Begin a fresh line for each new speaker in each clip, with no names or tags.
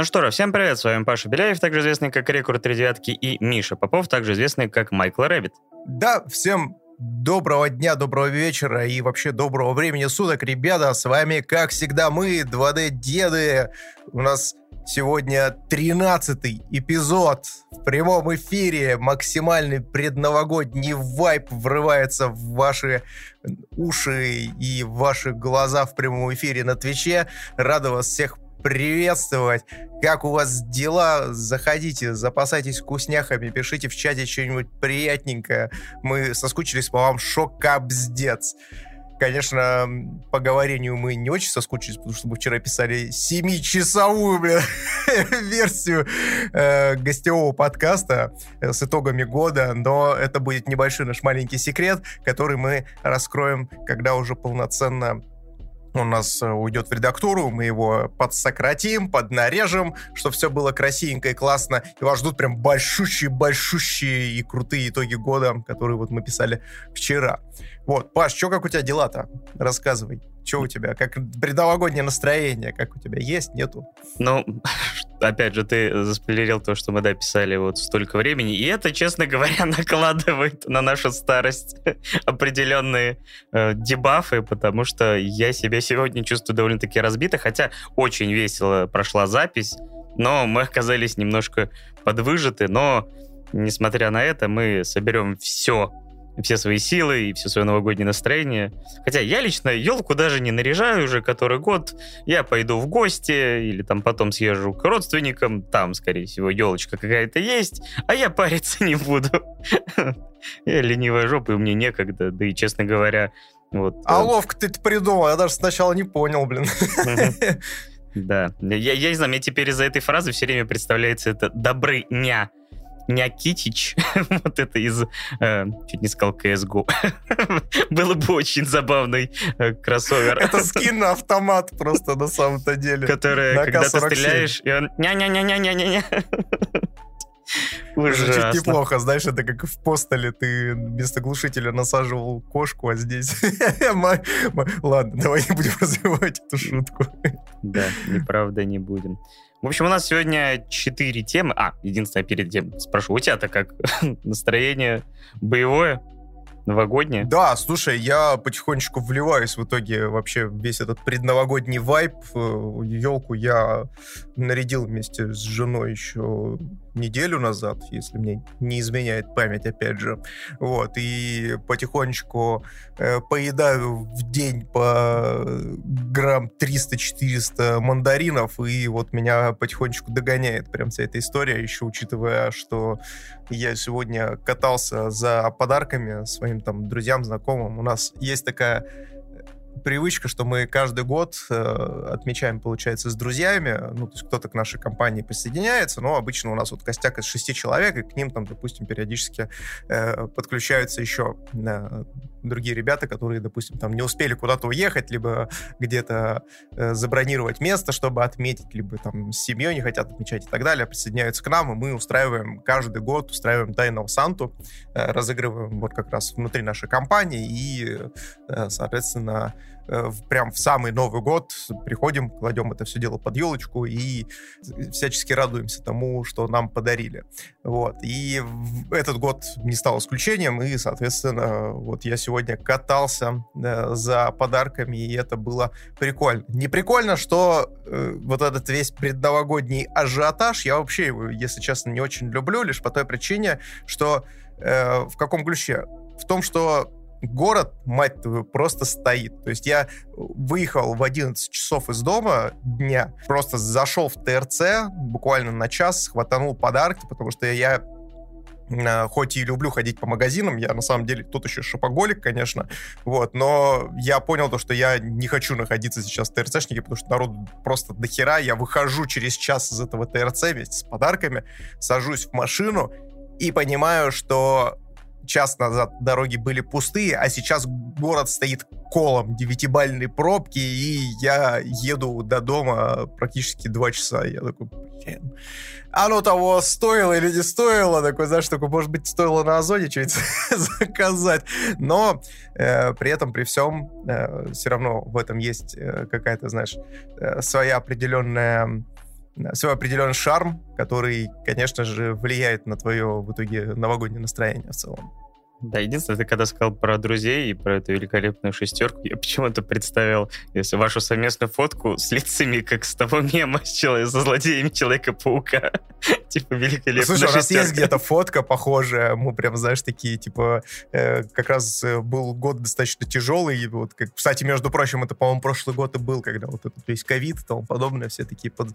Ну что ж, всем привет, с вами Паша Беляев, также известный как Рекорд Три Девятки, и Миша Попов, также известный как Michael Rabbit.
Да, всем доброго дня, доброго вечера и вообще доброго времени суток, ребята. С вами, как всегда, мы, 2D-деды. У нас сегодня 13 эпизод в прямом эфире. Максимальный предновогодний vibe врывается в ваши уши и ваши глаза в прямом эфире на Твиче. Рада вас всех приветствовать. Как у вас дела? Заходите, запасайтесь вкусняхами, пишите в чате что-нибудь приятненькое. Мы соскучились по вам шок-капздец. Конечно, по говорению мы не очень соскучились, потому что мы вчера писали 7-часовую бля, версию э, гостевого подкаста э, с итогами года, но это будет небольшой наш маленький секрет, который мы раскроем, когда уже полноценно у нас э, уйдет в редактуру, мы его подсократим, поднарежем, чтобы все было красивенько и классно. И вас ждут прям большущие-большущие и крутые итоги года, которые вот мы писали вчера. Вот, Паш, что как у тебя дела-то? Рассказывай. Что у тебя? Как предновогоднее настроение? Как у тебя? Есть? Нету?
Ну, опять же, ты заспойлерил то, что мы, да, писали вот столько времени, и это, честно говоря, накладывает на нашу старость определенные э, дебафы, потому что я себя сегодня чувствую довольно-таки разбито, хотя очень весело прошла запись, но мы оказались немножко подвыжаты, но несмотря на это, мы соберем все все свои силы и все свое новогоднее настроение. Хотя я лично елку даже не наряжаю уже который год. Я пойду в гости или там потом съезжу к родственникам. Там, скорее всего, елочка какая-то есть, а я париться не буду. Я ленивая жопа, и мне некогда. Да и, честно говоря, вот...
А э, ловко ты это придумал, я даже сначала не понял, блин.
Да. Я, я не знаю, мне теперь из-за этой фразы все время представляется это «добрыня». Някитич, вот это из, э, чуть не сказал CSGO, было бы очень забавный э, кроссовер.
Это скин на автомат просто на самом-то деле.
Который, когда ты стреляешь, и он ня-ня-ня-ня-ня-ня-ня.
Ужасно. Звучит неплохо, знаешь, это как в постеле ты вместо глушителя насаживал кошку, а здесь... Ладно, давай не будем развивать эту шутку.
Да, неправда не будем. В общем, у нас сегодня четыре темы. А, единственное, перед тем спрошу, у тебя-то как настроение боевое? новогоднее.
Да, слушай, я потихонечку вливаюсь в итоге вообще весь этот предновогодний вайп. Елку я нарядил вместе с женой еще неделю назад, если мне не изменяет память, опять же. Вот, и потихонечку э, поедаю в день по грамм 300-400 мандаринов, и вот меня потихонечку догоняет прям вся эта история, еще учитывая, что я сегодня катался за подарками своим там друзьям, знакомым. У нас есть такая привычка, что мы каждый год э, отмечаем, получается, с друзьями. Ну, то есть кто-то к нашей компании присоединяется, но обычно у нас вот костяк из шести человек, и к ним там, допустим, периодически э, подключаются еще э, другие ребята, которые, допустим, там не успели куда-то уехать, либо где-то э, забронировать место, чтобы отметить, либо там с семьей не хотят отмечать и так далее, присоединяются к нам, и мы устраиваем каждый год, устраиваем тайного Санту, э, разыгрываем вот как раз внутри нашей компании, и, э, соответственно, прям в самый Новый год приходим, кладем это все дело под елочку и всячески радуемся тому, что нам подарили. Вот. И этот год не стал исключением, и, соответственно, вот я сегодня катался э, за подарками, и это было прикольно. Не прикольно, что э, вот этот весь предновогодний ажиотаж, я вообще его, если честно, не очень люблю, лишь по той причине, что э, в каком ключе? В том, что город, мать твою, просто стоит. То есть я выехал в 11 часов из дома дня, просто зашел в ТРЦ буквально на час, хватанул подарки, потому что я э, хоть и люблю ходить по магазинам, я на самом деле тут еще шопоголик, конечно, вот, но я понял то, что я не хочу находиться сейчас в ТРЦшнике, потому что народ просто дохера, я выхожу через час из этого ТРЦ вместе с подарками, сажусь в машину и понимаю, что час назад дороги были пустые, а сейчас город стоит колом, девятибальной пробки, и я еду до дома практически два часа. Я такой, блин, оно того стоило или не стоило? Такой, знаешь, такой, может быть, стоило на Озоне что-нибудь заказать. Но э, при этом, при всем, э, все равно в этом есть э, какая-то, знаешь, э, своя определенная свой определенный шарм, который, конечно же, влияет на твое в итоге новогоднее настроение в целом.
Да, единственное, ты когда сказал про друзей и про эту великолепную шестерку, я почему-то представил, если вашу совместную фотку с лицами, как с того мема с, человек, со злодеями Человека-паука. типа великолепная
Слушай, у нас есть где-то фотка похожая, мы прям, знаешь, такие, типа, э, как раз э, был год достаточно тяжелый, вот, как, кстати, между прочим, это, по-моему, прошлый год и был, когда вот этот весь ковид и тому подобное, все такие под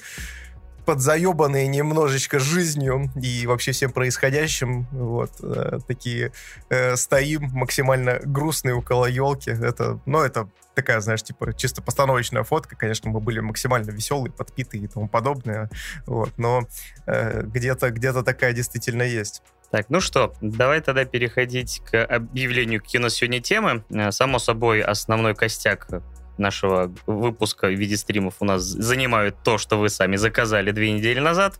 подзаебанные немножечко жизнью и вообще всем происходящим. Вот, э, такие э, стоим максимально грустные около елки. Это, ну, это такая, знаешь, типа чисто постановочная фотка. Конечно, мы были максимально веселые, подпитые и тому подобное. Вот, но э, где-то где такая действительно есть.
Так, ну что, давай тогда переходить к объявлению кино сегодня темы. Э, само собой, основной костяк нашего выпуска в виде стримов у нас занимают то, что вы сами заказали две недели назад,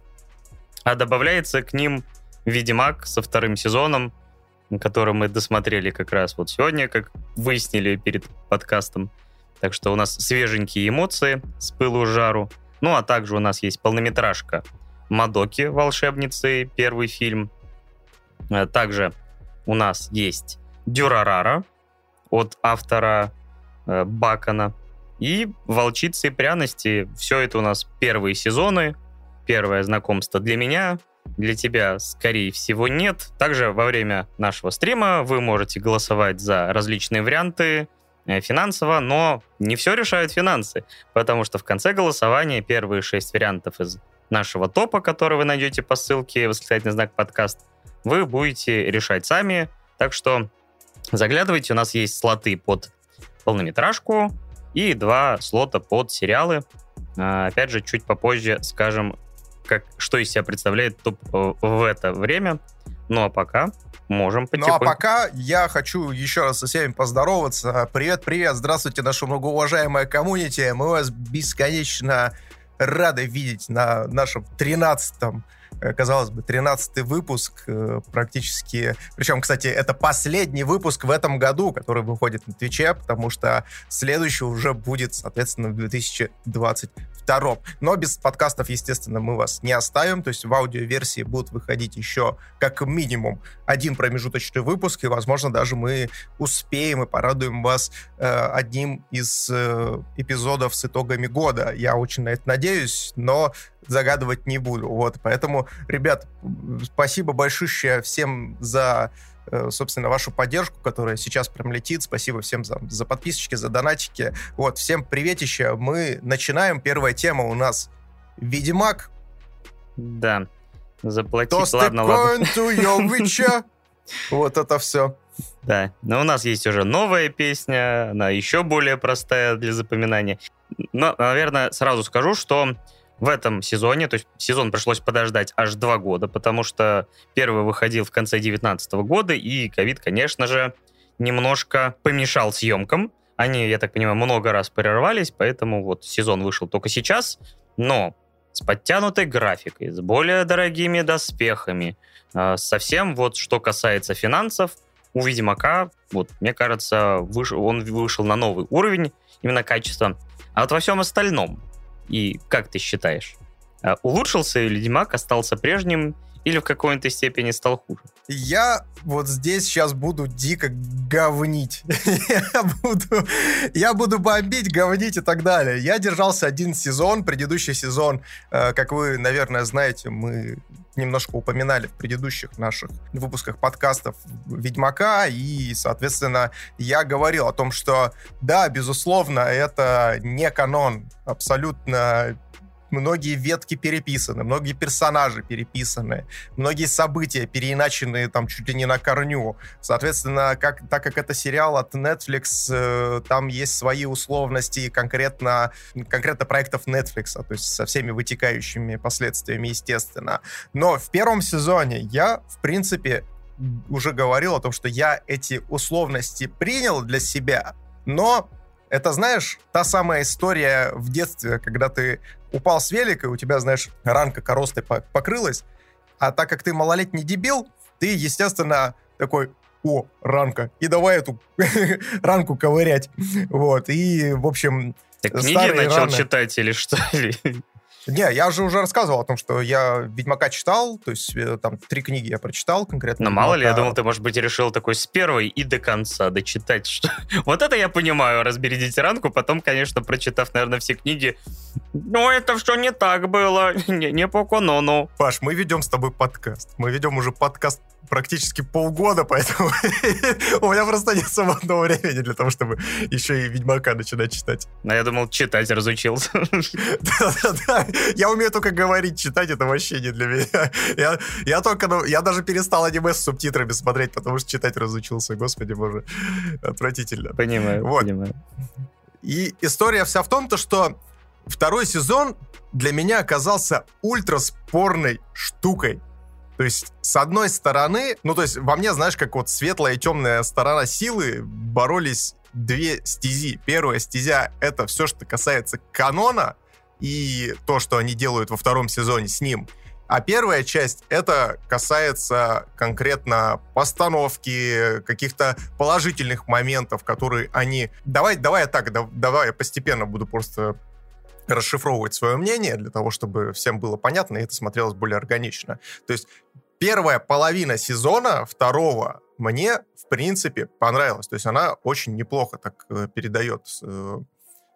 а добавляется к ним Ведьмак со вторым сезоном, который мы досмотрели как раз вот сегодня, как выяснили перед подкастом. Так что у нас свеженькие эмоции с пылу жару. Ну, а также у нас есть полнометражка Мадоки, волшебницы, первый фильм. А также у нас есть Дюрарара от автора Э, Бакона. И «Волчицы и пряности» — все это у нас первые сезоны, первое знакомство для меня, для тебя, скорее всего, нет. Также во время нашего стрима вы можете голосовать за различные варианты э, финансово, но не все решают финансы, потому что в конце голосования первые шесть вариантов из нашего топа, который вы найдете по ссылке восклицательный знак подкаст, вы будете решать сами. Так что заглядывайте, у нас есть слоты под полнометражку и два слота под сериалы. А, опять же, чуть попозже скажем, как, что из себя представляет топ э, в это время. Ну а пока можем потихоньку...
Ну а пока я хочу еще раз со всеми поздороваться. Привет-привет, здравствуйте, наша многоуважаемая коммунити. Мы вас бесконечно рады видеть на нашем 13-м Э, казалось бы, 13 выпуск э, практически. Причем, кстати, это последний выпуск в этом году, который выходит на Твиче, потому что следующий уже будет, соответственно, в 2020 втором. Но без подкастов, естественно, мы вас не оставим. То есть в аудиоверсии будут выходить еще как минимум один промежуточный выпуск, и, возможно, даже мы успеем и порадуем вас э, одним из э, эпизодов с итогами года. Я очень на это надеюсь, но загадывать не буду. Вот, поэтому, ребят, спасибо большое всем за собственно, вашу поддержку, которая сейчас прям летит. Спасибо всем за, за подписочки, за донатики. Вот, всем приветище. Мы начинаем. Первая тема у нас Ведьмак.
Да. Заплатить, Toss ладно, ладно.
Вот это все.
Да, но у нас есть уже новая песня, она еще более простая для запоминания. Но, наверное, сразу скажу, что в этом сезоне, то есть сезон пришлось подождать аж два года, потому что первый выходил в конце 2019 года, и ковид, конечно же, немножко помешал съемкам. Они, я так понимаю, много раз прервались, поэтому вот сезон вышел только сейчас, но с подтянутой графикой, с более дорогими доспехами, а, совсем вот что касается финансов, у Ведьмака, вот, мне кажется, вышел, он вышел на новый уровень именно качества. А вот во всем остальном, и как ты считаешь, а, улучшился или Ведьмак остался прежним или в какой-то степени стал хуже?
Я вот здесь сейчас буду дико говнить. я, буду, я буду бомбить, говнить и так далее. Я держался один сезон, предыдущий сезон, э, как вы, наверное, знаете, мы немножко упоминали в предыдущих наших выпусках подкастов Ведьмака, и, соответственно, я говорил о том, что да, безусловно, это не канон, абсолютно многие ветки переписаны, многие персонажи переписаны, многие события переиначены там чуть ли не на корню. Соответственно, как, так как это сериал от Netflix, э, там есть свои условности конкретно, конкретно проектов Netflix, то есть со всеми вытекающими последствиями, естественно. Но в первом сезоне я, в принципе, уже говорил о том, что я эти условности принял для себя, но это, знаешь, та самая история в детстве, когда ты упал с велика, и у тебя, знаешь, ранка коростой покрылась, а так как ты малолетний дебил, ты, естественно, такой, о, ранка, и давай эту ранку ковырять. Вот, и, в общем...
Так книги начал раны... читать или что?
Не, я же уже рассказывал о том, что я Ведьмака читал, то есть э, там три книги я прочитал конкретно.
Но Ведьмака. мало ли, я думал, ты, может быть, решил такой с первой и до конца дочитать. Что... вот это я понимаю, разберите ранку, потом, конечно, прочитав, наверное, все книги, ну, это все не так было, не, не по канону.
Паш, мы ведем с тобой подкаст. Мы ведем уже подкаст практически полгода, поэтому у меня просто нет свободного времени для того, чтобы еще и Ведьмака начинать читать.
А я думал, читать разучился.
Да-да-да. Я умею только говорить, читать это вообще не для меня. Я, я только, ну, я даже перестал аниме с субтитрами смотреть, потому что читать разучился. Господи боже, отвратительно.
Понимаю, вот. понимаю.
И история вся в том, то, что второй сезон для меня оказался ультраспорной штукой. То есть, с одной стороны, ну, то есть, во мне, знаешь, как вот светлая и темная сторона силы боролись две стези. Первая стезя — это все, что касается канона и то, что они делают во втором сезоне с ним. А первая часть — это касается конкретно постановки, каких-то положительных моментов, которые они... Давай, давай я так, давай я постепенно буду просто расшифровывать свое мнение для того, чтобы всем было понятно, и это смотрелось более органично. То есть первая половина сезона второго мне, в принципе, понравилась. То есть она очень неплохо так э, передает э,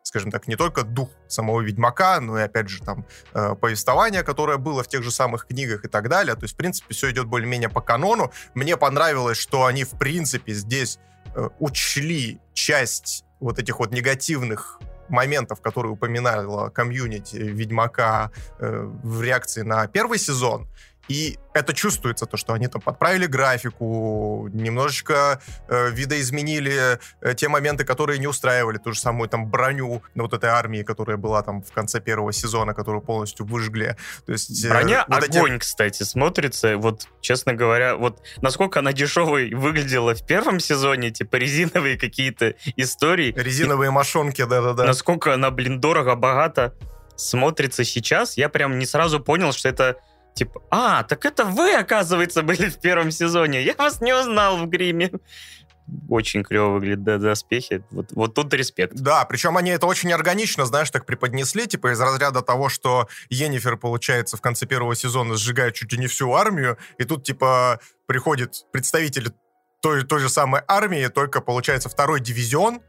скажем так, не только дух самого Ведьмака, но и, опять же, там, э, повествование, которое было в тех же самых книгах и так далее. То есть, в принципе, все идет более-менее по канону. Мне понравилось, что они, в принципе, здесь э, учли часть вот этих вот негативных моментов, которые упоминала комьюнити Ведьмака э, в реакции на первый сезон, и это чувствуется, то, что они там подправили графику, немножечко э, видоизменили э, те моменты, которые не устраивали, ту же самую там броню на вот этой армии, которая была там в конце первого сезона, которую полностью выжгли. То есть,
э, Броня вот огонь, эти... кстати, смотрится. Вот, честно говоря, вот насколько она дешевой выглядела в первом сезоне, типа резиновые какие-то истории.
Резиновые
и...
мошонки, да-да-да.
Насколько она, блин, дорого-богато смотрится сейчас, я прям не сразу понял, что это Типа, а, так это вы, оказывается, были в первом сезоне. Я вас не узнал в гриме. Очень клево выглядит да, доспехи. Вот, вот тут респект.
Да, причем они это очень органично, знаешь, так преподнесли, типа из разряда того, что Енифер, получается, в конце первого сезона сжигает чуть ли не всю армию, и тут, типа, приходит представитель той, той же самой армии, только, получается, второй дивизион,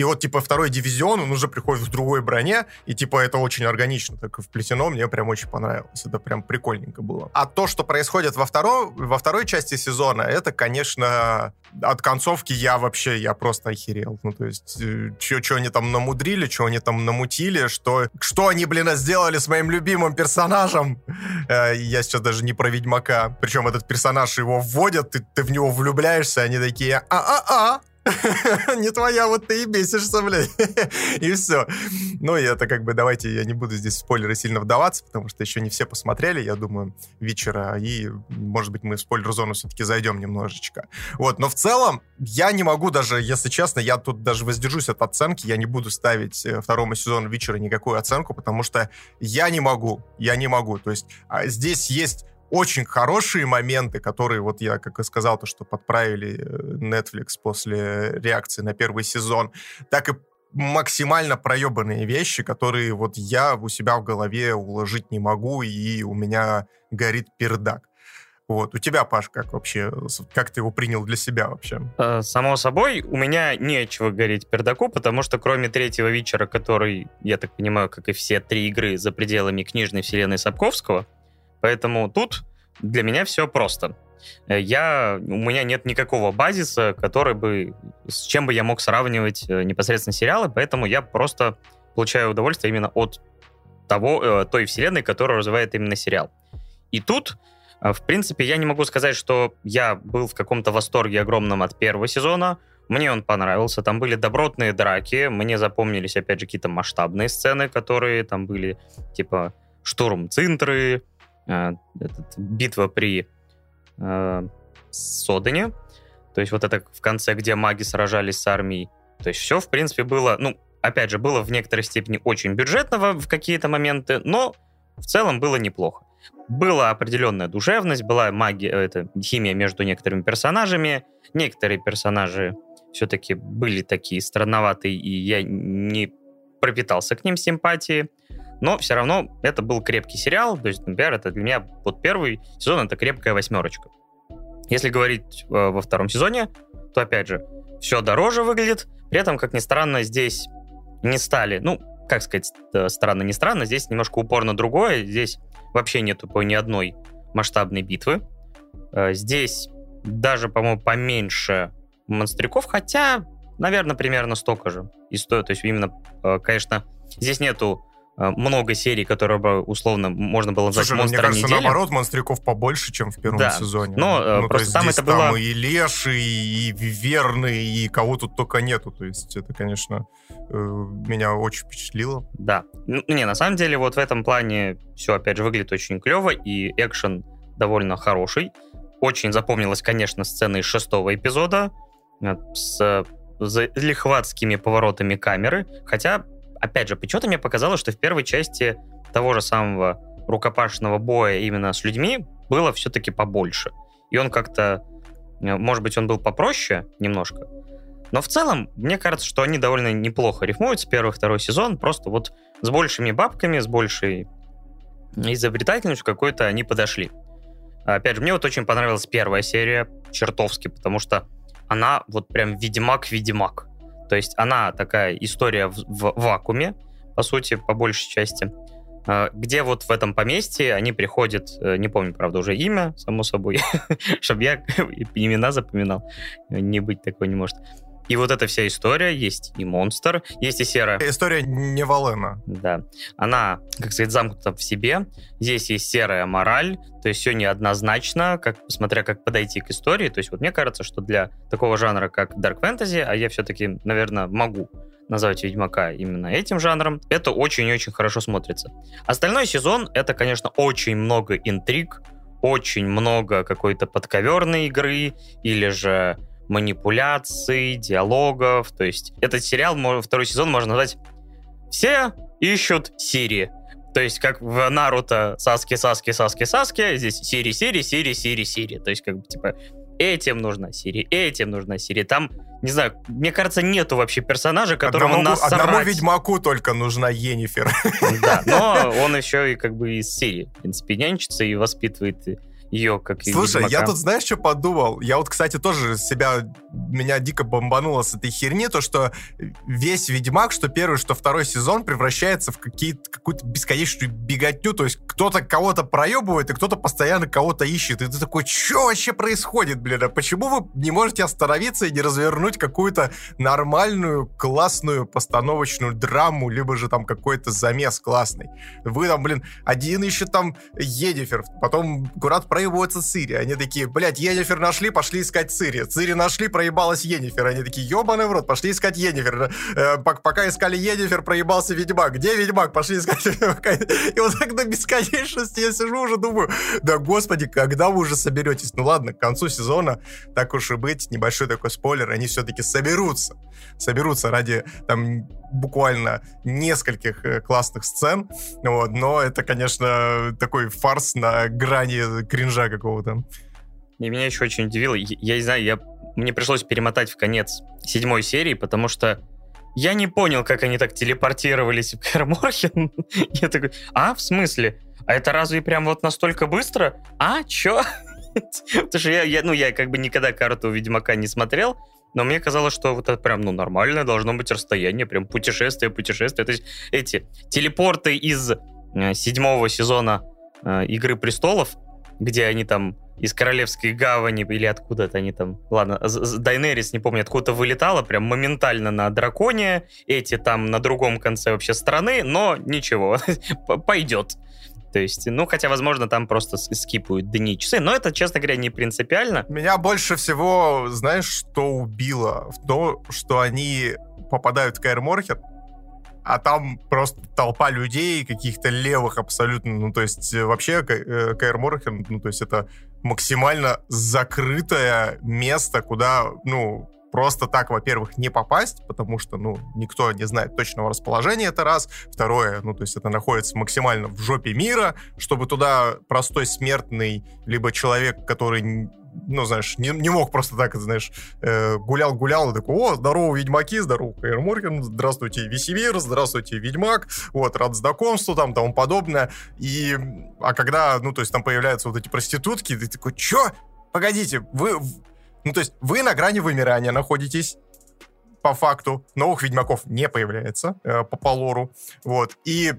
и вот, типа, второй дивизион, он уже приходит в другой броне, и, типа, это очень органично так вплетено, мне прям очень понравилось. Это прям прикольненько было. А то, что происходит во, втором, во второй части сезона, это, конечно, от концовки я вообще, я просто охерел. Ну, то есть, э, что они там намудрили, что они там намутили, что, что они, блин, сделали с моим любимым персонажем. Э, я сейчас даже не про Ведьмака. Причем этот персонаж его вводят, ты, ты в него влюбляешься, они такие, а-а-а, не твоя, вот ты и бесишься, блядь. и все. Ну, и это как бы, давайте, я не буду здесь в спойлеры сильно вдаваться, потому что еще не все посмотрели, я думаю, вечера, и, может быть, мы в спойлер-зону все-таки зайдем немножечко. Вот, но в целом, я не могу даже, если честно, я тут даже воздержусь от оценки, я не буду ставить э, второму сезону вечера никакую оценку, потому что я не могу, я не могу. То есть а здесь есть очень хорошие моменты, которые, вот я, как и сказал, то, что подправили э, Netflix после реакции на первый сезон, так и максимально проебанные вещи, которые вот я у себя в голове уложить не могу, и у меня горит пердак. Вот. У тебя, Паш, как вообще, как ты его принял для себя вообще?
Э, само собой, у меня нечего гореть пердаку, потому что кроме третьего вечера, который, я так понимаю, как и все три игры за пределами книжной вселенной Сапковского, Поэтому тут для меня все просто. Э, я, у меня нет никакого базиса, который бы, с чем бы я мог сравнивать э, непосредственно сериалы, поэтому я просто получаю удовольствие именно от того, э, той вселенной, которую развивает именно сериал. И тут, в принципе, я не могу сказать, что я был в каком-то восторге огромном от первого сезона. Мне он понравился. Там были добротные драки. Мне запомнились, опять же, какие-то масштабные сцены, которые там были, типа штурм Цинтры, э, этот, битва при э, Содане. То есть вот это в конце, где маги сражались с армией. То есть все, в принципе, было, ну, опять же, было в некоторой степени очень бюджетного в какие-то моменты, но в целом было неплохо. Была определенная душевность, была магия, э, это химия между некоторыми персонажами. Некоторые персонажи все-таки были такие странноватые, и я не пропитался к ним симпатии. Но все равно это был крепкий сериал, то есть, например, это для меня вот первый сезон это крепкая восьмерочка. Если говорить э, во втором сезоне, то опять же, все дороже выглядит, при этом, как ни странно, здесь не стали, ну, как сказать, э, странно, не странно, здесь немножко упор на другое, здесь вообще нету по ни одной масштабной битвы. Э, здесь даже, по-моему, поменьше монстряков, хотя, наверное, примерно столько же. И стоит, то есть именно, э, конечно, здесь нету много серий, которые бы условно можно было назвать
Слушай, ну, мне кажется,
недели.
наоборот, монстряков побольше, чем в первом
да.
сезоне.
Но ну, просто там это было...
Там и Леши, и Виверны, и кого тут только нету. То есть это, конечно, меня очень впечатлило.
Да. Ну, не, на самом деле, вот в этом плане все, опять же, выглядит очень клево, и экшен довольно хороший. Очень запомнилась, конечно, сцена из шестого эпизода э, с лихватскими поворотами камеры. Хотя, опять же, почему-то мне показалось, что в первой части того же самого рукопашного боя именно с людьми было все-таки побольше. И он как-то, э, может быть, он был попроще немножко. Но в целом, мне кажется, что они довольно неплохо рифмуются, первый, второй сезон, просто вот с большими бабками, с большей изобретательностью какой-то они подошли. Опять же, мне вот очень понравилась первая серия, чертовски, потому что она вот прям ведьмак-ведьмак. То есть она такая история в, в вакууме, по сути, по большей части, а, где вот в этом поместье они приходят, э, не помню, правда, уже имя, само собой, чтобы я имена запоминал, не быть такой не может. И вот эта вся история, есть и монстр, есть и серая...
История не Валена.
Да. Она, как сказать, замкнута в себе. Здесь есть серая мораль, то есть все неоднозначно, как, смотря как подойти к истории. То есть вот мне кажется, что для такого жанра, как Dark Fantasy, а я все-таки, наверное, могу назвать Ведьмака именно этим жанром, это очень-очень хорошо смотрится. Остальной сезон — это, конечно, очень много интриг, очень много какой-то подковерной игры или же манипуляций, диалогов. То есть этот сериал, второй сезон можно назвать «Все ищут Сири». То есть как в Наруто Саски, Саски, Саски, Саски, здесь Сири, Сири, Сири, Сири, Сири. То есть как бы типа этим нужна Сири, этим нужна Сири. Там, не знаю, мне кажется, нету вообще персонажа, которому
одному,
нас
Одному Ведьмаку только нужна Енифер.
Да, но он еще и как бы из Сири, в принципе, нянчится и воспитывает ее как
Слушай, я тут знаешь, что подумал? Я вот, кстати, тоже себя, меня дико бомбануло с этой херни, то, что весь Ведьмак, что первый, что второй сезон превращается в какую-то бесконечную беготню, то есть кто-то кого-то проебывает, и кто-то постоянно кого-то ищет, и ты такой, что вообще происходит, блин, а почему вы не можете остановиться и не развернуть какую-то нормальную, классную постановочную драму, либо же там какой-то замес классный? Вы там, блин, один ищет там Едифер, потом курат про проебывается Цири. Они такие, блядь, Енифер нашли, пошли искать Цири. Цири нашли, проебалась Енифер. Они такие, ебаный в рот, пошли искать Енифер. Э, пока искали Енифер, проебался Ведьмак. Где Ведьмак? Пошли искать. И вот так до бесконечности я сижу уже думаю, да господи, когда вы уже соберетесь? Ну ладно, к концу сезона, так уж и быть, небольшой такой спойлер, они все-таки соберутся. Соберутся ради там буквально нескольких э, классных сцен, вот, но это, конечно, такой фарс на грани кринжа какого-то.
И меня еще очень удивило, я, я не знаю, я, мне пришлось перемотать в конец седьмой серии, потому что я не понял, как они так телепортировались в Керморхен. я такой, а, в смысле? А это разве прям вот настолько быстро? А, чё? Потому что я, я, ну, я как бы никогда карту Ведьмака не смотрел, но мне казалось, что вот это прям, ну, нормальное должно быть расстояние, прям путешествие, путешествие. То есть эти телепорты из э, седьмого сезона э, Игры Престолов, где они там из Королевской гавани или откуда-то они там... Ладно, Дайнерис, не помню, откуда вылетала, прям моментально на драконе, эти там на другом конце вообще страны, но ничего, пойдет. То есть, ну, хотя, возможно, там просто скипают дни, часы, но это, честно говоря, не принципиально.
Меня больше всего, знаешь, что убило? В то, что они попадают в Каэр Морхет, а там просто толпа людей, каких-то левых абсолютно, ну, то есть э, вообще Каэр Морхен, ну, то есть это максимально закрытое место, куда, ну, просто так, во-первых, не попасть, потому что, ну, никто не знает точного расположения, это раз. Второе, ну, то есть это находится максимально в жопе мира, чтобы туда простой смертный, либо человек, который ну, знаешь, не, не мог просто так, знаешь, гулял-гулял, э, и такой, о, здорово, ведьмаки, здорово, Каир Морген, здравствуйте, Весемир, здравствуйте, Ведьмак, вот, рад знакомству, там, тому подобное. И, а когда, ну, то есть там появляются вот эти проститутки, ты такой, чё? Погодите, вы, ну, то есть вы на грани вымирания находитесь, по факту. Новых Ведьмаков не появляется э, по, по лору. Вот. И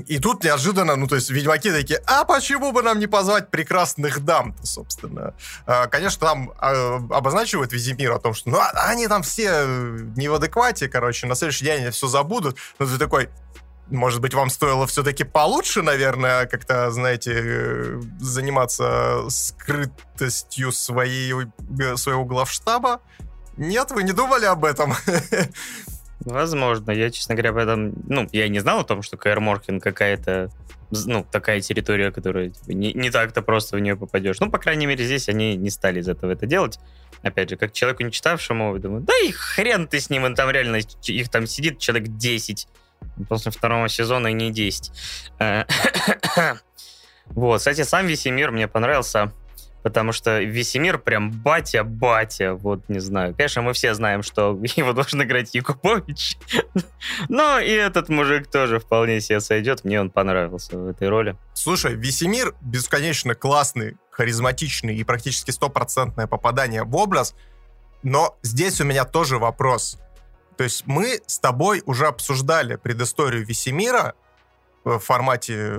и тут неожиданно, ну, то есть, ведьмаки такие, а почему бы нам не позвать прекрасных дам собственно. А, конечно, там а, обозначивают Визимир о том, что, ну, а, они там все не в адеквате, короче, на следующий день они все забудут. Но ты такой, может быть, вам стоило все-таки получше, наверное, как-то, знаете, э, заниматься скрытостью своей, э, своего главштаба? Нет, вы не думали об этом?
Возможно. Я, честно говоря, об этом... Ну, я не знал о том, что Каэр Моркин какая-то ну, такая территория, которая типа, не, не так-то просто в нее попадешь. Ну, по крайней мере, здесь они не стали из этого это делать. Опять же, как человеку не читавшему, думаю, да и хрен ты с ним, он там реально, их там сидит человек 10 после второго сезона и не 10. Э, вот, кстати, сам Весемир мне понравился потому что Весемир прям батя-батя, вот не знаю. Конечно, мы все знаем, что его должен играть Якубович, но и этот мужик тоже вполне себе сойдет, мне он понравился в этой роли.
Слушай, Весемир бесконечно классный, харизматичный и практически стопроцентное попадание в образ, но здесь у меня тоже вопрос. То есть мы с тобой уже обсуждали предысторию Весемира в формате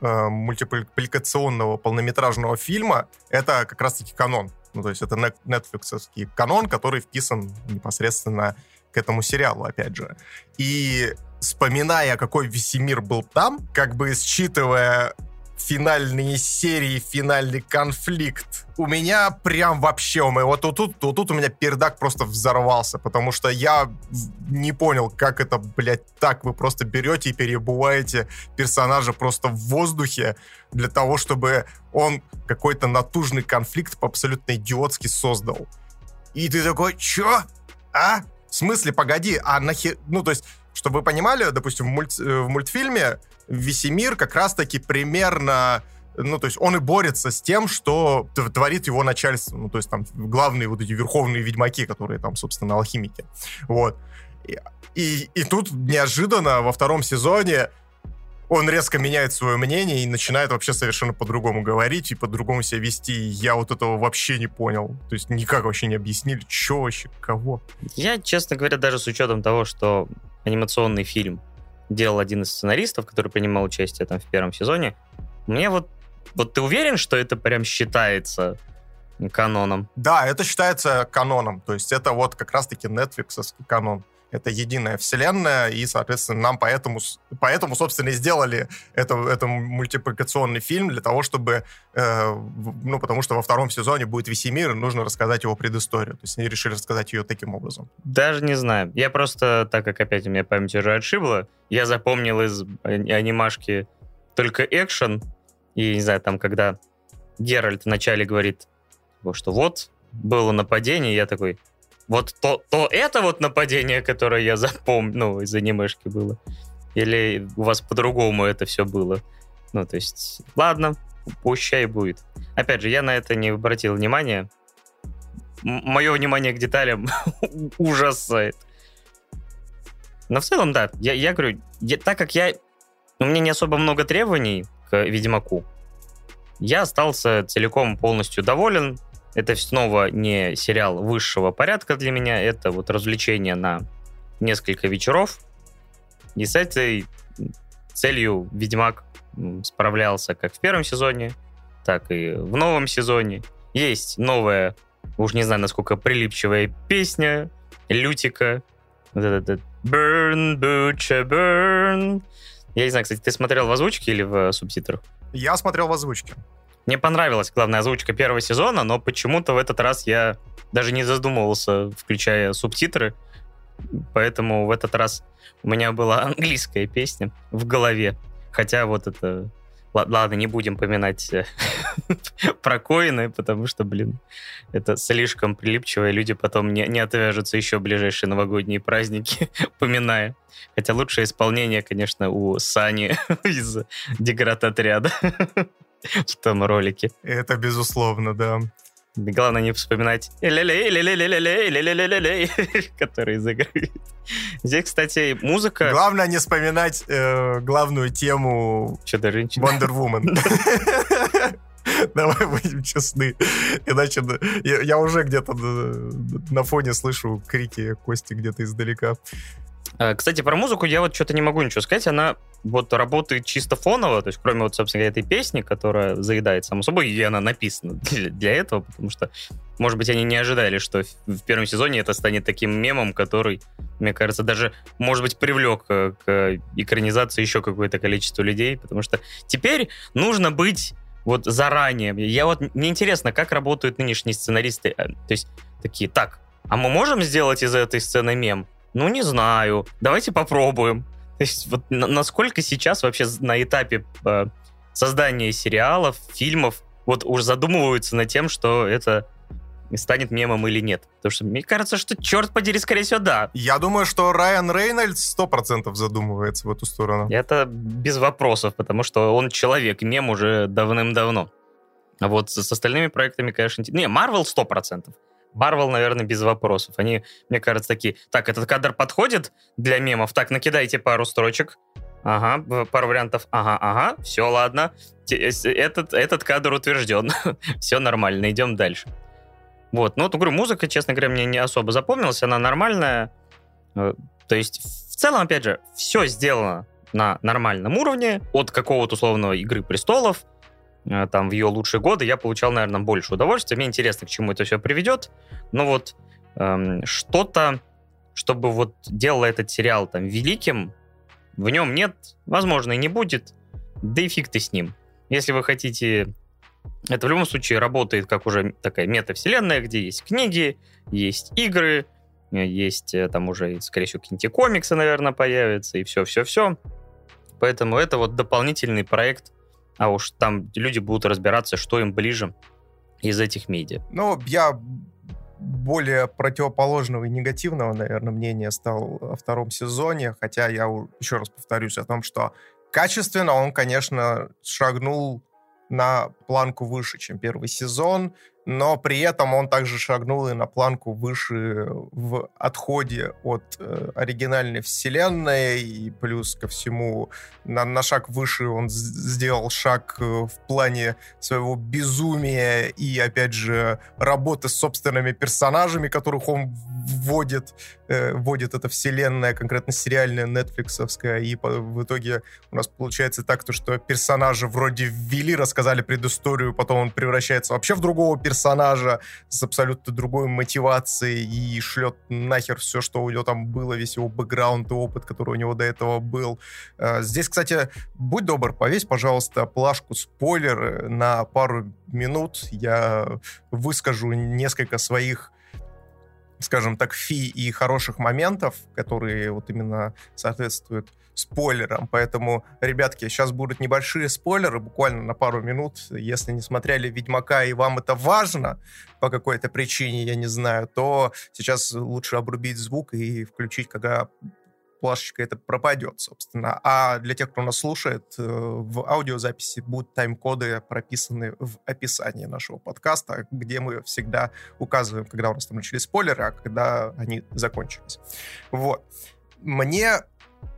э, мультипликационного полнометражного фильма, это как раз-таки канон. Ну, то есть это Netflix канон, который вписан непосредственно к этому сериалу, опять же. И вспоминая, какой Весемир был там, как бы считывая финальные серии, финальный конфликт. У меня прям вообще, у моего, вот тут, тут, вот тут у меня пердак просто взорвался, потому что я не понял, как это, блядь, так вы просто берете и перебываете персонажа просто в воздухе для того, чтобы он какой-то натужный конфликт абсолютно идиотски создал. И ты такой, чё? А? В смысле, погоди, а нахер... Ну, то есть, чтобы вы понимали, допустим, в, мульт... Э, в мультфильме Весемир как раз-таки примерно ну, то есть он и борется с тем, что творит его начальство. Ну, то есть там главные вот эти верховные ведьмаки, которые там, собственно, алхимики. Вот. И, и, тут неожиданно во втором сезоне он резко меняет свое мнение и начинает вообще совершенно по-другому говорить и по-другому себя вести. Я вот этого вообще не понял. То есть никак вообще не объяснили, что вообще, кого.
Я, честно говоря, даже с учетом того, что анимационный фильм делал один из сценаристов, который принимал участие там в первом сезоне. Мне вот, вот ты уверен, что это прям считается каноном?
Да, это считается каноном. То есть это вот как раз-таки Netflix канон. Это единая вселенная, и, соответственно, нам поэтому, поэтому собственно, и сделали это, это мультипликационный фильм для того, чтобы, э, ну, потому что во втором сезоне будет Весемир, и нужно рассказать его предысторию. То есть они решили рассказать ее таким образом.
Даже не знаю. Я просто, так как опять у меня память уже отшибла, я запомнил из анимашки только экшен, и, не знаю, там, когда Геральт вначале говорит, что вот, было нападение, я такой, вот то, то это вот нападение, которое я запомнил, ну, из анимешки было? Или у вас по-другому это все было? Ну, то есть, ладно, пущай будет. Опять же, я на это не обратил внимания. Мое внимание к деталям ужасает. Но в целом, да, я, я говорю, я, так как я... У меня не особо много требований к Ведьмаку, я остался целиком полностью доволен. Это снова не сериал высшего порядка для меня, это вот развлечение на несколько вечеров. И с этой целью Ведьмак справлялся как в первом сезоне, так и в новом сезоне. Есть новая, уж не знаю, насколько прилипчивая песня Лютика. Вот Burn, Butcher, Burn. Я не знаю, кстати, ты смотрел в озвучке или в субтитрах?
Я смотрел в озвучке.
Мне понравилась главная озвучка первого сезона, но почему-то в этот раз я даже не задумывался, включая субтитры. Поэтому в этот раз у меня была английская песня в голове. Хотя вот это... Ладно, не будем поминать э, про коины, потому что, блин, это слишком прилипчиво, и люди потом не, не отвяжутся еще ближайшие новогодние праздники, поминая. Хотя лучшее исполнение, конечно, у Сани из Деград отряда. в том ролике.
Это безусловно, да.
Главное не вспоминать который из игры. Здесь, кстати, музыка...
Главное не вспоминать э, главную тему. Wonder Woman. Давай будем честны. Иначе я, я уже где-то на, на фоне слышу крики Кости где-то издалека.
А, кстати, про музыку я вот что-то не могу ничего сказать. Она вот работает чисто фоново, то есть кроме вот, собственно, этой песни, которая заедает само собой, и она написана для, для этого, потому что, может быть, они не ожидали, что в первом сезоне это станет таким мемом, который, мне кажется, даже, может быть, привлек э, к экранизации еще какое-то количество людей, потому что теперь нужно быть вот заранее. Я вот, мне интересно, как работают нынешние сценаристы. Э, то есть такие, так, а мы можем сделать из этой сцены мем? Ну, не знаю. Давайте попробуем. То есть вот насколько сейчас вообще на этапе э, создания сериалов, фильмов вот уже задумываются над тем, что это станет мемом или нет. Потому что мне кажется, что, черт подери, скорее всего, да.
Я думаю, что Райан Рейнольдс сто процентов задумывается в эту сторону.
Это без вопросов, потому что он человек, мем уже давным-давно. А вот с, остальными проектами, конечно... Не, Марвел сто процентов. Марвел, наверное, без вопросов. Они, мне кажется, такие, так, этот кадр подходит для мемов, так, накидайте пару строчек, Ага, пару вариантов. Ага, ага, все, ладно. Этот, этот кадр утвержден. все нормально, идем дальше. Вот, ну вот, говорю, музыка, честно говоря, мне не особо запомнилась, она нормальная. Э, то есть, в целом, опять же, все сделано на нормальном уровне, от какого-то условного «Игры престолов», там в ее лучшие годы, я получал, наверное, больше удовольствия. Мне интересно, к чему это все приведет. Но вот эм, что-то, чтобы вот делало этот сериал там великим, в нем нет, возможно, и не будет. Да и фиг ты с ним. Если вы хотите... Это в любом случае работает как уже такая метавселенная, где есть книги, есть игры, э, есть э, там уже, скорее всего, какие-нибудь комиксы, наверное, появятся, и все-все-все. Поэтому это вот дополнительный проект а уж там люди будут разбираться, что им ближе из этих медиа.
Ну, я более противоположного и негативного, наверное, мнения стал о втором сезоне, хотя я еще раз повторюсь о том, что качественно он, конечно, шагнул на планку выше, чем первый сезон но при этом он также шагнул и на планку выше в отходе от э, оригинальной вселенной, и плюс ко всему на, на шаг выше он сделал шаг э, в плане своего безумия и, опять же, работы с собственными персонажами, которых он вводит, э, вводит эта вселенная, конкретно сериальная, нетфликсовская, и по, в итоге у нас получается так, то, что персонажи вроде ввели, рассказали предысторию, потом он превращается вообще в другого персонажа, персонажа с абсолютно другой мотивацией и шлет нахер все, что у него там было, весь его бэкграунд и опыт, который у него до этого был. Э, здесь, кстати, будь добр, повесь, пожалуйста, плашку спойлер на пару минут. Я выскажу несколько своих скажем так, фи и хороших моментов, которые вот именно соответствуют спойлерам. Поэтому, ребятки, сейчас будут небольшие спойлеры, буквально на пару минут. Если не смотрели «Ведьмака» и вам это важно по какой-то причине, я не знаю, то сейчас лучше обрубить звук и включить, когда плашечка это пропадет, собственно. А для тех, кто нас слушает, э, в аудиозаписи будут тайм-коды прописаны в описании нашего подкаста, где мы всегда указываем, когда у нас там начались спойлеры, а когда они закончились. Вот. Мне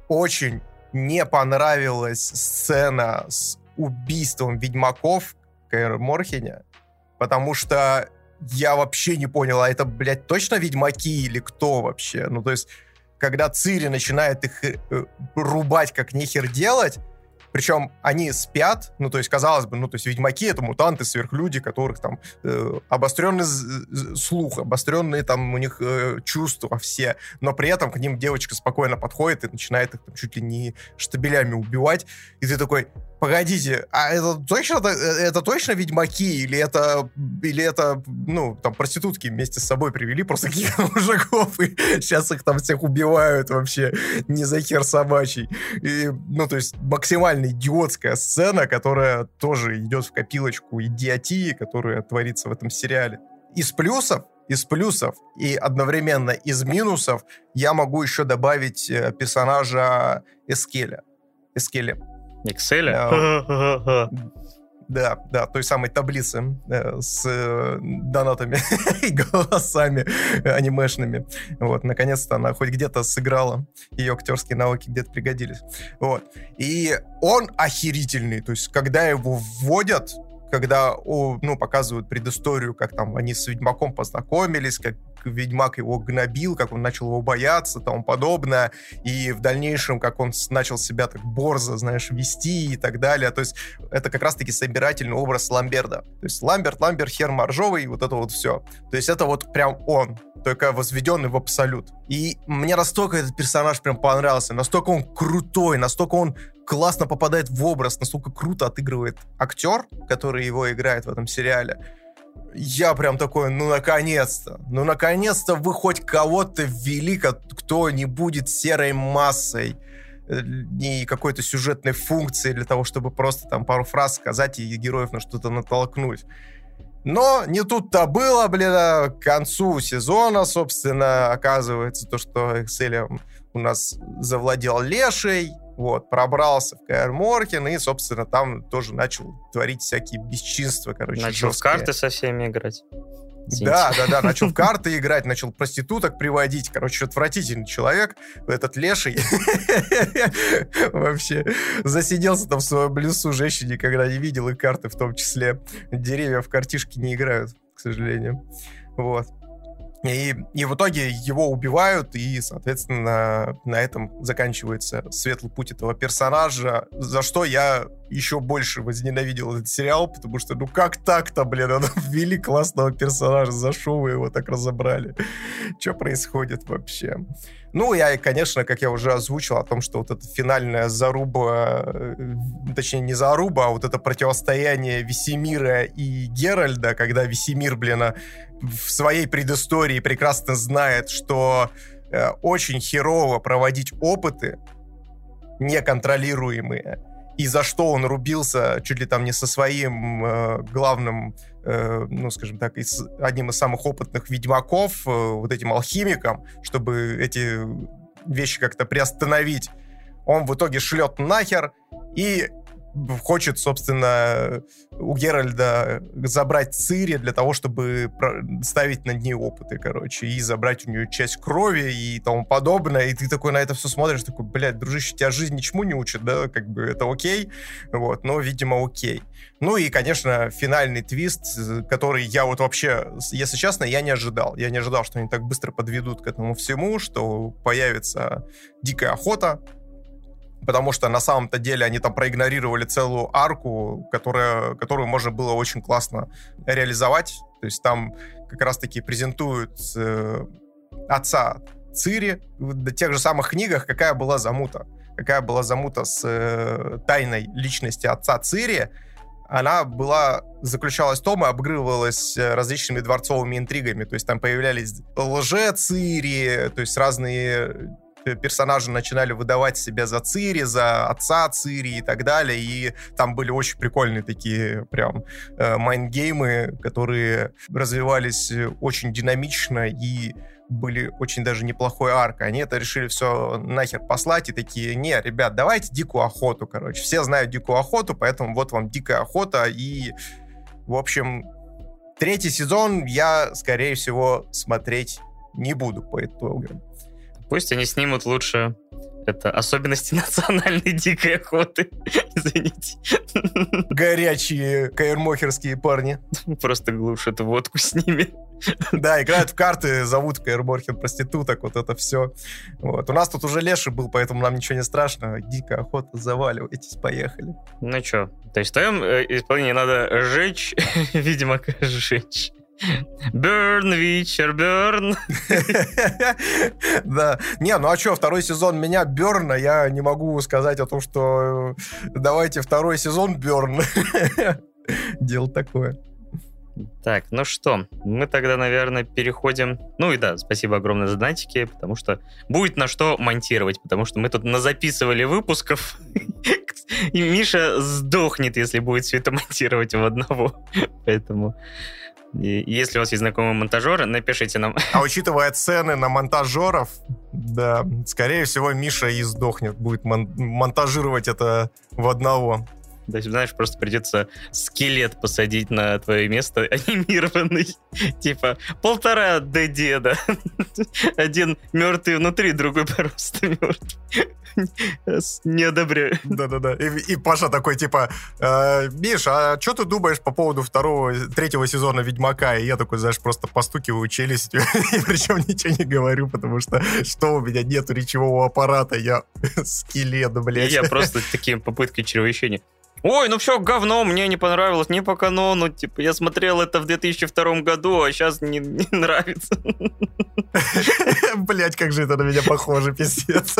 очень не понравилась сцена с убийством ведьмаков Кэр Морхеня, потому что я вообще не понял, а это, блядь, точно ведьмаки или кто вообще? Ну, то есть, когда Цири начинает их э, рубать как нехер делать, причем они спят, ну, то есть, казалось бы, ну, то есть, ведьмаки — это мутанты, сверхлюди, которых там э, обостренный слух, обостренные там у них э, чувства все, но при этом к ним девочка спокойно подходит и начинает их там чуть ли не штабелями убивать, и ты такой, погодите, а это точно, это, это точно ведьмаки? Или это, или это, ну, там, проститутки вместе с собой привели просто каких-то мужиков, и сейчас их там всех убивают вообще не за хер собачий. И, ну, то есть максимально идиотская сцена, которая тоже идет в копилочку идиотии, которая творится в этом сериале. Из плюсов из плюсов и одновременно из минусов я могу еще добавить э, персонажа Эскеля. Эскеля.
Excel?
да, да, той самой таблицы э, с э, донатами и голосами анимешными. Вот, наконец-то она хоть где-то сыграла, ее актерские навыки где-то пригодились. Вот. И он охерительный, то есть когда его вводят, когда ну, показывают предысторию, как там они с Ведьмаком познакомились, как Ведьмак его гнобил, как он начал его бояться, тому подобное, и в дальнейшем, как он начал себя так борзо, знаешь, вести и так далее. То есть это как раз-таки собирательный образ Ламберда. То есть Ламберт, Ламберт, Хер Моржовый, вот это вот все. То есть это вот прям он, только возведенный в абсолют. И мне настолько этот персонаж прям понравился, настолько он крутой, настолько он классно попадает в образ, настолько круто отыгрывает актер, который его играет в этом сериале я прям такой, ну наконец-то, ну наконец-то вы хоть кого-то ввели, кто не будет серой массой, э, не какой-то сюжетной функции для того, чтобы просто там пару фраз сказать и героев на что-то натолкнуть. Но не тут-то было, блин, а к концу сезона, собственно, оказывается, то, что Экселем у нас завладел Лешей, вот, пробрался в КР Моркин и, собственно, там тоже начал творить всякие бесчинства, короче,
Начал жесткие. в карты со всеми играть.
Да, да, да, начал в карты играть, начал проституток приводить. Короче, отвратительный человек, этот леший. Вообще, засиделся там в своем лесу, женщине никогда не видел, и карты в том числе. Деревья в картишки не играют, к сожалению. Вот. И, и в итоге его убивают, и, соответственно, на этом заканчивается светлый путь этого персонажа, за что я еще больше возненавидел этот сериал, потому что, ну как так-то, блин, он ввели классного персонажа, за что вы его так разобрали? Что происходит вообще? Ну, я, конечно, как я уже озвучил, о том, что вот эта финальная заруба, э, точнее, не заруба, а вот это противостояние Весемира и Геральда, когда Весемир, блин, в своей предыстории прекрасно знает, что э, очень херово проводить опыты неконтролируемые, и за что он рубился чуть ли там не со своим э, главным, э, ну, скажем так, из, одним из самых опытных ведьмаков, э, вот этим алхимиком, чтобы эти вещи как-то приостановить. Он в итоге шлет нахер, и хочет, собственно, у Геральда забрать Цири для того, чтобы ставить над ней опыты, короче, и забрать у нее часть крови и тому подобное. И ты такой на это все смотришь, такой, блядь, дружище, тебя жизнь ничему не учит, да, как бы это окей, вот, но, видимо, окей. Ну и, конечно, финальный твист, который я вот вообще, если честно, я не ожидал. Я не ожидал, что они так быстро подведут к этому всему, что появится дикая охота, потому что на самом-то деле они там проигнорировали целую арку, которая, которую можно было очень классно реализовать. То есть там как раз-таки презентуют э, отца Цири в тех же самых книгах, какая была замута. Какая была замута с э, тайной личности отца Цири. Она была, заключалась в том и обыгрывалась э, различными дворцовыми интригами. То есть там появлялись лже-Цири, то есть разные персонажи начинали выдавать себя за Цири, за отца Цири и так далее, и там были очень прикольные такие прям э, майнгеймы, которые развивались очень динамично и были очень даже неплохой аркой. Они это решили все нахер послать и такие, не, ребят, давайте дикую охоту, короче. Все знают дикую охоту, поэтому вот вам дикая охота и, в общем, третий сезон я, скорее всего, смотреть не буду по итогам.
Пусть они снимут лучше это особенности национальной дикой охоты. Извините.
Горячие каэрмохерские парни.
Просто глушат водку с ними.
Да, играют в карты, зовут каэрмохер проституток, вот это все. Вот. У нас тут уже леший был, поэтому нам ничего не страшно. Дикая охота, заваливайтесь, поехали.
Ну что, то есть в твоем э, исполнении надо сжечь, видимо, сжечь. Burn, Witcher, burn.
Да. Не, ну а что, второй сезон меня Берна, я не могу сказать о том, что э, давайте второй сезон Берн. Дело такое.
Так, ну что, мы тогда, наверное, переходим... Ну и да, спасибо огромное за донатики, потому что будет на что монтировать, потому что мы тут назаписывали выпусков, и Миша сдохнет, если будет все это монтировать в одного. Поэтому и если у вас есть знакомые монтажеры, напишите нам.
А учитывая цены на монтажеров, да, скорее всего, Миша и сдохнет, будет мон- монтажировать это в одного.
То есть, знаешь, просто придется скелет посадить на твое место анимированный. Типа полтора до деда. Один мертвый внутри, другой просто мертвый. Не одобряю.
Да-да-да. И, и Паша такой, типа, э, Миш, а что ты думаешь по поводу второго, третьего сезона Ведьмака? И я такой, знаешь, просто постукиваю челюстью, и причем ничего не говорю, потому что что у меня нету речевого аппарата, я скелет, блядь.
Я просто таким попыткой чревовещения. Ой, ну все говно, мне не понравилось, не по канону. Типа, я смотрел это в 2002 году, а сейчас не, не нравится.
Блять, как же это на меня похоже, пиздец.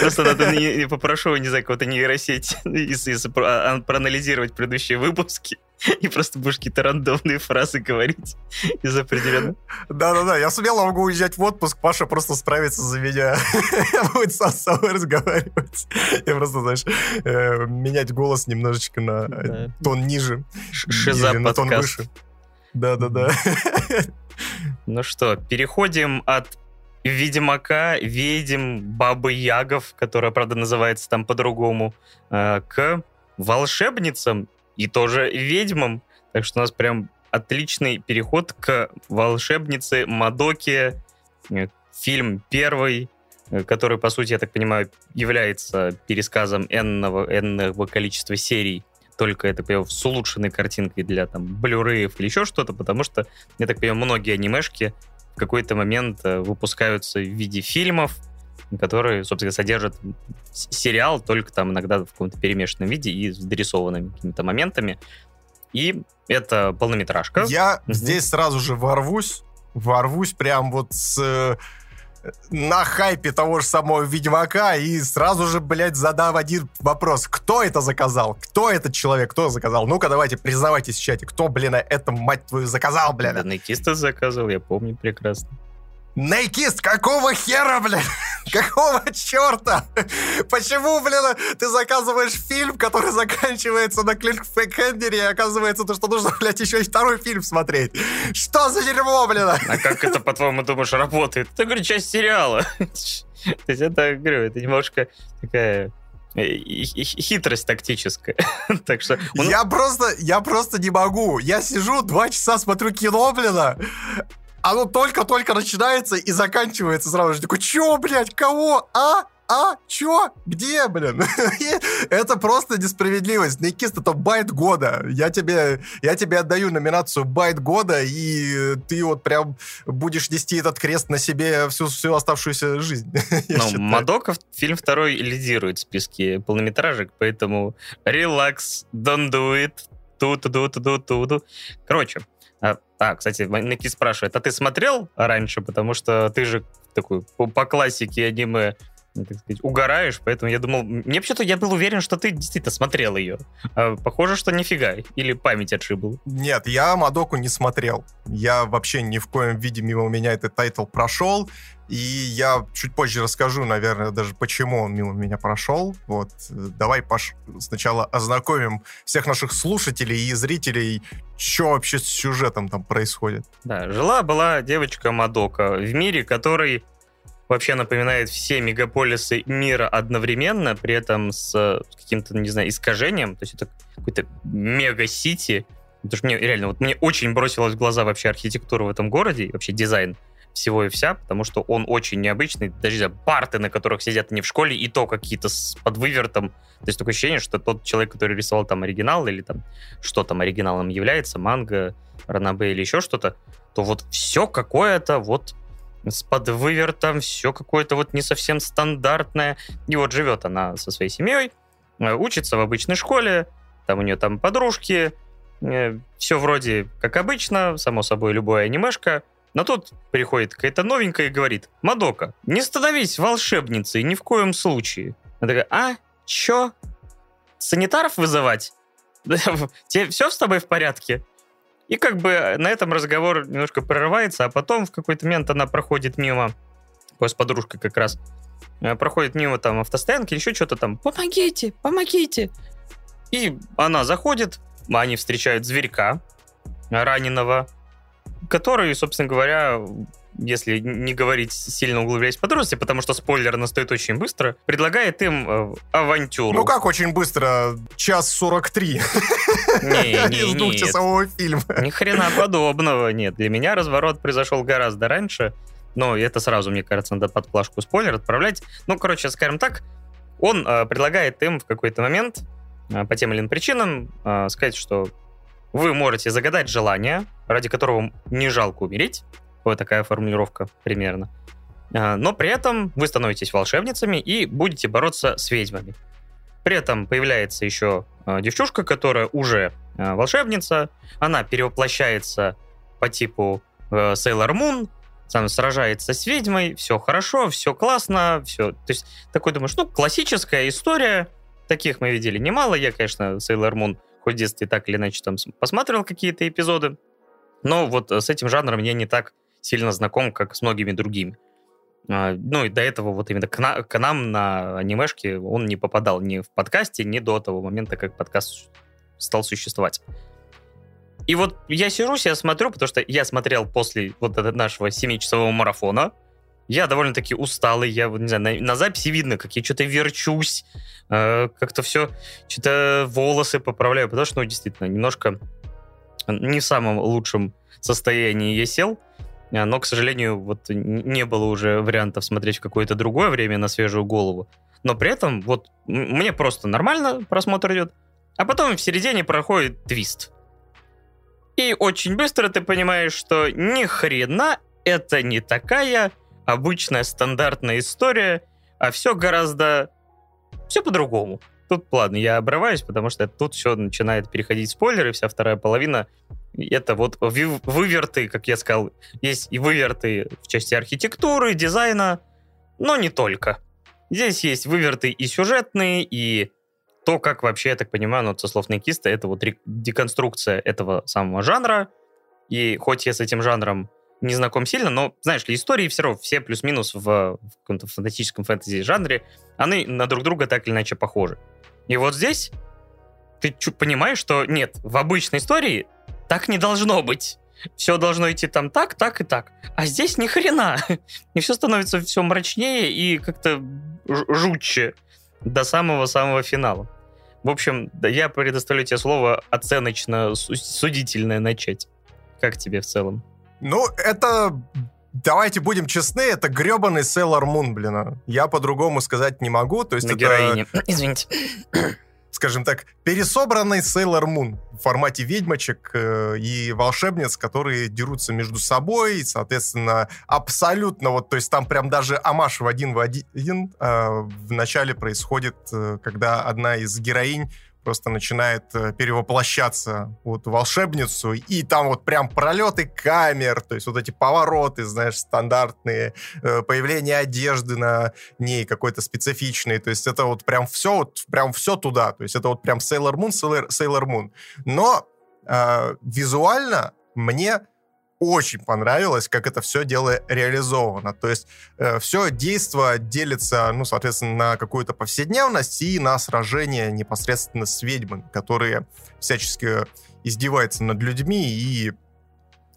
Просто надо, попрошу, не знаю, кого-то нейросеть, если а, проанализировать предыдущие выпуски и просто будешь какие-то рандомные фразы говорить из определенных.
Да-да-да, я смело могу уезжать в отпуск, Паша просто справится за меня. Будет сам с собой разговаривать. Я просто, знаешь, э, менять голос немножечко на э, тон ниже.
Шиза на тон выше.
Да-да-да.
Ну что, переходим от Ведьмака, ведьм, Бабы Ягов, которая, правда, называется там по-другому, э, к волшебницам и тоже ведьмам. Так что у нас прям отличный переход к волшебнице Мадоке. Э, фильм первый, э, который, по сути, я так понимаю, является пересказом энного, энного количества серий только, так понимаю, с улучшенной картинкой для там блюреев или еще что-то, потому что, я так понимаю, многие анимешки в какой-то момент э, выпускаются в виде фильмов, которые, собственно, содержат сериал, только там иногда в каком-то перемешанном виде и с дорисованными какими-то моментами. И это полнометражка.
Я угу. здесь сразу же ворвусь, ворвусь прям вот с э, на хайпе того же самого Ведьмака и сразу же, блядь, задам один вопрос. Кто это заказал? Кто этот человек? Кто заказал? Ну-ка, давайте, признавайтесь в чате. Кто, блин, это, мать твою, заказал, блядь? Да,
заказывал, я помню прекрасно.
Найкист, какого хера, блин? Какого черта? Почему, блин, ты заказываешь фильм, который заканчивается на кликфэкендере, и оказывается, то, что нужно, блядь, еще и второй фильм смотреть? Что за дерьмо, блин?
А как это, по-твоему, думаешь, работает? Это, говорю, часть сериала. То есть это, говорю, это немножко такая э, хитрость тактическая. так что
он... я просто, я просто не могу. Я сижу два часа смотрю кино, блин, оно только-только начинается и заканчивается сразу же. Такой, чё, блядь, кого? А? А? Чё? Где, блин? это просто несправедливость. Найкист — это bait года. Я тебе, я тебе отдаю номинацию bait года, и ты вот прям будешь нести этот крест на себе всю, всю оставшуюся жизнь.
ну, Мадока, фильм второй лидирует в списке полнометражек, поэтому relax, don't do it, ту-ту-ту-ту-ту-ту. Короче, а, а, кстати, Ники спрашивает, а ты смотрел раньше? Потому что ты же такой по, по классике аниме так сказать, угораешь, поэтому я думал... Мне вообще-то я был уверен, что ты действительно смотрел ее. А похоже, что нифига. Или память отшибла.
Нет, я Мадоку не смотрел. Я вообще ни в коем виде мимо меня этот тайтл прошел. И я чуть позже расскажу, наверное, даже почему он мимо меня прошел. Вот, давай, Паш, сначала ознакомим всех наших слушателей и зрителей, что вообще с сюжетом там происходит.
Да, жила-была девочка Мадока в мире, который вообще напоминает все мегаполисы мира одновременно, при этом с, каким-то, не знаю, искажением. То есть это какой-то мега-сити. Потому что мне реально, вот мне очень бросилась в глаза вообще архитектура в этом городе, вообще дизайн всего и вся, потому что он очень необычный. Даже знаю, парты, на которых сидят не в школе, и то какие-то с подвывертом. То есть такое ощущение, что тот человек, который рисовал там оригинал, или там что там оригиналом является, манга, ранабе или еще что-то, то вот все какое-то вот с подвывертом, все какое-то вот не совсем стандартное. И вот живет она со своей семьей, э, учится в обычной школе, там у нее там подружки, э, все вроде как обычно, само собой, любая анимешка. Но тут приходит какая-то новенькая и говорит, Мадока, не становись волшебницей ни в коем случае. Она такая, а, чё? Санитаров вызывать? Тебе все с тобой в порядке? И как бы э, на этом разговор немножко прерывается, а потом в какой-то момент она проходит мимо, с подружкой как раз, э, проходит мимо там автостоянки еще что-то там, помогите, помогите. И она заходит, они встречают зверька раненого, который, собственно говоря, если не говорить сильно углубляясь в подробности, потому что спойлер настает очень быстро, предлагает им э, авантюру.
Ну как очень быстро? Час 43.
Не, не,
Из двухчасового фильма.
Ни хрена подобного, нет. Для меня разворот произошел гораздо раньше. Но это сразу, мне кажется, надо под плашку спойлер отправлять. Ну, короче, скажем так, он э, предлагает им в какой-то момент э, по тем или иным причинам э, сказать, что вы можете загадать желание, ради которого не жалко умереть. Вот такая формулировка примерно. Э, но при этом вы становитесь волшебницами и будете бороться с ведьмами. При этом появляется еще э, девчушка, которая уже э, волшебница. Она перевоплощается по типу э, Sailor Moon, сам сражается с ведьмой, все хорошо, все классно, все. То есть такой думаешь, ну, классическая история, таких мы видели немало. Я, конечно, Sailor Moon хоть в детстве так или иначе там посмотрел какие-то эпизоды, но вот с этим жанром я не так сильно знаком, как с многими другими. А, ну и до этого вот именно к, на, к нам на анимешке он не попадал ни в подкасте, ни до того момента, как подкаст стал существовать. И вот я сижу, я смотрю, потому что я смотрел после вот нашего 7-часового марафона. Я довольно-таки усталый, я, не знаю, на, на записи видно, как я что-то верчусь, э, как-то все, что-то волосы поправляю, потому что, ну, действительно, немножко не в самом лучшем состоянии я сел, но, к сожалению, вот не было уже вариантов смотреть в какое-то другое время на свежую голову. Но при этом вот мне просто нормально просмотр идет, а потом в середине проходит твист. И очень быстро ты понимаешь, что ни хрена это не такая обычная стандартная история, а все гораздо... Все по-другому. Тут, ладно, я обрываюсь, потому что тут все начинает переходить спойлеры, вся вторая половина это вот выверты, как я сказал, есть и выверты в части архитектуры, дизайна, но не только. Здесь есть выверты и сюжетные, и то, как вообще, я так понимаю, ну, со слов Никиста, это вот деконструкция этого самого жанра. И хоть я с этим жанром не знаком сильно, но, знаешь ли, истории все равно, все плюс-минус в, в каком-то фантастическом фэнтези-жанре, они на друг друга так или иначе похожи. И вот здесь ты понимаешь, что нет, в обычной истории так не должно быть. Все должно идти там так, так и так. А здесь ни хрена. И все становится все мрачнее и как-то жутче до самого-самого финала. В общем, я предоставляю тебе слово оценочно-судительное начать. Как тебе в целом?
Ну, это давайте будем честны, это гребаный Sailor Moon, блин. Я по-другому сказать не могу. То есть
На
это...
героине. Извините
скажем так, пересобранный Sailor Moon в формате ведьмочек э, и волшебниц, которые дерутся между собой, и, соответственно, абсолютно вот, то есть там прям даже амаш в один в один э, в начале происходит, э, когда одна из героинь просто начинает э, перевоплощаться вот волшебницу, и там вот прям пролеты камер, то есть вот эти повороты, знаешь, стандартные, э, появление одежды на ней какой-то специфичный, то есть это вот прям все, вот прям все туда, то есть это вот прям Sailor Moon, Sailor, Sailor Moon. Но э, визуально мне очень понравилось, как это все дело реализовано. То есть э, все действо делится, ну, соответственно, на какую-то повседневность и на сражение непосредственно с ведьмами, которые всячески издеваются над людьми и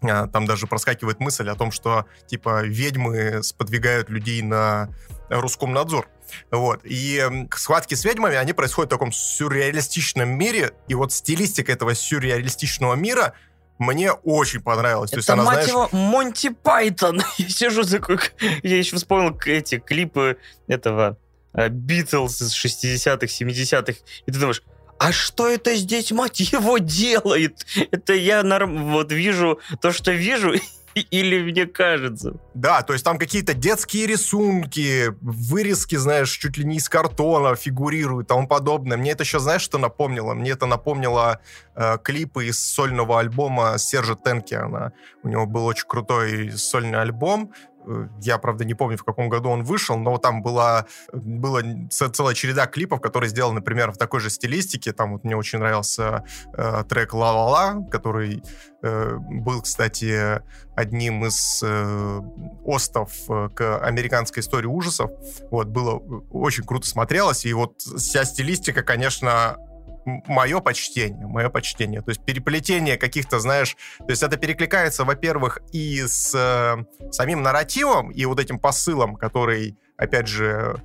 э, там даже проскакивает мысль о том, что, типа, ведьмы сподвигают людей на русском надзор. Вот. И схватки с ведьмами, они происходят в таком сюрреалистичном мире, и вот стилистика этого сюрреалистичного мира — мне очень понравилось.
Это,
То есть она,
мать
знаешь...
его, Монти Пайтон. Я сижу такой... Я еще вспомнил эти клипы этого Битлз из 60-х, 70-х. И ты думаешь, а что это здесь, мать его, делает? Это я норм... вот вижу то, что вижу, Или мне кажется.
Да, то есть там какие-то детские рисунки, вырезки, знаешь, чуть ли не из картона фигурируют и тому подобное. Мне это еще, знаешь, что напомнило? Мне это напомнило э, клипы из сольного альбома Сержа Тенкиана. У него был очень крутой сольный альбом, я, правда, не помню, в каком году он вышел, но там была, была целая череда клипов, которые сделаны, например, в такой же стилистике. Там вот мне очень нравился э, трек «Ла-ла-ла», который э, был, кстати, одним из э, остов э, к американской истории ужасов. Вот, было э, очень круто смотрелось, и вот вся стилистика, конечно, мое почтение, мое почтение. То есть переплетение каких-то, знаешь, то есть это перекликается, во-первых, и с э, самим нарративом, и вот этим посылом, который, опять же,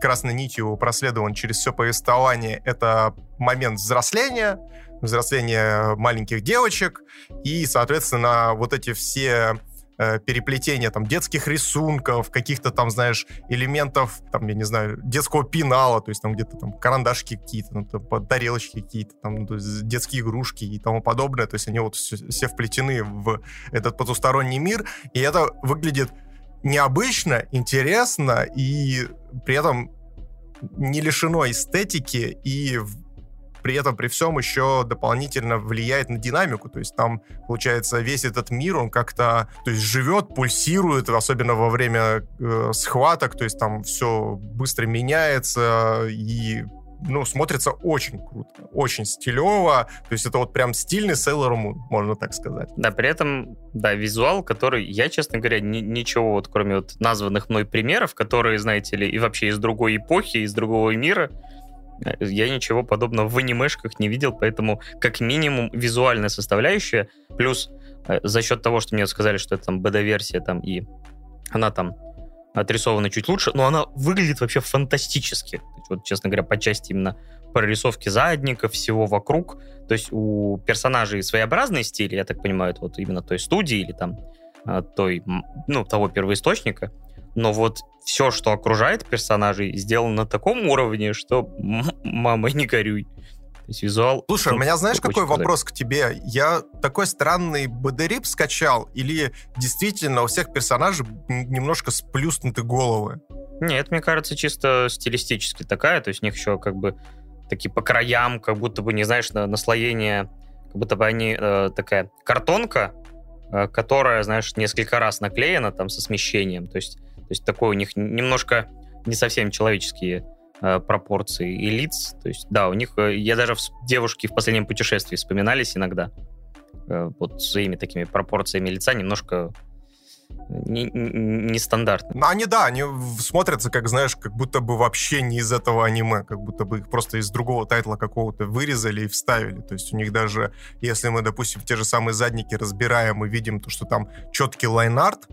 красной нитью проследован через все повествование, это момент взросления, взросления маленьких девочек, и, соответственно, вот эти все э, переплетения там детских рисунков, каких-то там, знаешь, элементов, там, я не знаю, детского пенала, то есть там где-то там карандашки какие-то, ну, там, тарелочки какие-то, там, ну, детские игрушки и тому подобное, то есть они вот все, все вплетены в этот потусторонний мир, и это выглядит необычно, интересно и при этом не лишено эстетики и при этом при всем еще дополнительно влияет на динамику. То есть там, получается, весь этот мир, он как-то то есть, живет, пульсирует, особенно во время э, схваток. То есть там все быстро меняется и ну, смотрится очень круто, очень стилево. То есть это вот прям стильный Sailor Moon, можно так сказать.
Да, при этом, да, визуал, который, я, честно говоря, ни, ничего вот кроме вот названных мной примеров, которые, знаете ли, и вообще из другой эпохи, из другого мира, я ничего подобного в анимешках не видел, поэтому как минимум визуальная составляющая, плюс э, за счет того, что мне сказали, что это там бета-версия там и она там отрисована чуть лучше, но она выглядит вообще фантастически. Вот, честно говоря, по части именно прорисовки задников, всего вокруг. То есть у персонажей своеобразный стиль, я так понимаю, это вот именно той студии или там а, той, ну, того первоисточника. Но вот все, что окружает персонажей, сделано на таком уровне, что мама, не горюй. То есть визуал...
Слушай, ну, у меня знаешь, какой вопрос к тебе? Я такой странный БДРИП скачал или действительно у всех персонажей немножко сплюснуты головы?
Нет, мне кажется, чисто стилистически такая, то есть у них еще как бы такие по краям, как будто бы, не знаешь, наслоение, как будто бы они э, такая картонка, э, которая, знаешь, несколько раз наклеена там со смещением, то есть, то есть такой у них немножко не совсем человеческие Э, пропорции и лиц. То есть, да, у них, э, я даже в девушки в последнем путешествии вспоминались иногда. Э, вот своими такими пропорциями лица немножко нестандартно. Не,
не они, да, они смотрятся, как, знаешь, как будто бы вообще не из этого аниме, как будто бы их просто из другого тайтла какого-то вырезали и вставили. То есть у них даже, если мы, допустим, те же самые задники разбираем и видим то, что там четкий lineart,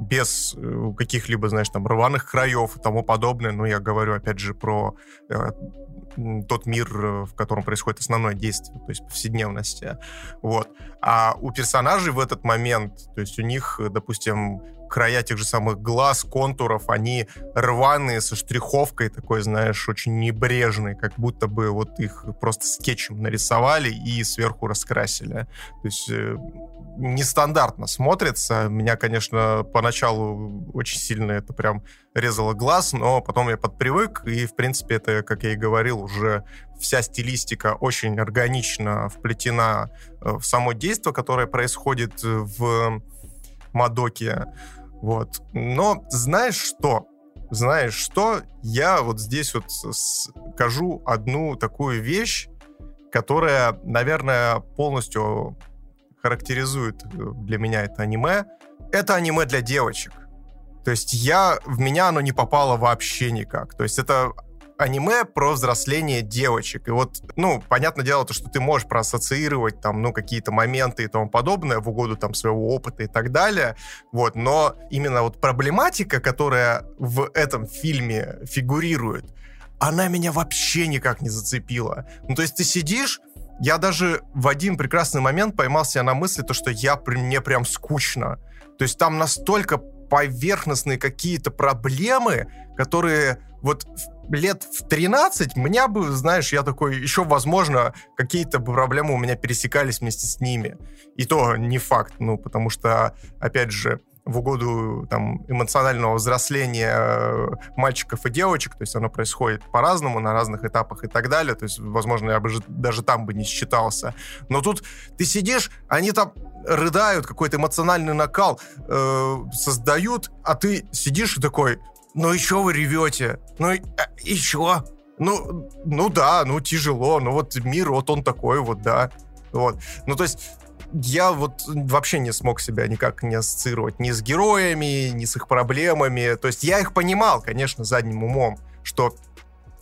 без э, каких-либо, знаешь, там, рваных краев и тому подобное. Но я говорю, опять же, про э, тот мир, э, в котором происходит основное действие, то есть повседневности. Вот. А у персонажей в этот момент, то есть у них, допустим, края тех же самых глаз, контуров, они рваные, со штриховкой такой, знаешь, очень небрежной, как будто бы вот их просто скетчем нарисовали и сверху раскрасили. То есть нестандартно смотрится. Меня, конечно, поначалу очень сильно это прям резало глаз, но потом я подпривык, и, в принципе, это, как я и говорил, уже вся стилистика очень органично вплетена э, в само действие, которое происходит в Мадоке. Вот. Но знаешь что? Знаешь что? Я вот здесь вот скажу одну такую вещь, которая, наверное, полностью характеризует э, для меня это аниме, это аниме для девочек. То есть я, в меня оно не попало вообще никак. То есть это аниме про взросление девочек. И вот, ну, понятное дело, то, что ты можешь проассоциировать там, ну, какие-то моменты и тому подобное в угоду там своего опыта и так далее. Вот, но именно вот проблематика, которая в этом фильме фигурирует, она меня вообще никак не зацепила. Ну, то есть ты сидишь, я даже в один прекрасный момент поймал себя на мысли, то, что я, мне прям скучно. То есть там настолько поверхностные какие-то проблемы, которые вот лет в 13 меня бы, знаешь, я такой, еще, возможно, какие-то проблемы у меня пересекались вместе с ними. И то не факт, ну, потому что, опять же, в угоду там, эмоционального взросления э, мальчиков и девочек, то есть оно происходит по-разному, на разных этапах и так далее, то есть, возможно, я бы даже там бы не считался. Но тут ты сидишь, они там рыдают, какой-то эмоциональный накал э, создают, а ты сидишь и такой, ну еще вы ревете, ну и, э, ну, ну да, ну тяжело, ну вот мир, вот он такой вот, да. Вот. Ну, то есть я вот вообще не смог себя никак не ассоциировать ни с героями, ни с их проблемами. То есть я их понимал, конечно, задним умом, что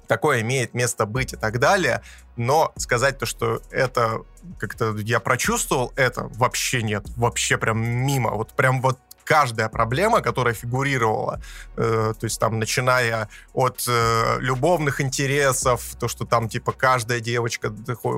такое имеет место быть и так далее, но сказать то, что это как-то я прочувствовал, это вообще нет, вообще прям мимо, вот прям вот каждая проблема, которая фигурировала, э, то есть там начиная от э, любовных интересов, то, что там типа каждая девочка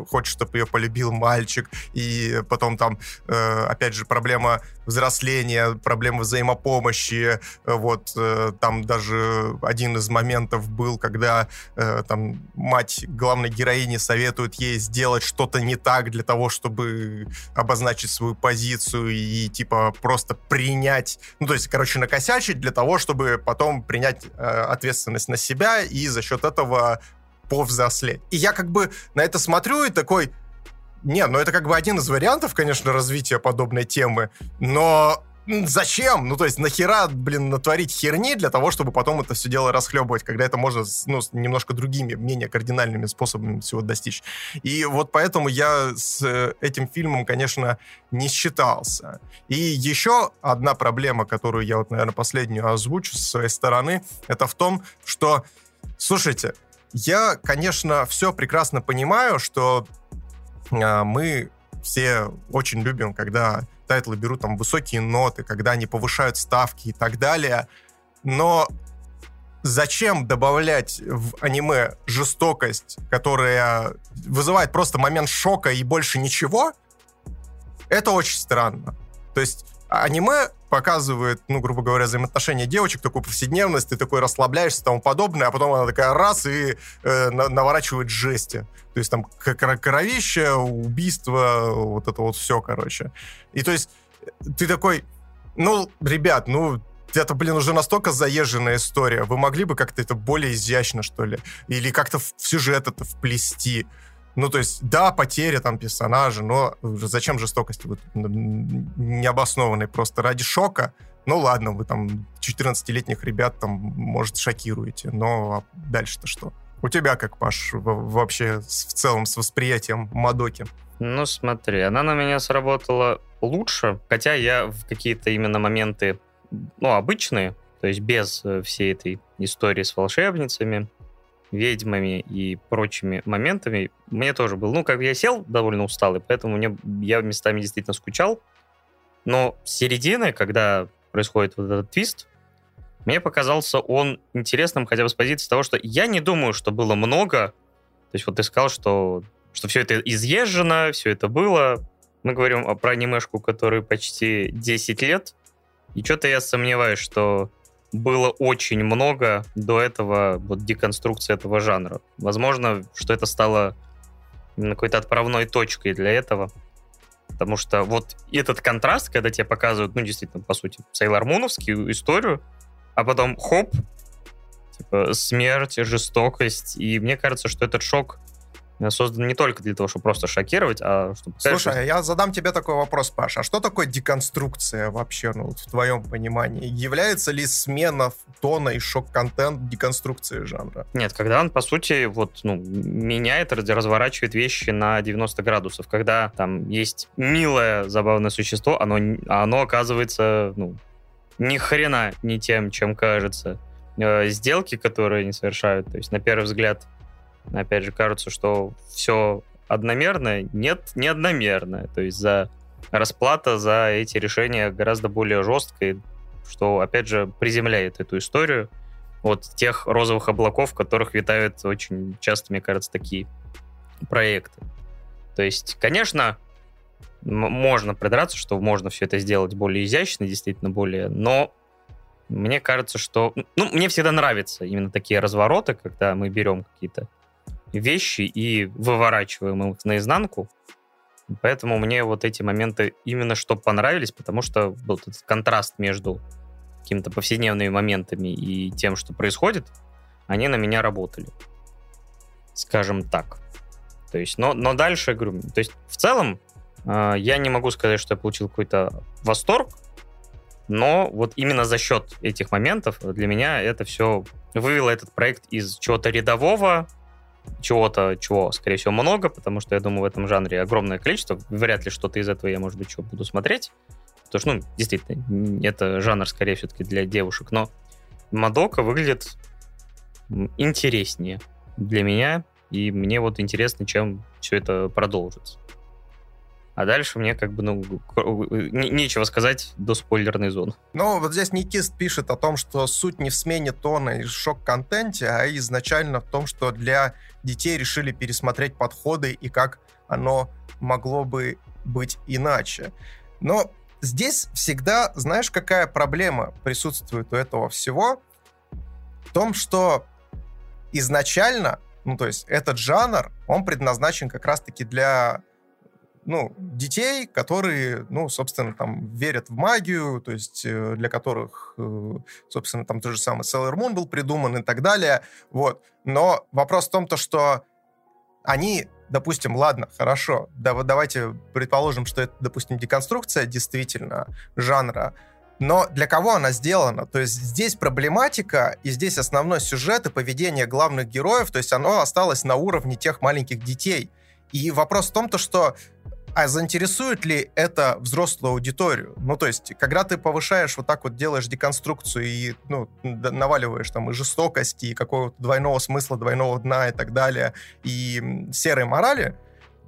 хочет, чтобы ее полюбил мальчик, и потом там, э, опять же, проблема взросления, проблема взаимопомощи, вот э, там даже один из моментов был, когда э, там мать главной героини советует ей сделать что-то не так для того, чтобы обозначить свою позицию и типа просто принять принять, ну, то есть, короче, накосячить для того, чтобы потом принять э, ответственность на себя и за счет этого повзрослеть. И я как бы на это смотрю и такой, не, ну это как бы один из вариантов, конечно, развития подобной темы, но Зачем? Ну, то есть, нахера, блин, натворить херни для того, чтобы потом это все дело расхлебывать, когда это можно, ну, немножко другими, менее кардинальными способами всего достичь. И вот поэтому я с э, этим фильмом, конечно, не считался. И еще одна проблема, которую я вот, наверное, последнюю озвучу с своей стороны, это в том, что, слушайте, я, конечно, все прекрасно понимаю, что э, мы все очень любим, когда тайтлы берут там высокие ноты, когда они повышают ставки и так далее. Но зачем добавлять в аниме жестокость, которая вызывает просто момент шока и больше ничего? Это очень странно. То есть аниме показывает, ну, грубо говоря, взаимоотношения девочек, такую повседневность, ты такой расслабляешься и тому подобное, а потом она такая раз и э, на, наворачивает жести. То есть там кровище, убийство, вот это вот все, короче. И то есть ты такой, ну, ребят, ну, это, блин, уже настолько заезженная история. Вы могли бы как-то это более изящно, что ли? Или как-то в сюжет это вплести? Ну, то есть, да, потеря там персонажа, но зачем жестокость вот, необоснованной просто ради шока? Ну, ладно, вы там 14-летних ребят там, может, шокируете, но дальше-то что? У тебя как, Паш, вообще в целом с восприятием Мадоки?
Ну, смотри, она на меня сработала лучше, хотя я в какие-то именно моменты, ну, обычные, то есть без э, всей этой истории с волшебницами, ведьмами и прочими моментами, мне тоже был, ну, как я сел довольно усталый, поэтому мне, я местами действительно скучал, но с середины, когда происходит вот этот твист, мне показался он интересным хотя бы с позиции того, что я не думаю, что было много, то есть вот ты сказал, что, что все это изъезжено, все это было, мы говорим про анимешку, которой почти 10 лет, и что-то я сомневаюсь, что было очень много до этого вот деконструкции этого жанра. Возможно, что это стало какой-то отправной точкой для этого. Потому что вот этот контраст, когда тебе показывают, ну, действительно, по сути, Сейлормуновскую историю, а потом хоп, типа, смерть, жестокость. И мне кажется, что этот шок создан не только для того, чтобы просто шокировать, а чтобы...
Слушай, конечно... я задам тебе такой вопрос, Паша. А что такое деконструкция вообще, ну, в твоем понимании? Является ли смена тона и шок-контент деконструкцией жанра?
Нет, когда он, по сути, вот, ну, меняет, разворачивает вещи на 90 градусов. Когда там есть милое, забавное существо, оно, оно оказывается, ну, ни хрена не тем, чем кажется. Э, сделки, которые они совершают, то есть, на первый взгляд, опять же, кажется, что все одномерное. Нет, не одномерное. То есть за расплата за эти решения гораздо более жесткая, что, опять же, приземляет эту историю от тех розовых облаков, в которых витают очень часто, мне кажется, такие проекты. То есть, конечно, можно придраться, что можно все это сделать более изящно, действительно более, но мне кажется, что... Ну, мне всегда нравятся именно такие развороты, когда мы берем какие-то вещи и выворачиваем их наизнанку. Поэтому мне вот эти моменты именно что понравились, потому что был этот контраст между какими-то повседневными моментами и тем, что происходит, они на меня работали. Скажем так. То есть, но, но дальше, говорю, то есть в целом э, я не могу сказать, что я получил какой-то восторг, но вот именно за счет этих моментов для меня это все вывело этот проект из чего-то рядового, чего-то, чего, скорее всего, много, потому что я думаю, в этом жанре огромное количество. Вряд ли что-то из этого я, может быть, что буду смотреть. Потому что, ну, действительно, это жанр, скорее все-таки, для девушек. Но Мадока выглядит интереснее. для меня, и мне вот интересно, чем все это продолжится. А дальше мне как бы, ну, нечего сказать до спойлерной зоны.
Ну, вот здесь Никист пишет о том, что суть не в смене тона и шок-контенте, а изначально в том, что для детей решили пересмотреть подходы и как оно могло бы быть иначе. Но здесь всегда, знаешь, какая проблема присутствует у этого всего? В том, что изначально, ну, то есть этот жанр, он предназначен как раз-таки для ну, детей, которые, ну, собственно, там, верят в магию, то есть э, для которых, э, собственно, там тот же самый Sailor Moon был придуман и так далее, вот. Но вопрос в том, то, что они, допустим, ладно, хорошо, да, вот давайте предположим, что это, допустим, деконструкция действительно жанра, но для кого она сделана? То есть здесь проблематика, и здесь основной сюжет и поведение главных героев, то есть оно осталось на уровне тех маленьких детей. И вопрос в том, то, что а заинтересует ли это взрослую аудиторию? Ну, то есть, когда ты повышаешь, вот так вот делаешь деконструкцию и, ну, наваливаешь там и жестокости, и какого-то двойного смысла, двойного дна и так далее, и серой морали,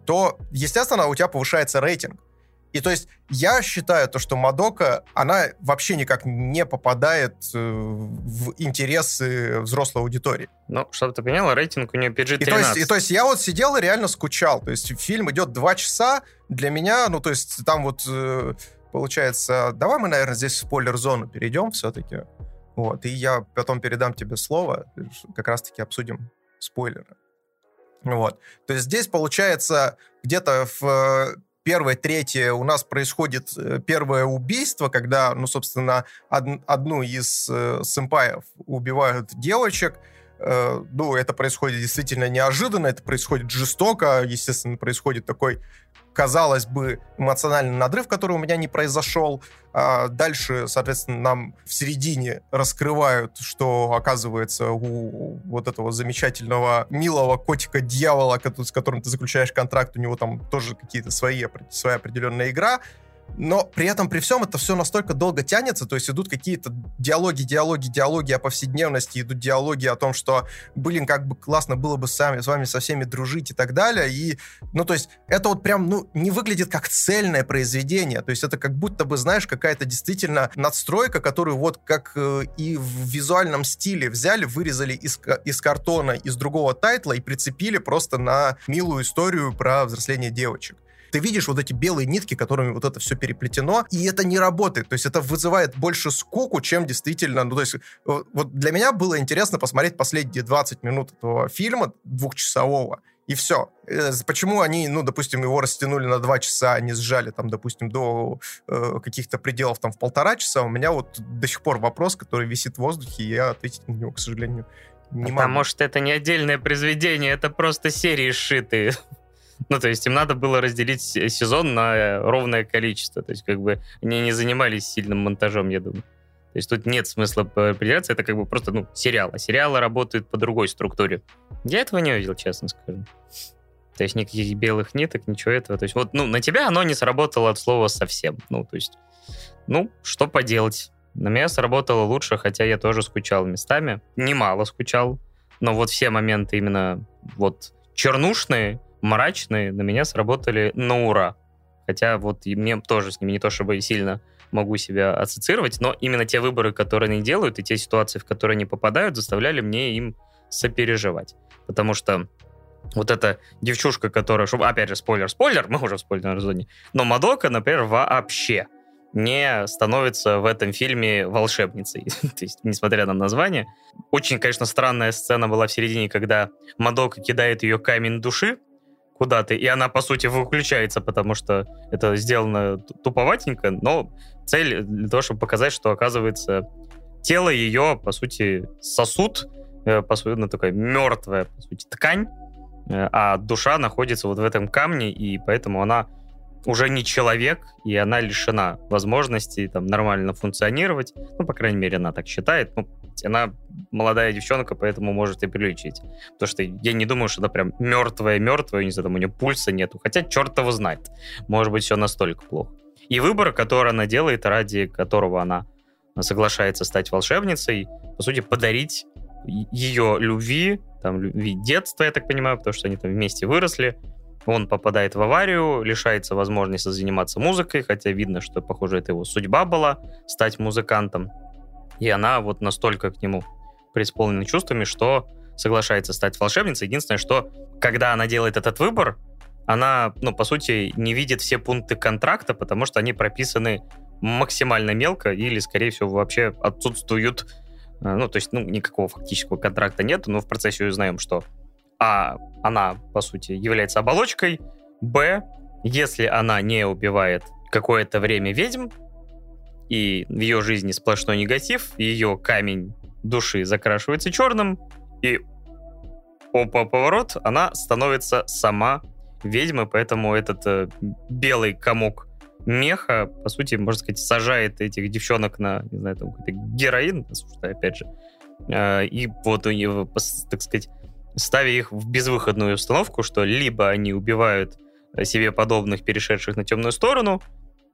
то, естественно, у тебя повышается рейтинг. И то есть я считаю то, что Мадока, она вообще никак не попадает э, в интересы взрослой аудитории.
Ну, чтобы ты поняла, рейтинг у нее PG-13.
И то, есть, и то есть я вот сидел и реально скучал. То есть фильм идет два часа. Для меня, ну, то есть там вот э, получается... Давай мы, наверное, здесь в спойлер-зону перейдем все-таки. Вот, и я потом передам тебе слово, как раз-таки обсудим спойлеры. Вот. То есть здесь, получается, где-то в первое, третье у нас происходит э, первое убийство, когда, ну, собственно, од, одну из э, сэмпаев убивают девочек. Э, ну, это происходит действительно неожиданно, это происходит жестоко, естественно, происходит такой казалось бы, эмоциональный надрыв, который у меня не произошел. А дальше, соответственно, нам в середине раскрывают, что, оказывается, у вот этого замечательного, милого котика-дьявола, с которым ты заключаешь контракт, у него там тоже какие-то свои, своя определенная игра, но при этом, при всем, это все настолько долго тянется, то есть идут какие-то диалоги, диалоги, диалоги о повседневности, идут диалоги о том, что, блин, как бы классно было бы с вами, с вами со всеми дружить и так далее, и, ну, то есть это вот прям, ну, не выглядит как цельное произведение, то есть это как будто бы, знаешь, какая-то действительно надстройка, которую вот как э, и в визуальном стиле взяли, вырезали из, из картона, из другого тайтла и прицепили просто на милую историю про взросление девочек ты видишь вот эти белые нитки, которыми вот это все переплетено, и это не работает. То есть это вызывает больше скуку, чем действительно... Ну, то есть вот для меня было интересно посмотреть последние 20 минут этого фильма двухчасового, и все. Э, почему они, ну, допустим, его растянули на два часа, а не сжали там, допустим, до э, каких-то пределов там в полтора часа, у меня вот до сих пор вопрос, который висит в воздухе, и я ответить на него, к сожалению, не
Потому могу. что это не отдельное произведение, это просто серии сшитые. Ну, то есть им надо было разделить сезон на э, ровное количество. То есть как бы они не занимались сильным монтажом, я думаю. То есть тут нет смысла определяться, это как бы просто, ну, сериал. А сериалы работают по другой структуре. Я этого не увидел, честно скажу. То есть никаких белых ниток, ничего этого. То есть вот, ну, на тебя оно не сработало от слова совсем. Ну, то есть, ну, что поделать. На меня сработало лучше, хотя я тоже скучал местами. Немало скучал. Но вот все моменты именно вот чернушные, мрачные на меня сработали на ура. Хотя вот и мне тоже с ними не то чтобы сильно могу себя ассоциировать, но именно те выборы, которые они делают, и те ситуации, в которые они попадают, заставляли мне им сопереживать. Потому что вот эта девчушка, которая... Опять же, спойлер, спойлер, мы уже в спойлерной зоне. Но Мадока, например, вообще не становится в этом фильме волшебницей. То есть, несмотря на название. Очень, конечно, странная сцена была в середине, когда Мадока кидает ее камень души, куда-то, и она, по сути, выключается, потому что это сделано туповатенько, но цель для того, чтобы показать, что, оказывается, тело ее, по сути, сосуд, э, по сути, ну, такая мертвая, по сути, ткань, э, а душа находится вот в этом камне, и поэтому она уже не человек, и она лишена возможности там нормально функционировать. Ну, по крайней мере, она так считает. Ну, она молодая девчонка, поэтому может и прилечить. Потому что я не думаю, что она прям мертвая-мертвая, не знаю, там у нее пульса нету. Хотя черт его знает. Может быть, все настолько плохо. И выбор, который она делает, ради которого она соглашается стать волшебницей, по сути, подарить ее любви, там, любви детства, я так понимаю, потому что они там вместе выросли. Он попадает в аварию, лишается возможности заниматься музыкой, хотя видно, что, похоже, это его судьба была, стать музыкантом. И она вот настолько к нему преисполнена чувствами, что соглашается стать волшебницей. Единственное, что когда она делает этот выбор, она, ну, по сути, не видит все пункты контракта, потому что они прописаны максимально мелко или, скорее всего, вообще отсутствуют. Э, ну, то есть, ну, никакого фактического контракта нет, но в процессе узнаем, что А, она, по сути, является оболочкой, Б, если она не убивает какое-то время ведьм, и в ее жизни сплошной негатив, ее камень души закрашивается черным, и опа, поворот, она становится сама ведьмой, поэтому этот э, белый комок меха, по сути, можно сказать, сажает этих девчонок на, не знаю, там какой-то героин, опять же, э, и вот у него, так сказать, ставя их в безвыходную установку, что либо они убивают себе подобных, перешедших на темную сторону,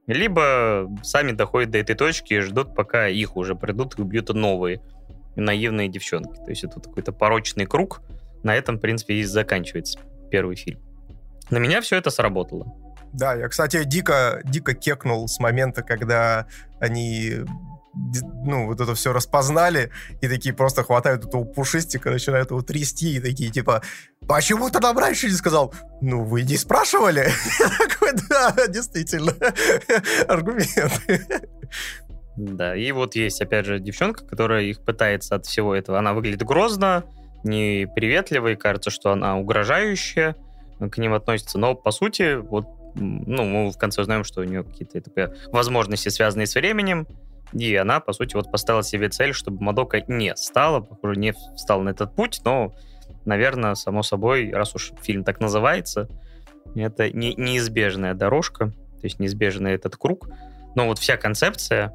либо сами доходят до этой точки и ждут, пока их уже придут и убьют новые наивные девчонки. То есть это какой-то порочный круг. На этом, в принципе, и заканчивается первый фильм. На меня все это сработало.
Да, я, кстати, дико, дико кекнул с момента, когда они ну, вот это все распознали, и такие просто хватают этого пушистика, начинают его трясти, и такие, типа, почему ты нам раньше не сказал? Ну, вы не спрашивали? такой, да, действительно, аргумент.
Да, и вот есть, опять же, девчонка, которая их пытается от всего этого. Она выглядит грозно, неприветливо, и кажется, что она угрожающая к ним относится. Но, по сути, вот ну, мы в конце узнаем, что у нее какие-то возможности, связанные с временем, и она, по сути, вот поставила себе цель, чтобы Мадока не стала, похоже, не встала на этот путь, но, наверное, само собой, раз уж фильм так называется, это не, неизбежная дорожка, то есть неизбежный этот круг. Но вот вся концепция,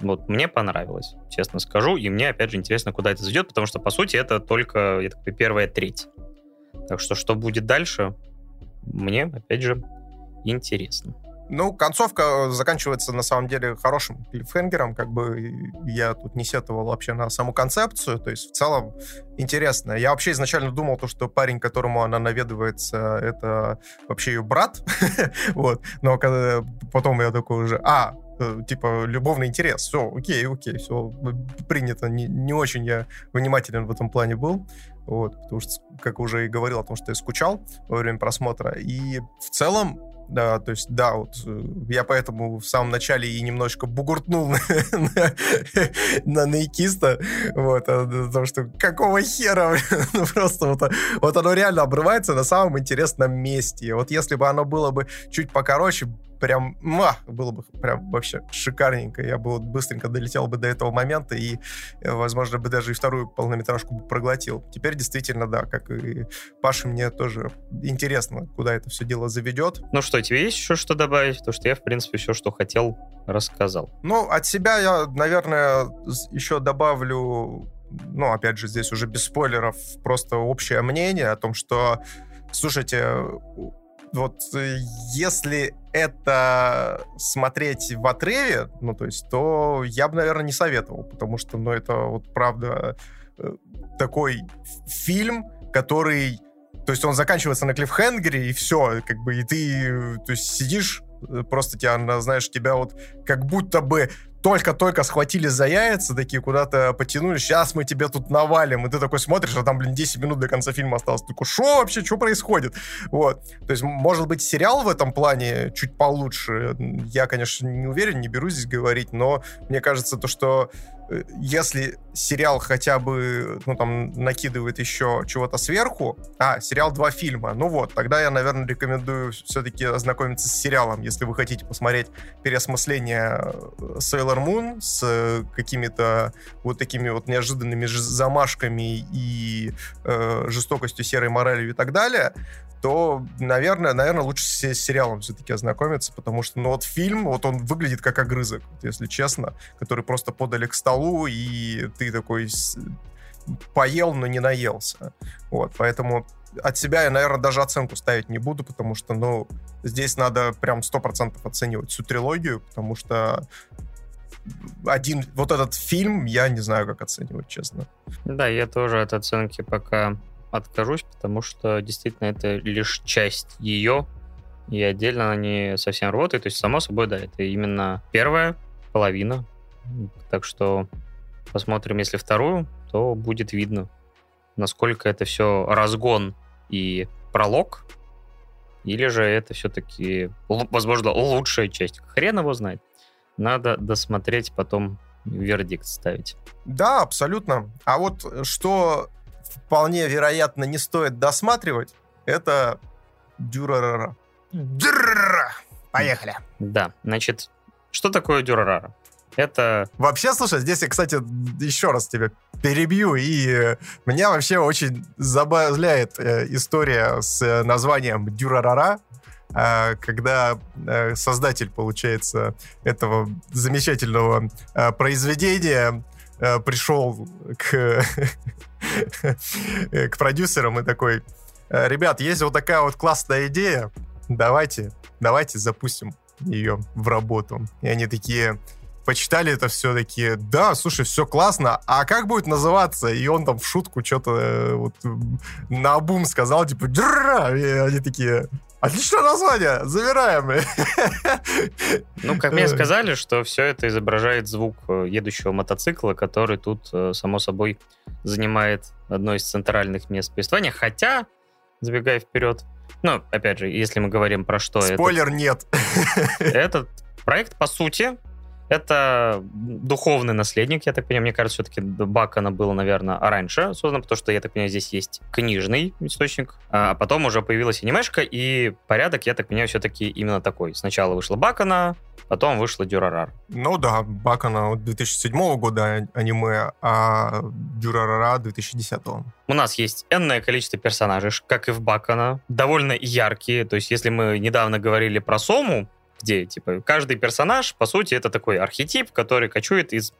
вот мне понравилась, честно скажу, и мне, опять же, интересно, куда это зайдет, потому что, по сути, это только, я так понимаю, первая треть. Так что, что будет дальше, мне, опять же, интересно.
Ну, концовка заканчивается, на самом деле, хорошим клиффхенгером, как бы я тут не сетовал вообще на саму концепцию, то есть в целом интересно. Я вообще изначально думал, то, что парень, которому она наведывается, это вообще ее брат, вот, но когда потом я такой уже, а, э, типа, любовный интерес, все, окей, окей, все принято, не, не очень я внимателен в этом плане был, вот, потому что, как уже и говорил о том, что я скучал во время просмотра, и в целом да, то есть, да, вот э, я поэтому в самом начале и немножко бугуртнул на, на, на наикиста, вот, потому что какого хера, ну просто вот, вот оно реально обрывается на самом интересном месте. Вот если бы оно было бы чуть покороче, прям, ма, было бы прям вообще шикарненько. Я бы вот быстренько долетел бы до этого момента и, э, возможно, бы даже и вторую полнометражку бы проглотил. Теперь действительно, да, как и Паше, мне тоже интересно, куда это все дело заведет.
Ну что, тебе есть еще что добавить? Потому что я, в принципе, все, что хотел, рассказал.
Ну, от себя я, наверное, еще добавлю ну, опять же, здесь уже без спойлеров, просто общее мнение о том, что, слушайте, вот э, если это смотреть в отрыве, ну, то есть, то я бы, наверное, не советовал, потому что, ну, это вот, правда, э, такой фильм, который... То есть он заканчивается на клиффхенгере, и все, как бы, и ты, то есть, сидишь, э, просто тебя, знаешь, тебя вот как будто бы только-только схватили за яйца, такие куда-то потянули, сейчас мы тебе тут навалим, и ты такой смотришь, а там, блин, 10 минут до конца фильма осталось. Ты такой, что вообще, что происходит? Вот. То есть, может быть, сериал в этом плане чуть получше. Я, конечно, не уверен, не берусь здесь говорить, но мне кажется, то, что если сериал хотя бы, ну, там, накидывает еще чего-то сверху, а, сериал два фильма, ну вот, тогда я, наверное, рекомендую все-таки ознакомиться с сериалом, если вы хотите посмотреть переосмысление э, Sailor Moon с какими-то вот такими вот неожиданными замашками и э, жестокостью, серой моралью и так далее, то, наверное, наверное, лучше с сериалом все-таки ознакомиться, потому что, ну, вот фильм, вот он выглядит как огрызок, если честно, который просто подали к столу, и ты такой поел, но не наелся. Вот, поэтому от себя я, наверное, даже оценку ставить не буду, потому что, ну, здесь надо прям 100% оценивать всю трилогию, потому что один, вот этот фильм я не знаю, как оценивать, честно.
Да, я тоже от оценки пока откажусь, потому что действительно это лишь часть ее, и отдельно она не совсем работает. То есть, само собой, да, это именно первая половина. Так что посмотрим, если вторую, то будет видно, насколько это все разгон и пролог, или же это все-таки, возможно, лучшая часть. Хрен его знает. Надо досмотреть, потом вердикт ставить.
Да, абсолютно. А вот что вполне вероятно не стоит досматривать, это Дюрарара. Дюрарара! Поехали.
Да, значит, что такое Дюрарара? Это...
Вообще, слушай, здесь я, кстати, еще раз тебя перебью, и э, меня вообще очень забавляет э, история с э, названием Дюрарара, э, когда э, создатель, получается, этого замечательного э, произведения э, пришел к, к продюсерам и такой, «Э, ребят, есть вот такая вот классная идея, давайте, давайте запустим ее в работу. И они такие, почитали это все таки да, слушай, все классно, а как будет называться? И он там в шутку что-то э, вот на бум сказал, типа, Дра! и они такие, Отличное название, забираем.
Ну, как мне сказали, что все это изображает звук э, едущего мотоцикла, который тут, э, само собой, занимает одно из центральных мест повествования. Хотя, забегая вперед, ну, опять же, если мы говорим про что
Спойлер
этот,
нет.
Этот проект, по сути, это духовный наследник, я так понимаю. Мне кажется, все-таки Бакана было, наверное, раньше создано, потому что, я так понимаю, здесь есть книжный источник, а потом уже появилась анимешка, и порядок, я так понимаю, все-таки именно такой. Сначала вышла Бакана, потом вышла Дюрарар.
Ну да, Бакана 2007 года аниме, а Дюрарара 2010.
У нас есть энное количество персонажей, как и в Бакана, довольно яркие. То есть, если мы недавно говорили про Сому, где, типа, каждый персонаж, по сути, это такой архетип, который кочует из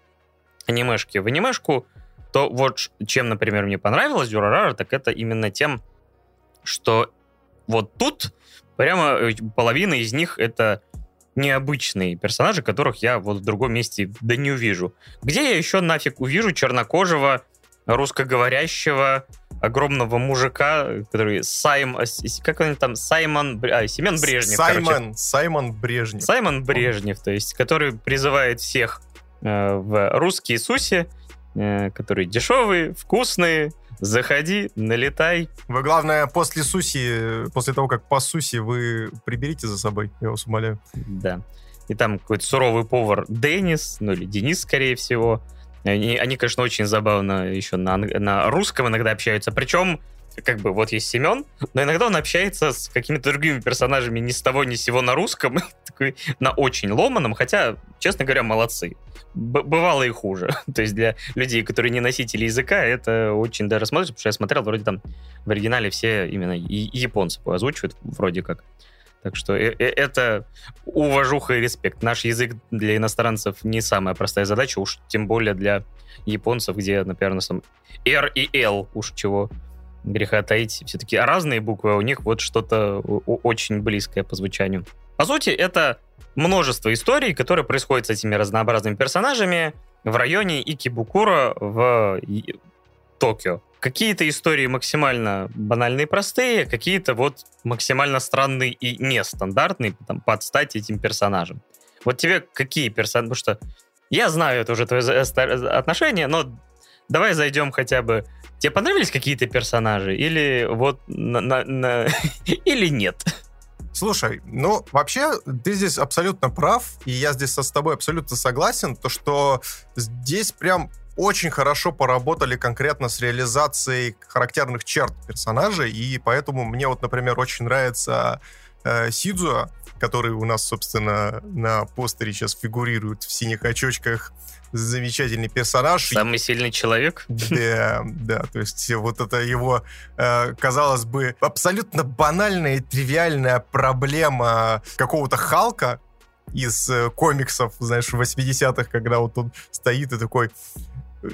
анимешки в анимешку, то вот чем, например, мне понравилось Дюрарара, так это именно тем, что вот тут прямо э, половина из них это необычные персонажи, которых я вот в другом месте да не увижу. Где я еще нафиг увижу чернокожего русскоговорящего огромного мужика, который Сайм... Как он там? Саймон... А, Семен Брежнев,
Саймон, короче. Саймон Брежнев.
Саймон Брежнев, то есть, который призывает всех э, в русские суси, э, которые дешевые, вкусные, заходи, налетай.
Вы, главное, после суси, после того, как по суси, вы приберите за собой, я вас умоляю.
Да. И там какой-то суровый повар Денис, ну или Денис, скорее всего, они, они конечно, очень забавно еще на, на русском иногда общаются. Причем, как бы, вот есть Семен, но иногда он общается с какими-то другими персонажами ни с того, ни с сего на русском, такой на очень ломаном, хотя, честно говоря, молодцы. Б бывало и хуже. То есть для людей, которые не носители языка, это очень даже смотрится, потому что я смотрел, вроде там в оригинале все именно японцы озвучивают, вроде как. Так что э, э, это уважуха и респект. Наш язык для иностранцев не самая простая задача, уж тем более для японцев, где, например, там R и L, уж чего греха таить. Все-таки разные буквы, а у них вот что-то очень близкое по звучанию. По сути, это множество историй, которые происходят с этими разнообразными персонажами в районе Икибукура в Токио. Какие-то истории максимально банальные и простые, какие-то вот максимально странные и нестандартные там, под стать этим персонажам. Вот тебе какие персонажи... Потому что я знаю, это уже твое отношение, но давай зайдем хотя бы... Тебе понравились какие-то персонажи? Или вот... На, на, на... Или нет?
Слушай, ну, вообще, ты здесь абсолютно прав, и я здесь с тобой абсолютно согласен, то, что здесь прям очень хорошо поработали конкретно с реализацией характерных черт персонажей, и поэтому мне вот, например, очень нравится э, Сидзуа, который у нас, собственно, на постере сейчас фигурирует в синих очочках. Замечательный персонаж.
Самый сильный человек.
Да, да, то есть вот это его, э, казалось бы, абсолютно банальная и тривиальная проблема какого-то Халка, из э, комиксов, знаешь, 80-х, когда вот он стоит и такой,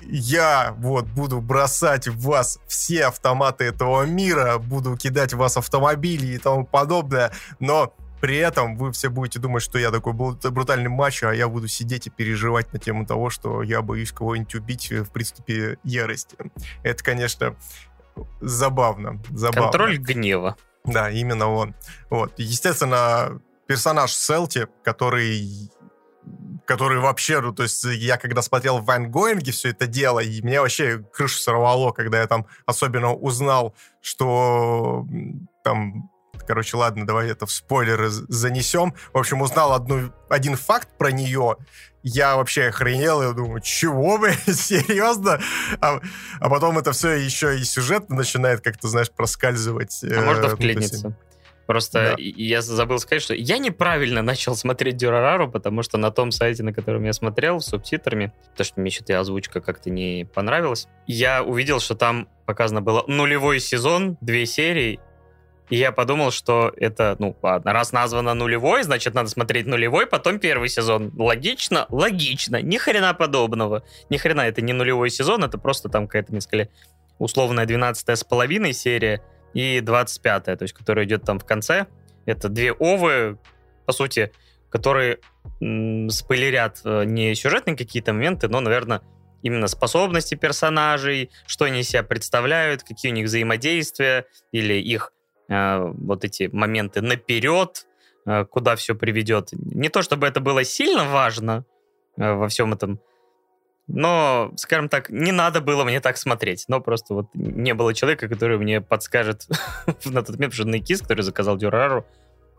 я вот буду бросать в вас все автоматы этого мира, буду кидать в вас автомобили и тому подобное, но при этом вы все будете думать, что я такой брутальный мачо, а я буду сидеть и переживать на тему того, что я боюсь кого-нибудь убить в приступе ярости. Это, конечно, забавно. забавно.
Контроль гнева.
Да, именно он. Вот. Естественно, персонаж Селти, который который вообще, ну, то есть я когда смотрел в Ван Гоинге все это дело, и мне вообще крышу сорвало, когда я там особенно узнал, что там Короче, ладно, давай это в спойлеры занесем. В общем, узнал одну, один факт про нее. Я вообще охренел, и думаю, чего, вы, серьезно? А, а потом это все еще и сюжет начинает как-то, знаешь, проскальзывать.
А можно э, вклиниться? Просто да. я забыл сказать, что я неправильно начал смотреть Дюрарару, потому что на том сайте, на котором я смотрел, с субтитрами, то, что мне что-то озвучка как-то не понравилась, я увидел, что там показано было нулевой сезон, две серии, и я подумал, что это, ну, ладно, раз названо нулевой, значит, надо смотреть нулевой, потом первый сезон. Логично? Логично. Ни хрена подобного. Ни хрена это не нулевой сезон, это просто там какая-то, мне сказали, условная 12 с половиной серия и 25 то есть, которая идет там в конце. Это две овы, по сути, которые м- спойлерят э, не сюжетные какие-то моменты, но, наверное, именно способности персонажей, что они себя представляют, какие у них взаимодействия или их Э, вот эти моменты наперед, э, куда все приведет. Не то чтобы это было сильно важно э, во всем этом, но, скажем так, не надо было мне так смотреть. Но просто вот не было человека, который мне подскажет на тот момент, потому что Найкис, который заказал Дюрару,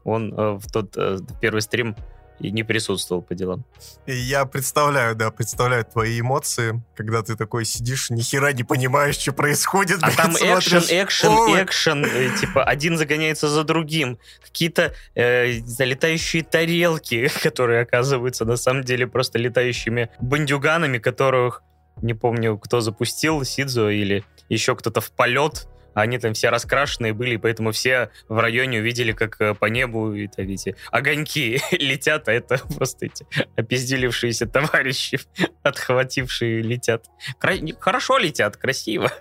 он в тот первый стрим и не присутствовал по делам.
Я представляю, да, представляю твои эмоции, когда ты такой сидишь, ни хера не понимаешь, что происходит.
А там экшен, экшен, экшен, э, типа один загоняется за другим. Какие-то э, залетающие тарелки, которые оказываются на самом деле просто летающими бандюганами, которых не помню, кто запустил, Сидзо или еще кто-то в полет они там все раскрашенные были, поэтому все в районе увидели, как э, по небу это, видите, огоньки летят, а это просто эти опизделившиеся товарищи, отхватившие летят. Кра... Хорошо летят, красиво.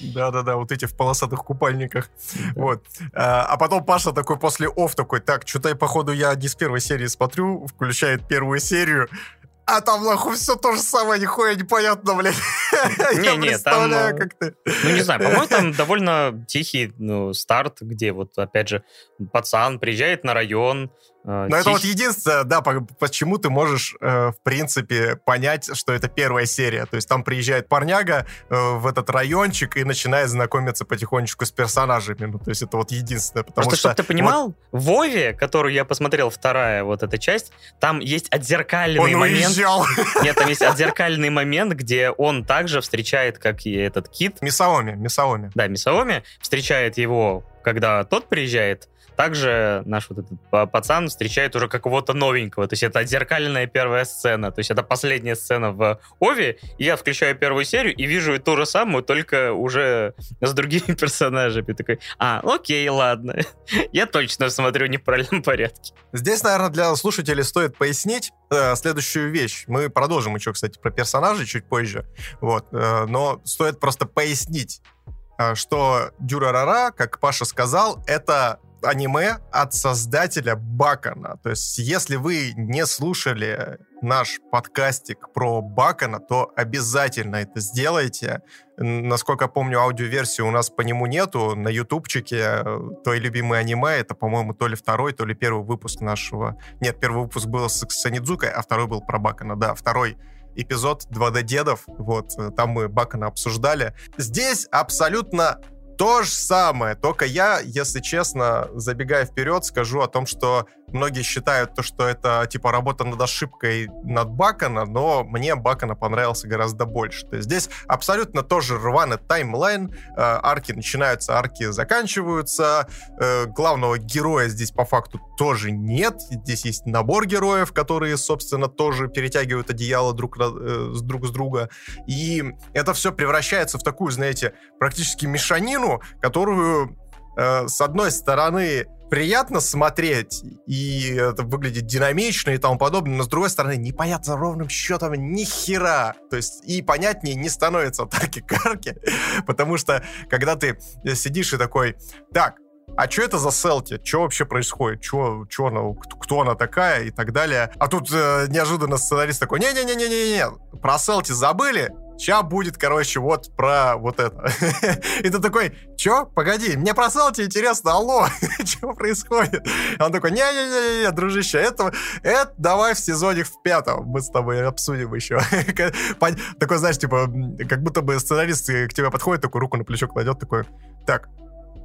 Да-да-да, вот эти в полосатых купальниках. Вот. А, а потом Паша такой после оф такой, так, что-то, походу, я не с первой серии смотрю, включает первую серию, а там, нахуй, все то же самое, нихуя непонятно, блядь.
Не, не, там... Ну, не знаю, по-моему, там довольно тихий ну, старт, где вот, опять же, пацан приезжает на район,
Но Тих... это вот единственное, да, почему ты можешь, э, в принципе, понять, что это первая серия. То есть там приезжает парняга э, в этот райончик и начинает знакомиться потихонечку с персонажами. Ну, то есть это вот единственное. Потому
Просто,
что,
чтобы ты понимал, вот... в Вове, которую я посмотрел, вторая вот эта часть, там есть отзеркальный он момент. Уезжал. Нет, там есть отзеркальный момент, где он также встречает, как и этот кит.
Мисаоми, Мисаоми.
Да, Мисаоми встречает его, когда тот приезжает, также наш вот этот пацан встречает уже какого-то новенького. То есть это отзеркаленная первая сцена. То есть это последняя сцена в Ови. И я включаю первую серию и вижу ту же самую, только уже с другими персонажами. Такой, а, окей, ладно. я точно смотрю не в правильном порядке.
Здесь, наверное, для слушателей стоит пояснить э, следующую вещь. Мы продолжим еще, кстати, про персонажей чуть позже. Вот. Э, но стоит просто пояснить, э, что Дюрарара, как Паша сказал, это аниме от создателя Бакана. То есть, если вы не слушали наш подкастик про Бакана, то обязательно это сделайте. Насколько помню, аудиоверсии у нас по нему нету. На ютубчике э, твой любимый аниме, это, по-моему, то ли второй, то ли первый выпуск нашего... Нет, первый выпуск был с Санидзукой, а второй был про Бакана. Да, второй эпизод 2D дедов, вот, э, там мы Бакана обсуждали. Здесь абсолютно то же самое, только я, если честно, забегая вперед, скажу о том, что многие считают то, что это типа работа над ошибкой над Бакана, но мне Бакана понравился гораздо больше. То есть здесь абсолютно тоже рваный таймлайн, э, арки начинаются, арки заканчиваются, э, главного героя здесь по факту тоже нет, здесь есть набор героев, которые, собственно, тоже перетягивают одеяло друг, э, друг с друга, и это все превращается в такую, знаете, практически мешанину, которую, э, с одной стороны, приятно смотреть, и это выглядит динамично и тому подобное, но с другой стороны, непонятно ровным счетом ни хера. То есть и понятнее не становится атаки карки, потому что когда ты сидишь и такой, так, а что это за Селти? Что вообще происходит? Чё, чё она, кто она такая и так далее. А тут э, неожиданно сценарист такой, не-не-не-не-не-не, про Селти забыли? Сейчас будет, короче, вот про вот это. И ты такой, чё? Погоди, мне про Селти интересно, алло, что происходит? Он такой, не-не-не, дружище, это, это давай в сезоне в пятом мы с тобой обсудим еще. Такой, знаешь, типа, как будто бы сценарист к тебе подходит, такой руку на плечо кладет, такой, так,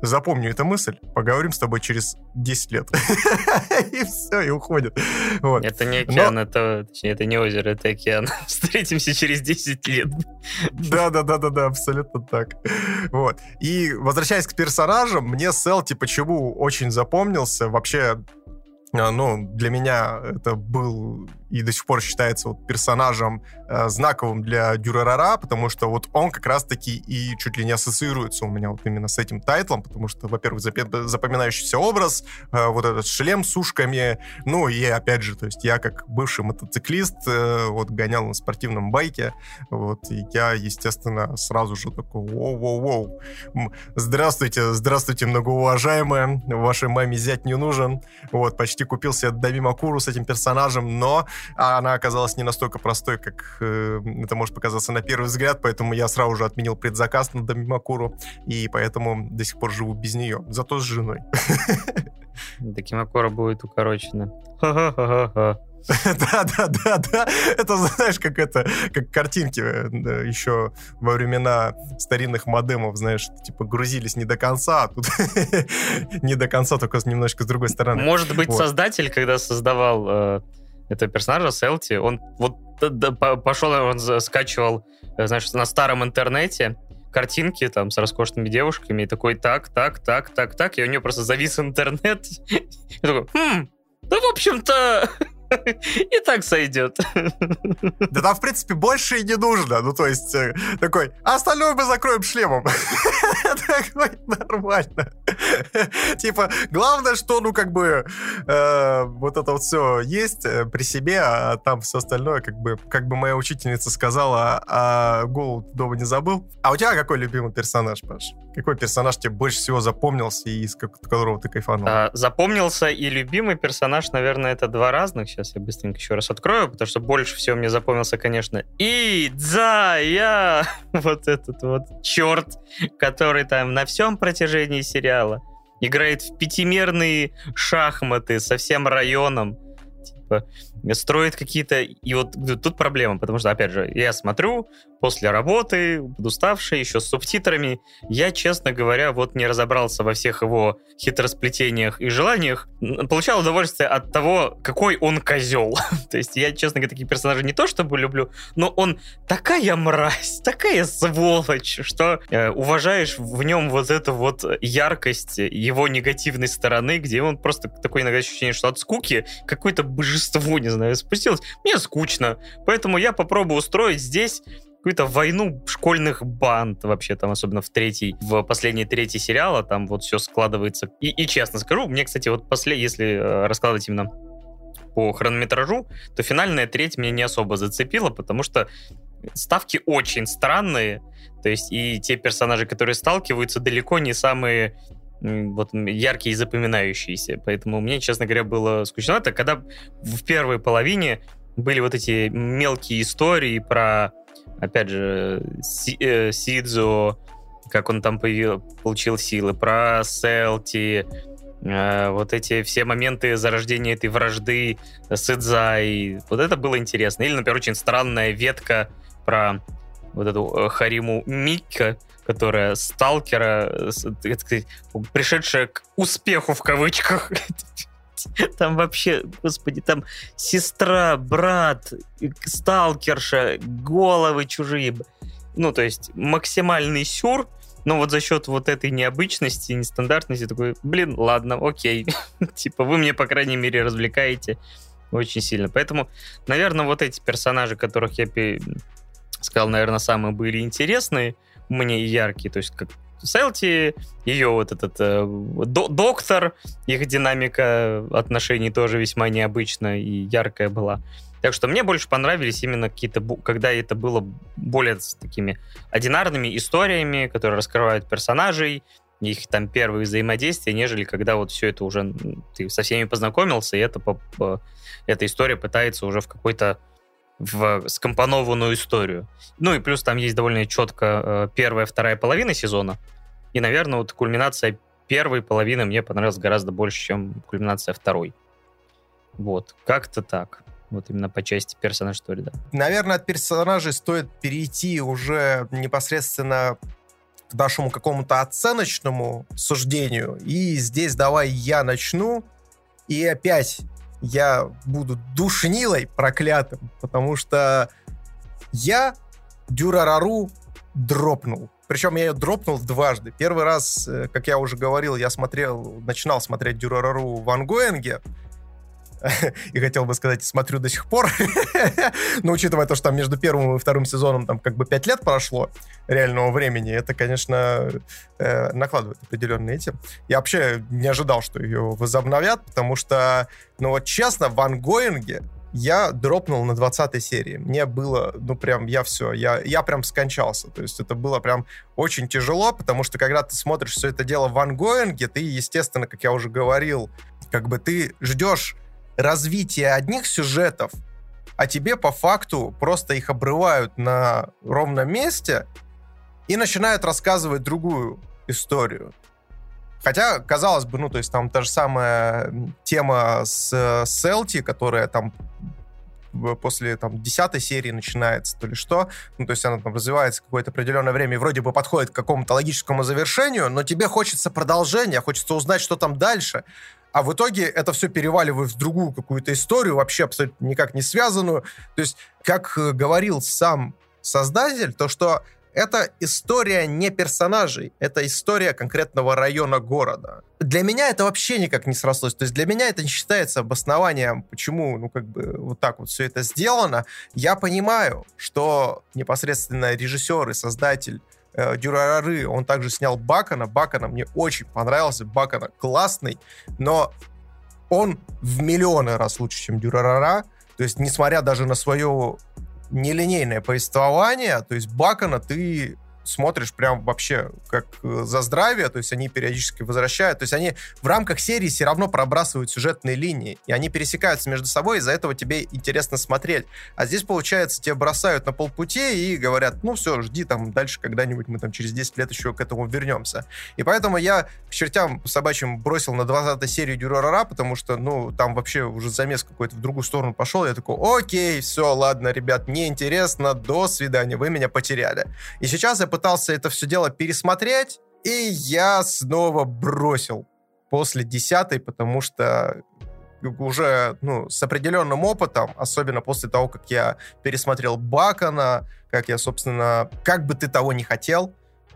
запомню эту мысль, поговорим с тобой через 10 лет. и все, и уходит.
Это не океан, это, точнее, это не озеро, это океан. Встретимся через 10 лет.
Да-да-да-да-да, абсолютно так. Вот. И возвращаясь к персонажам, мне Селти почему очень запомнился. Вообще, а, ну, для меня это был и до сих пор считается вот персонажем э, знаковым для Дюрарара, потому что вот он как раз-таки и чуть ли не ассоциируется у меня вот именно с этим тайтлом, потому что, во-первых, запоминающийся образ, э, вот этот шлем с ушками, ну и опять же, то есть я как бывший мотоциклист э, вот гонял на спортивном байке, вот, и я, естественно, сразу же такой, воу-воу-воу, здравствуйте, здравствуйте, многоуважаемая, вашей маме зять не нужен, вот, почти купил себе Дави Макуру с этим персонажем, но а она оказалась не настолько простой, как э, это может показаться на первый взгляд, поэтому я сразу же отменил предзаказ на Дамимакуру, и поэтому до сих пор живу без нее, зато с женой.
Дамимакура будет укорочена.
Да, да, да, да. Это, знаешь, как это, как картинки э, еще во времена старинных модемов, знаешь, типа грузились не до конца, а тут не до конца, только немножко с другой стороны.
Может быть, создатель, когда создавал э, этого персонажа, Селти, он вот пошел, он скачивал, э, знаешь, на старом интернете картинки там с роскошными девушками, и такой, так, так, так, так, так, и у нее просто завис интернет. И такой, хм, да, в общем-то, И так сойдет.
Да там, в принципе, больше и не нужно. Ну, то есть, э, такой, а остальное мы закроем шлемом. Такой, нормально. Типа, главное, что, ну, как бы, э, вот это вот все есть э, при себе, а там все остальное, как бы, как бы моя учительница сказала, а голову дома не забыл. А у тебя какой любимый персонаж, Паш? Какой персонаж тебе больше всего запомнился и из которого ты кайфанул? А,
запомнился и любимый персонаж, наверное, это два разных. Сейчас я быстренько еще раз открою, потому что больше всего мне запомнился, конечно, и да, я вот этот вот черт, который там на всем протяжении сериала играет в пятимерные шахматы со всем районом. Типа, строит какие-то... И вот тут проблема, потому что, опять же, я смотрю после работы, уставший, еще с субтитрами. Я, честно говоря, вот не разобрался во всех его хитросплетениях и желаниях. Получал удовольствие от того, какой он козел. то есть я, честно говоря, таких персонажей не то чтобы люблю, но он такая мразь, такая сволочь, что э, уважаешь в нем вот эту вот яркость его негативной стороны, где он просто такое иногда ощущение, что от скуки какое-то божество, не знаю, спустилось. Мне скучно, поэтому я попробую устроить здесь какую-то войну школьных банд вообще там, особенно в третий, в последней третий сериала, там вот все складывается. И, и честно скажу, мне, кстати, вот после, если э, раскладывать именно по хронометражу, то финальная треть меня не особо зацепила, потому что ставки очень странные, то есть и те персонажи, которые сталкиваются, далеко не самые вот яркие и запоминающиеся. Поэтому мне, честно говоря, было скучно. Это когда в первой половине были вот эти мелкие истории про опять же, Си, э, Сидзу, как он там появил, получил силы, про Селти, э, вот эти все моменты зарождения этой вражды с Идзай, вот это было интересно. Или, например, очень странная ветка про вот эту э, Хариму Микка, которая сталкера, сказать, пришедшая к успеху в кавычках, Там вообще, господи, там сестра, брат, сталкерша, головы чужие. Ну, то есть максимальный сюр, но вот за счет вот этой необычности, нестандартности, такой, блин, ладно, окей. типа, вы мне, по крайней мере, развлекаете очень сильно. Поэтому, наверное, вот эти персонажи, которых я сказал, наверное, самые были интересные мне яркие, то есть как Селти, ее вот этот э, до доктор, их динамика отношений тоже весьма необычная и яркая была. Так что мне больше понравились именно какие-то, когда это было более с такими одинарными историями, которые раскрывают персонажей, их там первые взаимодействия, нежели когда вот все это уже ты со всеми познакомился, и это, эта история пытается уже в какой-то в скомпонованную историю. Ну и плюс там есть довольно четко э, первая, вторая половина сезона. И, наверное, вот кульминация первой половины мне понравилась гораздо больше, чем кульминация второй. Вот, как-то так. Вот именно по части персонаж истории, да.
Наверное, от персонажей стоит перейти уже непосредственно к нашему какому-то оценочному суждению. И здесь давай я начну. И опять я буду душнилой проклятым, потому что я Дюрарару дропнул. Причем я ее дропнул дважды. Первый раз, э, как я уже говорил, я смотрел, начинал смотреть Дюрарару в ангоинге, и хотел бы сказать, смотрю до сих пор. Но учитывая то, что там между первым и вторым сезоном там как бы пять лет прошло реального времени, это, конечно, э, накладывает определенные эти. Я вообще не ожидал, что ее возобновят, потому что, ну вот честно, в ангоинге я дропнул на 20 серии. Мне было, ну прям, я все, я, я прям скончался. То есть это было прям очень тяжело, потому что когда ты смотришь все это дело в ангоинге, ты, естественно, как я уже говорил, как бы ты ждешь развитие одних сюжетов, а тебе по факту просто их обрывают на ровном месте и начинают рассказывать другую историю. Хотя, казалось бы, ну, то есть там та же самая тема с Селти, которая там после там десятой серии начинается, то ли что. Ну, то есть она там развивается какое-то определенное время и вроде бы подходит к какому-то логическому завершению, но тебе хочется продолжения, хочется узнать, что там дальше а в итоге это все переваливает в другую какую-то историю, вообще абсолютно никак не связанную. То есть, как э, говорил сам создатель, то что это история не персонажей, это история конкретного района города. Для меня это вообще никак не срослось. То есть для меня это не считается обоснованием, почему, ну, как бы вот так вот все это сделано. Я понимаю, что непосредственно режиссер и создатель э, Дюрарары, он также снял Бакана. Бакана мне очень понравился. Бакана классный, но он в миллионы раз лучше, чем Дюрарара. То есть, несмотря даже на свое нелинейное повествование, то есть Бакана ты смотришь прям вообще как э, за здравие, то есть они периодически возвращают, то есть они в рамках серии все равно пробрасывают сюжетные линии, и они пересекаются между собой, из-за этого тебе интересно смотреть. А здесь, получается, тебе бросают на полпути и говорят, ну все, жди там дальше когда-нибудь, мы там через 10 лет еще к этому вернемся. И поэтому я к чертям собачьим бросил на 20 серию Дюрарара, потому что, ну, там вообще уже замес какой-то в другую сторону пошел, я такой, окей, все, ладно, ребят, неинтересно, до свидания, вы меня потеряли. И сейчас я пытался это все дело пересмотреть, и я снова бросил после десятой, потому что уже ну, с определенным опытом, особенно после того, как я пересмотрел Бакона, как я, собственно, как бы ты того не хотел,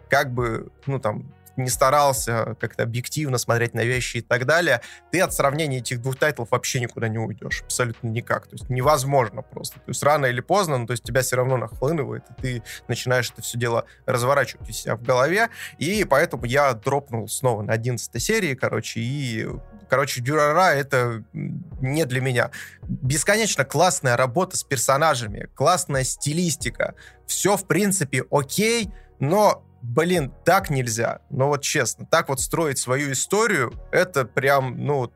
как бы, ну, там, не старался как-то объективно смотреть на вещи и так далее, ты от сравнения этих двух тайтлов вообще никуда не уйдешь. Абсолютно никак. То есть невозможно просто. То есть рано или поздно, ну, то есть тебя все равно нахлынывает, и ты начинаешь это все дело разворачивать у себя в голове. И поэтому я дропнул снова на 11 серии, короче, и короче, Дюрара это не для меня. Бесконечно классная работа с персонажами, классная стилистика. Все, в принципе, окей, но блин, так нельзя. Но вот честно, так вот строить свою историю, это прям, ну,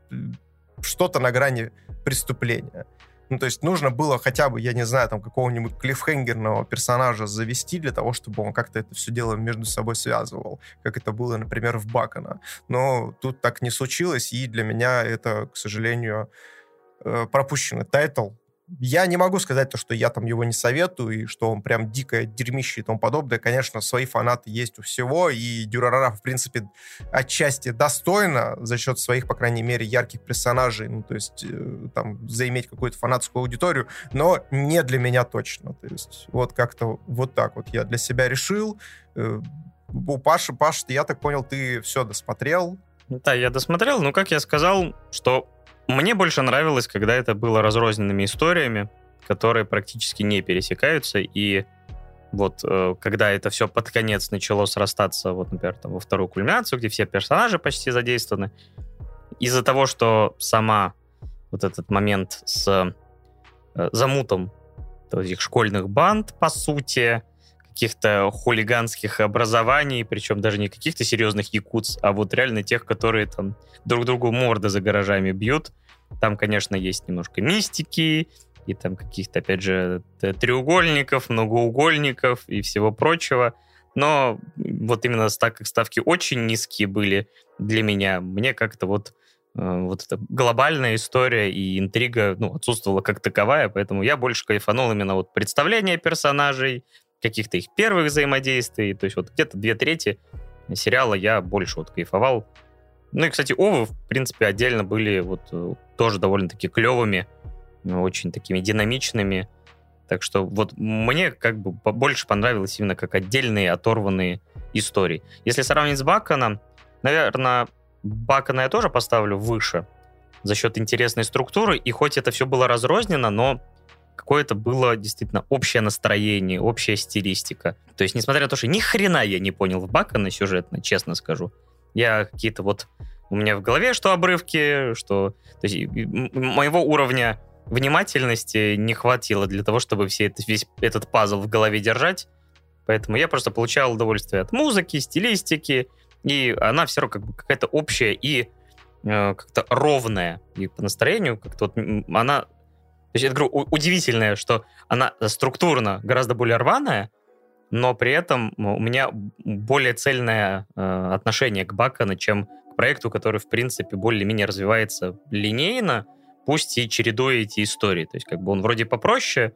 что-то на грани преступления. Ну, то есть нужно было хотя бы, я не знаю, там какого-нибудь клиффхенгерного персонажа завести для того, чтобы он как-то это все дело между собой связывал, как это было, например, в Баккано. Но тут так не случилось, и для меня это, к сожалению, э, пропущенный тайтл, я не могу сказать то, что я там его не советую, и что он прям дикое дерьмище и тому подобное. Конечно, свои фанаты есть у всего, и Дюрарара, в принципе, отчасти достойно за счет своих, по крайней мере, ярких персонажей, ну, то есть э, там заиметь какую-то фанатскую аудиторию, но не для меня точно. То есть вот как-то вот так вот я для себя решил. Э, у Паши, Паш, я так понял, ты все досмотрел?
Да, я досмотрел, но, как я сказал, что мне больше нравилось, когда это было разрозненными историями, которые практически не пересекаются, и вот э, когда это все под конец начало срастаться, вот, например, там, во вторую кульминацию, где все персонажи почти задействованы, из-за того, что сама вот этот момент с э, замутом этих школьных банд, по сути, каких-то хулиганских образований, причем даже не каких-то серьезных якутс, а вот реально тех, которые там друг другу морды за гаражами бьют. Там, конечно, есть немножко мистики, и там каких-то, опять же, треугольников, многоугольников и всего прочего. Но вот именно так как ставки очень низкие были для меня, мне как-то вот э, вот эта глобальная история и интрига ну, отсутствовала как таковая, поэтому я больше кайфанул именно вот представления персонажей, каких-то их первых взаимодействий, то есть вот где-то две трети сериала я больше вот кайфовал. Ну и, кстати, Овы, в принципе, отдельно были вот э, тоже довольно-таки клевыми, очень такими динамичными. Так что вот мне как бы больше понравилось именно как отдельные оторванные истории. Если сравнить с Баканом, наверное, Бакана я тоже поставлю выше за счет интересной структуры, и хоть это все было разрознено, но какое-то было действительно общее настроение, общая стилистика. То есть, несмотря на то, что ни хрена я не понял в Бакана сюжетно, честно скажу, я какие-то вот у меня в голове что обрывки, что... То есть моего уровня внимательности не хватило для того, чтобы все это, весь этот пазл в голове держать. Поэтому я просто получал удовольствие от музыки, стилистики, и она все равно как бы какая-то общая и э, как-то ровная. И по настроению как-то вот она... То есть я говорю, удивительное, что она структурно гораздо более рваная, но при этом у меня более цельное э, отношение к Бакану, чем к проекту, который, в принципе, более-менее развивается линейно, пусть и чередуя эти истории. То есть как бы он вроде попроще,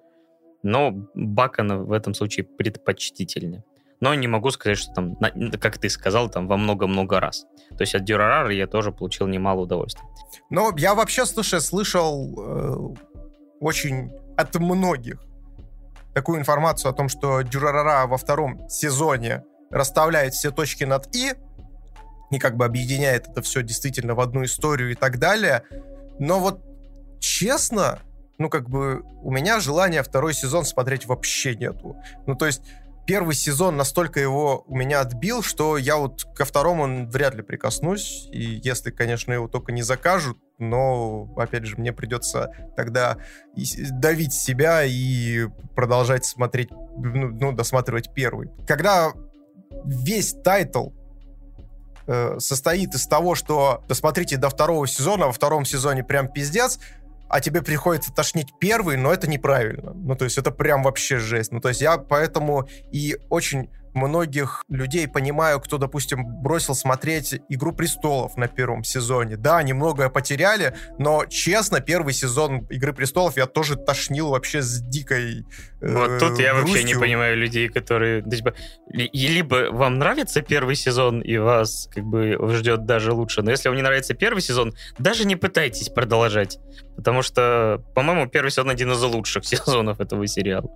но Бакана в этом случае предпочтительнее. Но не могу сказать, что там, как ты сказал, там во много-много раз. То есть от Дюрарара я тоже получил немало удовольствия.
Ну, я вообще, слушай, слышал э, очень от многих такую информацию о том, что Дюрарара во втором сезоне расставляет все точки над «и», и как бы объединяет это все действительно в одну историю и так далее. Но вот честно, ну, как бы, у меня желания второй сезон смотреть вообще нету. Ну, то есть, первый сезон настолько его у меня отбил, что я вот ко второму вряд ли прикоснусь. И если, конечно, его только не закажут, но, опять же, мне придется тогда давить себя и продолжать смотреть, ну, ну досматривать первый. Когда весь тайтл э, состоит из того, что досмотрите до второго сезона, а во втором сезоне прям пиздец, а тебе приходится тошнить первый, но это неправильно. Ну, то есть это прям вообще жесть. Ну, то есть я поэтому и очень многих людей понимаю, кто, допустим, бросил смотреть «Игру престолов» на первом сезоне. Да, они многое потеряли, но, честно, первый сезон «Игры престолов» я тоже тошнил вообще с дикой
э, Вот тут я грустью. вообще не понимаю людей, которые... Типа, либо вам нравится первый сезон, и вас как бы ждет даже лучше, но если вам не нравится первый сезон, даже не пытайтесь продолжать, потому что, по-моему, первый сезон один из лучших сезонов этого сериала.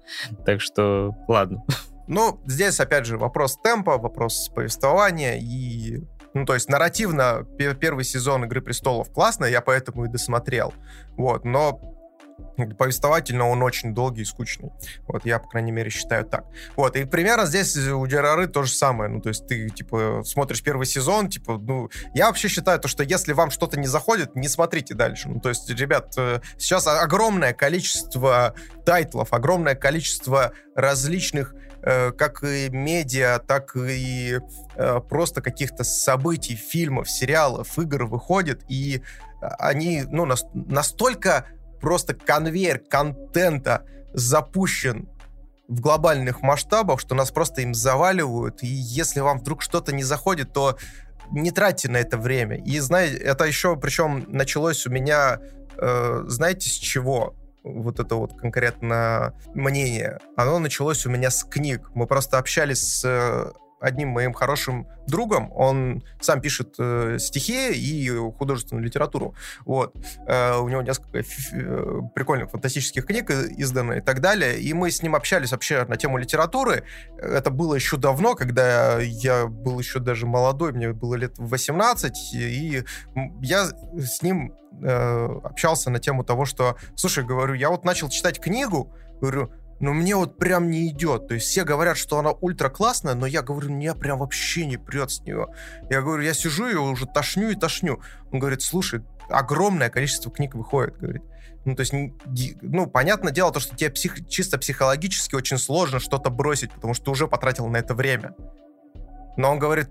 Так что, ладно.
Ну, здесь, опять же, вопрос темпа, вопрос повествования и... Ну, то есть нарративно первый сезон «Игры престолов» классно, я поэтому и досмотрел. Вот, но повествовательно он очень долгий и скучный. Вот, я, по крайней мере, считаю так. Вот, и примерно здесь у Дерары то же самое. Ну, то есть ты, типа, смотришь первый сезон, типа, ну, я вообще считаю то, что если вам что-то не заходит, не смотрите дальше. Ну, то есть, ребят, э, сейчас огромное количество тайтлов, огромное количество различных как и медиа, так и э, просто каких-то событий, фильмов, сериалов, игр выходит, и они, ну, настолько просто конвейер контента запущен в глобальных масштабах, что нас просто им заваливают, и если вам вдруг что-то не заходит, то не тратьте на это время. И, знаете, это еще, причем началось у меня, э, знаете, с чего? Вот это вот конкретно мнение, оно началось у меня с книг. Мы просто общались с э, одним моим хорошим другом. Он сам пишет э, стихи и художественную литературу. Вот. Э, у него несколько э, прикольных фантастических книг издано и так далее. И мы с ним общались вообще на тему литературы. Это было еще давно, когда я был еще даже молодой, мне было лет 18, и я с ним э, общался на тему того, что, слушай, говорю, я вот начал читать книгу, говорю, но мне вот прям не идет. То есть все говорят, что она ультра классная, но я говорю, мне прям вообще не прет с нее. Я говорю, я сижу и уже тошню и тошню. Он говорит, слушай, огромное количество книг выходит, говорит. Ну, то есть, ну, понятное дело, то, что тебе псих, чисто психологически очень сложно что-то бросить, потому что ты уже потратил на это время. Но он говорит,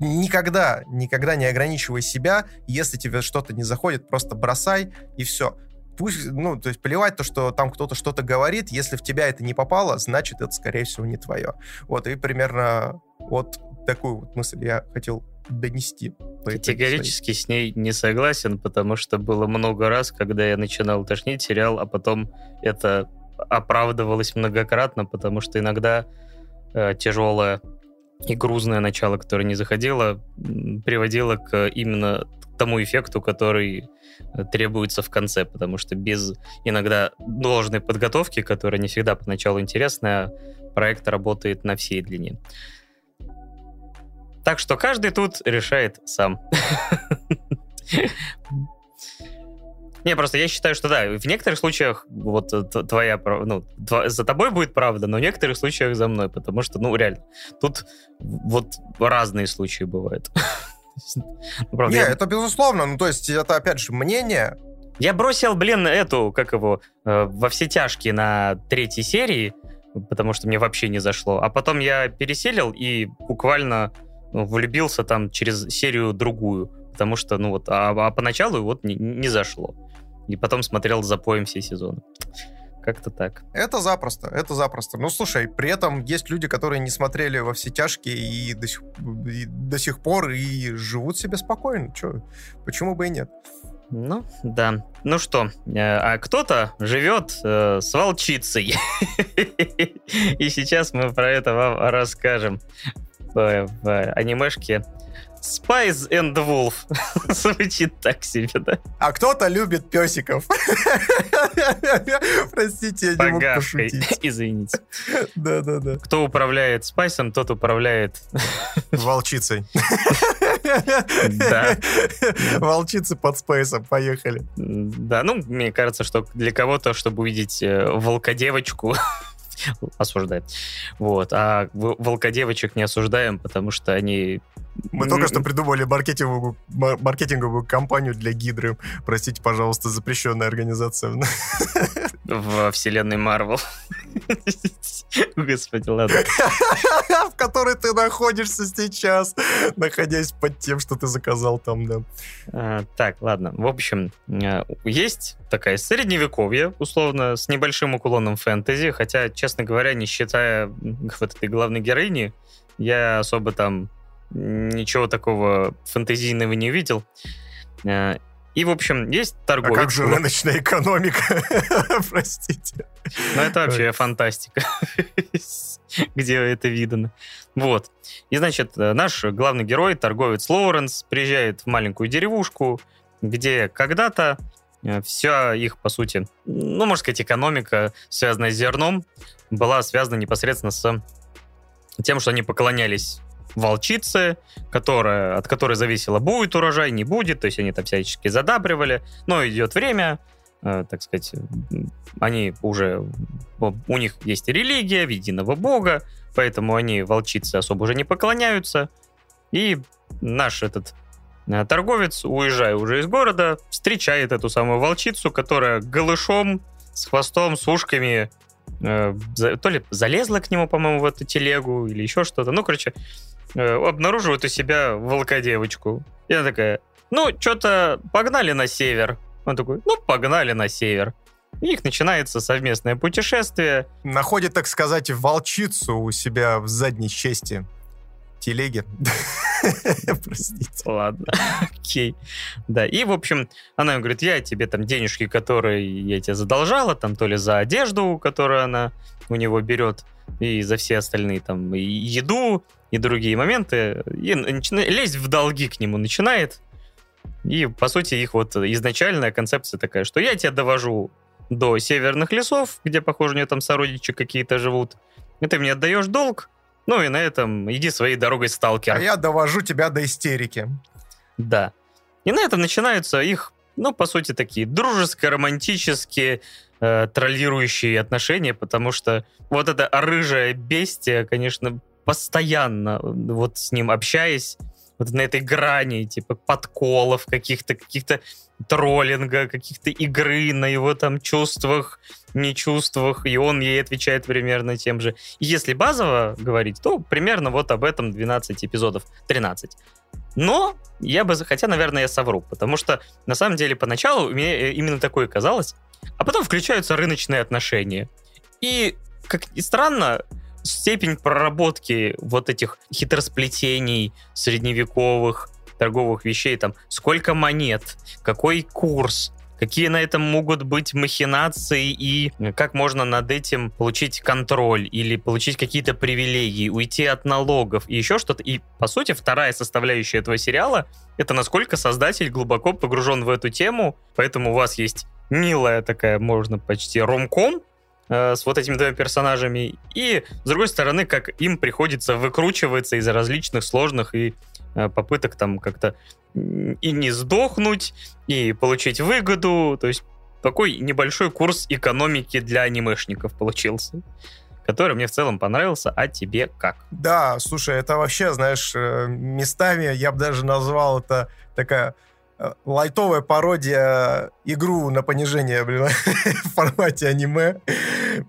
никогда, никогда не ограничивай себя, если тебе что-то не заходит, просто бросай и все. Пусть, ну, то есть плевать то, что там кто-то что-то говорит, если в тебя это не попало, значит, это, скорее всего, не твое. Вот, и примерно вот такую вот мысль я хотел донести.
Категорически с ней не согласен, потому что было много раз, когда я начинал тошнить, терял, а потом это оправдывалось многократно, потому что иногда э, тяжелое и грузное начало, которое не заходило, приводило к именно тому эффекту, который э, требуется в конце, потому что без иногда должной подготовки, которая не всегда поначалу интересная, проект работает на всей длине. Так что каждый тут решает сам. Не, просто я считаю, что да, в некоторых случаях вот э, твоя, ну, за тобой будет правда, но в некоторых случаях за мной, потому что, ну, реально, тут вот разные случаи бывают.
Ну, не, это безусловно, ну, то есть это, опять же, мнение.
Я бросил, блин, эту, как его, э, во все тяжкие на третьей серии, потому что мне вообще не зашло. А потом я переселил и буквально ну, влюбился там через серию другую, потому что, ну вот, а, а поначалу вот не, не зашло и потом смотрел за поем все сезоны. Как-то так.
Это запросто, это запросто. Ну, слушай, при этом есть люди, которые не смотрели во все тяжкие и до сих, и до сих пор и живут себе спокойно. Че, почему бы и нет?
Ну, да. Ну что, э, а кто-то живет э, с волчицей. И сейчас мы про это вам расскажем в, в анимешке Spice and Wolf. Звучит так себе, да?
А кто-то любит песиков. Простите, я не мог пошутить.
Извините.
Да-да-да.
Кто управляет Спайсом, тот управляет...
Волчицей.
Да.
Волчицы под Спайсом, поехали.
Да, ну, мне кажется, что для кого-то, чтобы увидеть э, волкодевочку, осуждает. Вот. А волкодевочек не осуждаем, потому что они...
Мы только что придумали маркетинговую, маркетинговую кампанию для Гидры. Простите, пожалуйста, запрещенная организация.
В вселенной Марвел. Господи, ладно.
В которой ты находишься сейчас, находясь под тем, что ты заказал там, да.
А, так, ладно. В общем, э, есть такая средневековье, условно, с небольшим уклоном фэнтези, хотя, честно говоря, не считая вот этой главной героини, я особо там ничего такого фэнтезийного не видел. Э, и, в общем, есть торговец.
А как же рыночная экономика? Простите.
Ну, это вообще фантастика. Где это видано. Вот. И, значит, наш главный герой, торговец Лоуренс, приезжает в маленькую деревушку, где когда-то э, вся их, по сути, ну, можно сказать, экономика, связанная с зерном, была связана непосредственно с тем, что они поклонялись волчицы, которая, от которой зависело, будет урожай, не будет, то есть они там всячески задабривали, но идет время, э, так сказать, они уже, у них есть религия единого бога, поэтому они волчицы особо уже не поклоняются, и наш этот э, торговец, уезжая уже из города, встречает эту самую волчицу, которая голышом, с хвостом, с ушками, э, то ли залезла к нему, по-моему, в эту телегу, или еще что-то. Ну, короче, Э, обнаруживают у себя волкодевочку. И она такая, ну, что-то погнали на север. Он такой, ну, погнали на север. И их начинается совместное путешествие.
Находит, так сказать, волчицу у себя в задней части телеги.
Простите. Ладно, окей. Да, и, в общем, она ему говорит, я тебе там денежки, которые я тебе задолжала, там то ли за одежду, которую она у него берет, и за все остальные там и еду, и другие моменты, и начинает, лезть в долги к нему начинает. И, по сути, их вот изначальная концепция такая, что я тебя довожу до северных лесов, где, похоже, у нее там сородичи какие-то живут, и ты мне отдаешь долг, ну и на этом иди своей дорогой, сталкер.
А я довожу тебя до истерики.
Да. И на этом начинаются их, ну, по сути, такие дружеско-романтические, э, троллирующие отношения, потому что вот это рыжая бестия, конечно, постоянно вот с ним общаясь, вот на этой грани, типа, подколов каких-то, каких-то троллинга, каких-то игры на его там чувствах, не чувствах, и он ей отвечает примерно тем же. И если базово говорить, то примерно вот об этом 12 эпизодов, 13. Но я бы, хотя, наверное, я совру, потому что на самом деле поначалу мне э, именно такое казалось, а потом включаются рыночные отношения. И, как ни странно, степень проработки вот этих хитросплетений средневековых торговых вещей, там, сколько монет, какой курс, какие на этом могут быть махинации и как можно над этим получить контроль или получить какие-то привилегии, уйти от налогов и еще что-то. И, по сути, вторая составляющая этого сериала — это насколько создатель глубоко погружен в эту тему, поэтому у вас есть милая такая, можно почти ромком, э, с вот этими двумя персонажами, и, с другой стороны, как им приходится выкручиваться из различных сложных и э, попыток там как-то и не сдохнуть, и получить выгоду, то есть такой небольшой курс экономики для анимешников получился который мне в целом понравился, а тебе как?
Да, слушай, это вообще, знаешь, э, местами я бы даже назвал это такая лайтовая пародия игру на понижение, блин, в формате аниме.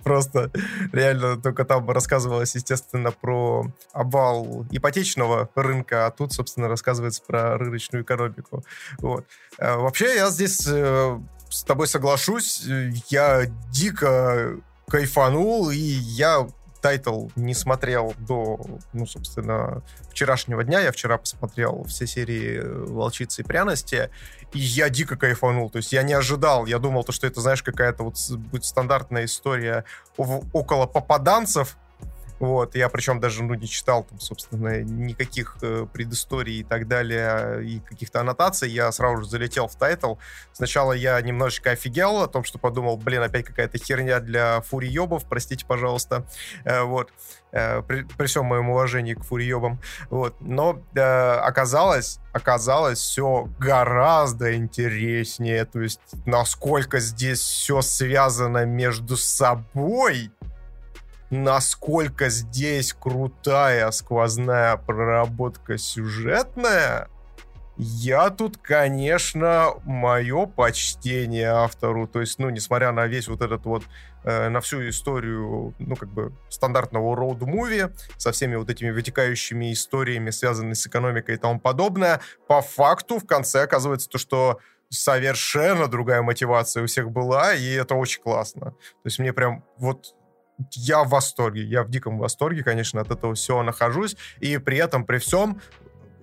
Просто реально только там рассказывалось, естественно, про обвал ипотечного рынка, а тут, собственно, рассказывается про рыночную экономику. Вот. Э, вообще, я здесь э, с тобой соглашусь. Я дико кайфанул, и я тайтл не смотрел до, ну, собственно, вчерашнего дня. Я вчера посмотрел все серии э, «Волчицы и пряности», и я дико кайфанул. То есть я не ожидал. Я думал, то, что это, знаешь, какая-то вот будет стандартная история около попаданцев, вот, я причем даже, ну, не читал там, собственно, никаких э, предысторий и так далее, и каких-то аннотаций, я сразу же залетел в тайтл. Сначала я немножечко офигел о том, что подумал, блин, опять какая-то херня для фуриебов, простите, пожалуйста, э, вот, э, при, при всем моем уважении к фуриебам, вот, но э, оказалось, оказалось все гораздо интереснее, то есть насколько здесь все связано между собой, насколько здесь крутая сквозная проработка сюжетная, я тут, конечно, мое почтение автору. То есть, ну, несмотря на весь вот этот вот, э, на всю историю, ну, как бы, стандартного роуд-муви, со всеми вот этими вытекающими историями, связанными с экономикой и тому подобное, по факту в конце оказывается то, что совершенно другая мотивация у всех была, и это очень классно. То есть мне прям вот я в восторге, я в диком восторге, конечно, от этого всего нахожусь, и при этом, при всем,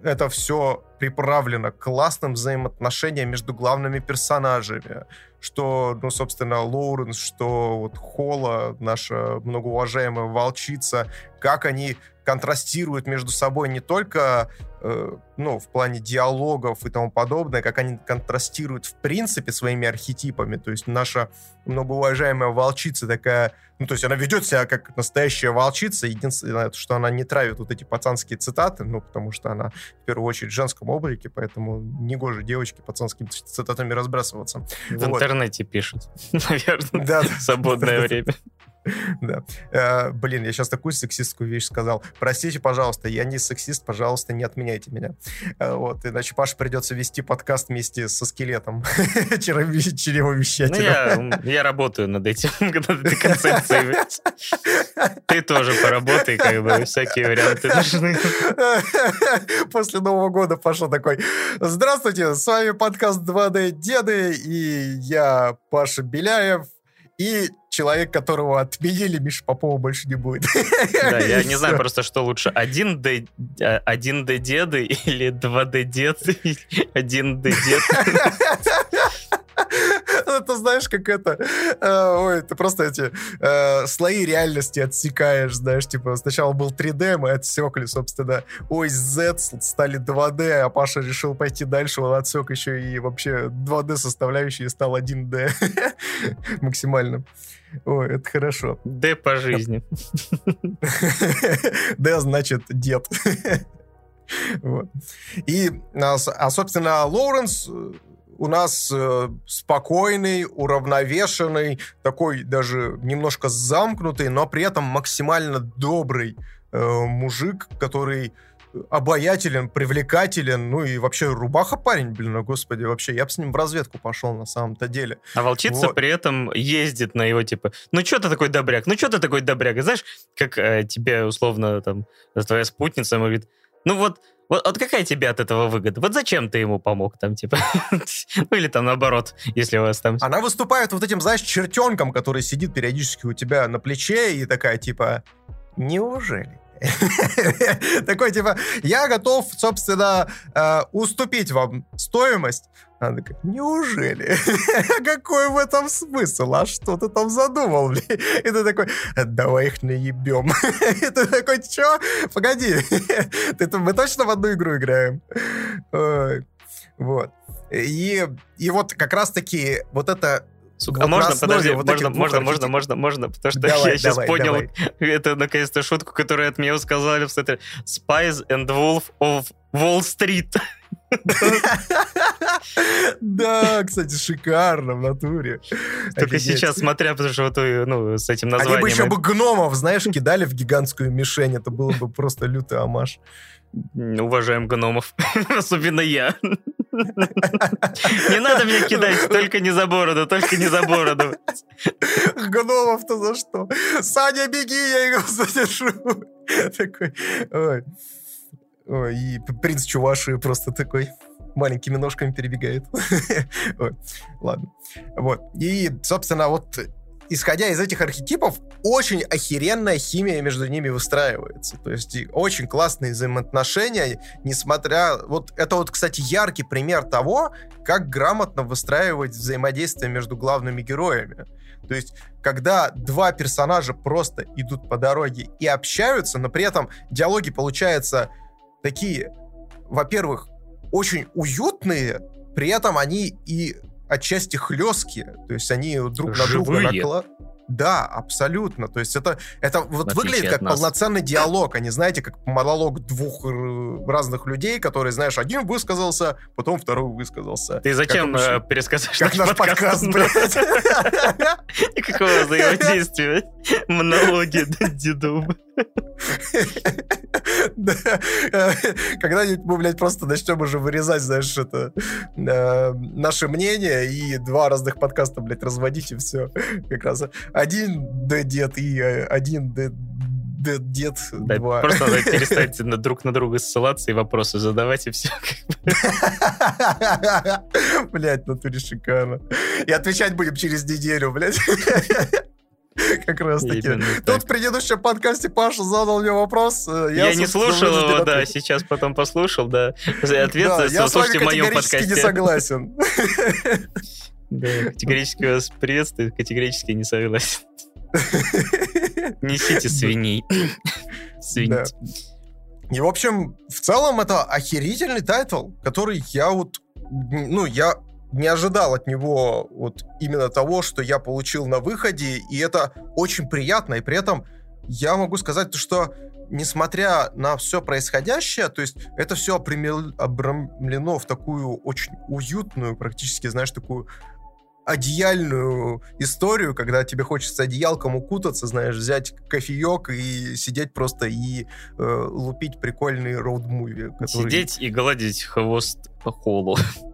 это все приправлено классным взаимоотношением между главными персонажами. Что, ну, собственно, Лоуренс, что вот Холла, наша многоуважаемая волчица, как они контрастируют между собой не только э, ну, в плане диалогов и тому подобное, как они контрастируют в принципе своими архетипами. То есть наша многоуважаемая волчица такая, ну, то есть она ведет себя как настоящая волчица. Единственное, что она не травит вот эти пацанские цитаты, ну, потому что она в первую очередь в женском облике, поэтому негоже девочки пацанскими цитатами разбрасываться.
В вот. интернете пишут, наверное, да, свободное время.
Да. Э, блин, я сейчас такую сексистскую вещь сказал. Простите, пожалуйста, я не сексист, пожалуйста, не отменяйте меня. Э, вот, иначе Паше придется вести подкаст вместе со скелетом чревовещателем.
Ну, я, я работаю над этим, над этой концепцией. Ты тоже поработай, как бы, всякие варианты нужны.
После Нового года Паша такой, здравствуйте, с вами подкаст 2D Деды, и я Паша Беляев, и человек, которого отменили, Миша Попова больше не будет.
Да, я не знаю просто, что лучше, 1D, 1D деды или 2D дед, 1D дед.
Это знаешь, как это... Э, ой, ты просто эти э, слои реальности отсекаешь, знаешь, типа сначала был 3D, мы отсекли, собственно, ой, Z стали 2D, а Паша решил пойти дальше, он отсек еще и вообще 2D составляющие стал 1D максимально. Ой, это хорошо.
Д по жизни.
Д значит дед. Вот. И, а, а, собственно, Лоуренс у нас э, спокойный, уравновешенный, такой даже немножко замкнутый, но при этом максимально добрый э, мужик, который обаятелен, привлекателен, ну и вообще рубаха парень, блин, ну господи, вообще, я бы с ним в разведку пошел на самом-то деле.
А волчица вот. при этом ездит на его, типа, ну что ты такой добряк, ну что ты такой добряк, знаешь, как э, тебе условно там твоя спутница говорит, ну вот, вот, вот какая тебе от этого выгода? Вот зачем ты ему помог там, типа? ну или там наоборот, если у вас там...
Она выступает вот этим, знаешь, чертенком, который сидит периодически у тебя на плече и такая, типа, неужели? Такой, типа, я готов, собственно, э, уступить вам стоимость. Она такая, неужели? Какой в этом смысл? А что ты там задумал? И ты такой, давай их наебем. И ты такой, чё? Погоди. Мы точно в одну игру играем? Вот. И, и вот как раз-таки вот это
Сука, а можно, подожди, вот можно, можно, можно, можно, можно, потому что давай, я сейчас давай, понял давай. это наконец-то шутку, которую от меня сказали в Сеттер. Spies and Wolf of Wall Street.
Да, кстати, шикарно в натуре.
Только сейчас, смотря, потому что вот, ну, с этим названием...
Они бы еще бы гномов, знаешь, кидали в гигантскую мишень, это было бы просто лютый амаш.
Уважаем гномов, особенно я. Не надо меня кидать, только не за бороду, только не за бороду.
Гномов-то за что? Саня, беги, я его задержу. Такой, ой. Ой, и принц Чуваши просто такой маленькими ножками перебегает. Ладно. Вот. И, собственно, вот исходя из этих архетипов, очень охеренная химия между ними выстраивается. То есть очень классные взаимоотношения, несмотря... Вот это вот, кстати, яркий пример того, как грамотно выстраивать взаимодействие между главными героями. То есть, когда два персонажа просто идут по дороге и общаются, но при этом диалоги получаются такие, во-первых, очень уютные, при этом они и отчасти хлесткие, то есть они друг Живые. на друга накладывают. Да, абсолютно. То есть это, это вот выглядит как полноценный диалог, а не, знаете, как монолог двух разных людей, которые, знаешь, один высказался, потом второй высказался.
Ты зачем как, э, пересказываешь
как наш подкаст, блядь?
Никакого взаимодействия. Монологи дедуба.
Когда-нибудь мы, блядь, просто начнем уже вырезать, знаешь, это э, наше мнение и два разных подкаста, блядь, разводить и все. Как раз один дед и э, один дед
да, два. Просто надо перестать на друг на друга ссылаться и вопросы задавать, и все.
Блять, натуре шикарно. И отвечать будем через неделю, блядь. Как раз таки. Тут в предыдущем подкасте Паша задал мне вопрос.
Э, я, я не слушал его, да, сейчас потом послушал, да. Ответ да,
я слушайте в моем подкасте. не согласен.
Да, категорически вас приветствую, категорически не согласен. Несите свиней. Свинить.
И, в общем, в целом это охерительный тайтл, который я вот, ну, я не ожидал от него вот именно того, что я получил на выходе, и это очень приятно, и при этом я могу сказать, что несмотря на все происходящее, то есть это все обрамлено в такую очень уютную, практически, знаешь, такую одеяльную историю, когда тебе хочется одеялком укутаться, знаешь, взять кофеек и сидеть просто и э, лупить прикольный роуд-муви.
Который... Сидеть и гладить хвост по холу.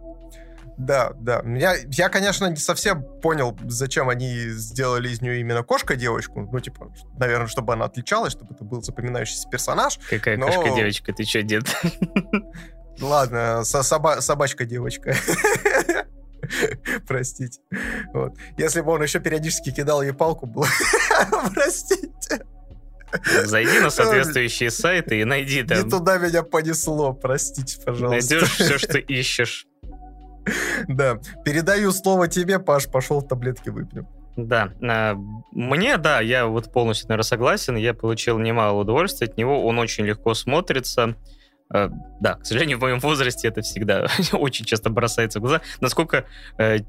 Да, да. Я, я, конечно, не совсем понял, зачем они сделали из нее именно кошка-девочку. Ну, типа, наверное, чтобы она отличалась, чтобы это был запоминающийся персонаж.
Какая но... кошка-девочка? Ты что, дед?
Ладно, соба собачка-девочка. Простите. Вот. Если бы он еще периодически кидал ей палку, было... Простите.
Зайди на соответствующие сайты и найди там.
Не туда меня понесло, простите, пожалуйста.
Найдешь все, что ищешь.
Да. Передаю слово тебе, Паш, пошел таблетки выпью.
Да. А, мне, да, я вот полностью, наверное, согласен. Я получил немало удовольствия от него. Он очень легко смотрится. А, да, к сожалению, в моем возрасте это всегда очень часто бросается в глаза. Насколько э,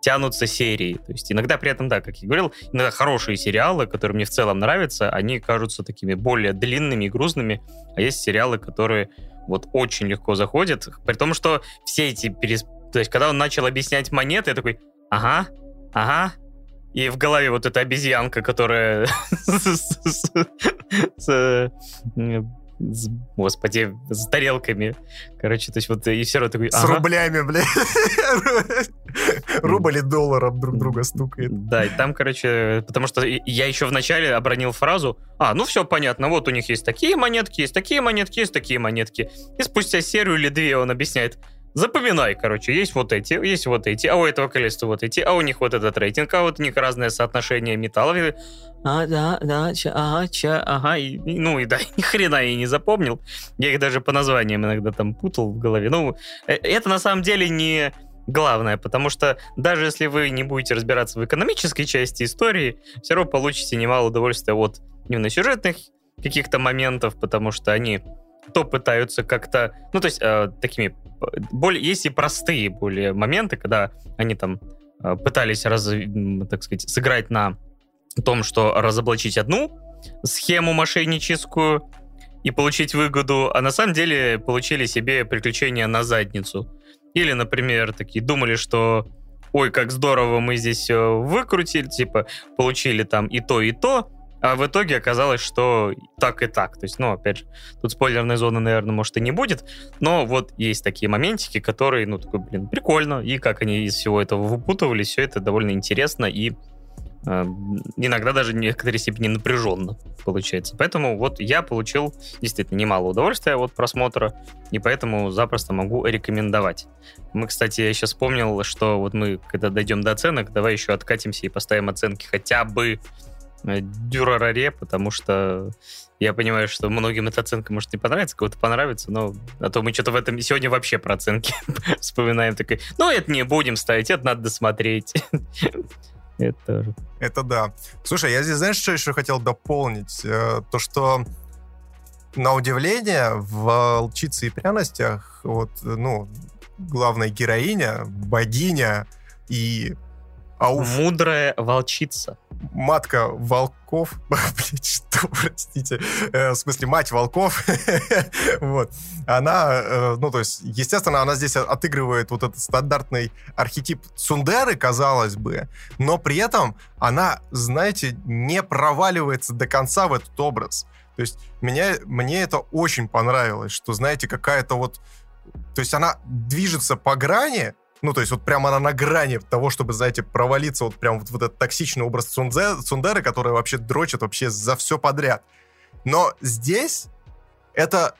тянутся серии. То есть иногда при этом, да, как я говорил, иногда хорошие сериалы, которые мне в целом нравятся, они кажутся такими более длинными и грузными, а есть сериалы, которые вот очень легко заходят, при том, что все эти перес... То есть, когда он начал объяснять монеты, я такой, ага, ага, и в голове вот эта обезьянка, которая с, господи, с тарелками. Короче, то есть вот и все равно такой...
С ага. рублями, блядь. Рубль и долларом друг друга стукает.
Да, и там, короче, потому что я еще вначале обронил фразу, а, ну все понятно, вот у них есть такие монетки, есть такие монетки, есть такие монетки. И спустя серию или две он объясняет, Запоминай, короче, есть вот эти, есть вот эти, а у этого количества вот эти, а у них вот этот рейтинг, а вот у них разное соотношение металлов. А, да, да, ча, ага, ча, ага, и, и, ну и да, ни хрена я не запомнил. Я их даже по названиям иногда там путал в голове. Ну, э, это на самом деле не главное, потому что даже если вы не будете разбираться в экономической части истории, все равно получите немало удовольствия от именно сюжетных каких-то моментов, потому что они то пытаются как-то, ну, то есть, э, такими, более, есть и простые более моменты, когда они там э, пытались, раз, так сказать, сыграть на том, что разоблачить одну схему мошенническую и получить выгоду, а на самом деле получили себе приключения на задницу. Или, например, такие думали, что ой, как здорово мы здесь выкрутили, типа, получили там и то, и то, а в итоге оказалось, что так и так. То есть, ну, опять же, тут спойлерной зоны, наверное, может и не будет, но вот есть такие моментики, которые, ну, такой, блин, прикольно, и как они из всего этого выпутывались, все это довольно интересно и э, иногда даже в некоторой степени напряженно получается. Поэтому вот я получил действительно немало удовольствия от просмотра, и поэтому запросто могу рекомендовать. Мы, кстати, я сейчас вспомнил, что вот мы, когда дойдем до оценок, давай еще откатимся и поставим оценки хотя бы дюрараре, потому что я понимаю, что многим эта оценка может не понравиться, кому-то понравится, но а то мы что-то в этом сегодня вообще про оценки вспоминаем. Такой, ну, это не будем ставить, это надо досмотреть.
это Это да. Слушай, я здесь, знаешь, что еще хотел дополнить? Э, то, что на удивление в «Волчице и пряностях» вот, ну, главная героиня, богиня и
Ауф. Мудрая волчица.
Матка волков. Блять, что, простите. Э, в смысле, мать волков. вот. Она, э, ну, то есть, естественно, она здесь отыгрывает вот этот стандартный архетип Сундеры, казалось бы, но при этом она, знаете, не проваливается до конца в этот образ. То есть, меня, мне это очень понравилось, что, знаете, какая-то вот... То есть, она движется по грани, ну, то есть вот прямо она на грани того, чтобы, знаете, провалиться вот прям вот в этот токсичный образ Цунзе, Цундеры, который вообще дрочит вообще за все подряд. Но здесь это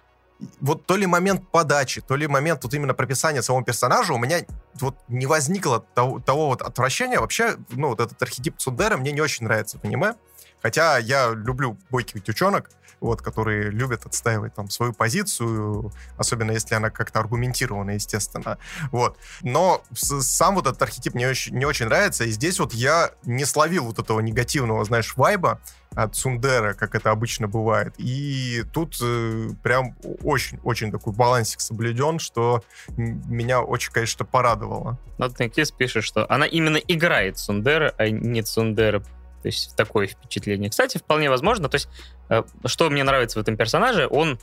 вот то ли момент подачи, то ли момент вот именно прописания самого персонажа у меня вот не возникло того, того вот отвращения. Вообще, ну, вот этот архетип Цундера мне не очень нравится в аниме. Хотя я люблю бойких девчонок, вот, которые любят отстаивать там свою позицию, особенно если она как-то аргументирована, естественно. Вот. Но сам вот этот архетип мне очень, не очень нравится, и здесь вот я не словил вот этого негативного, знаешь, вайба от Сундера, как это обычно бывает. И тут э, прям очень-очень такой балансик соблюден, что меня очень, конечно, порадовало.
Ну, ты пишет, что она именно играет Сундера, а не Сундера то есть такое впечатление. Кстати, вполне возможно. То есть, э, что мне нравится в этом персонаже, он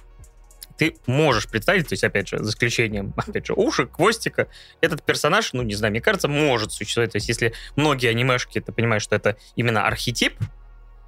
ты можешь представить, то есть, опять же, за исключением, опять же, ушек, хвостика, этот персонаж, ну, не знаю, мне кажется, может существовать. То есть, если многие анимешки, ты понимаешь, что это именно архетип,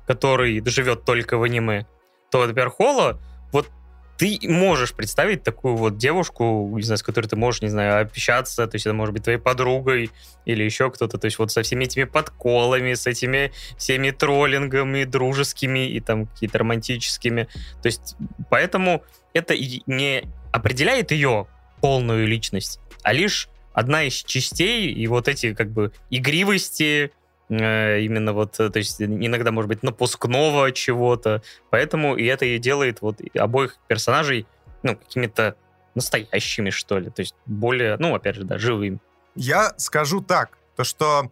который живет только в аниме, то, например, Холо, вот ты можешь представить такую вот девушку, не знаю, с которой ты можешь, не знаю, общаться, то есть это может быть твоей подругой или еще кто-то, то есть вот со всеми этими подколами, с этими всеми троллингами дружескими и там какие-то романтическими. То есть поэтому это не определяет ее полную личность, а лишь одна из частей, и вот эти как бы игривости, именно вот, э, то есть иногда, может быть, напускного чего-то. Поэтому и это и делает вот обоих персонажей, ну, какими-то настоящими, что ли. То есть более, ну, опять же, да, живыми.
Я скажу так, то что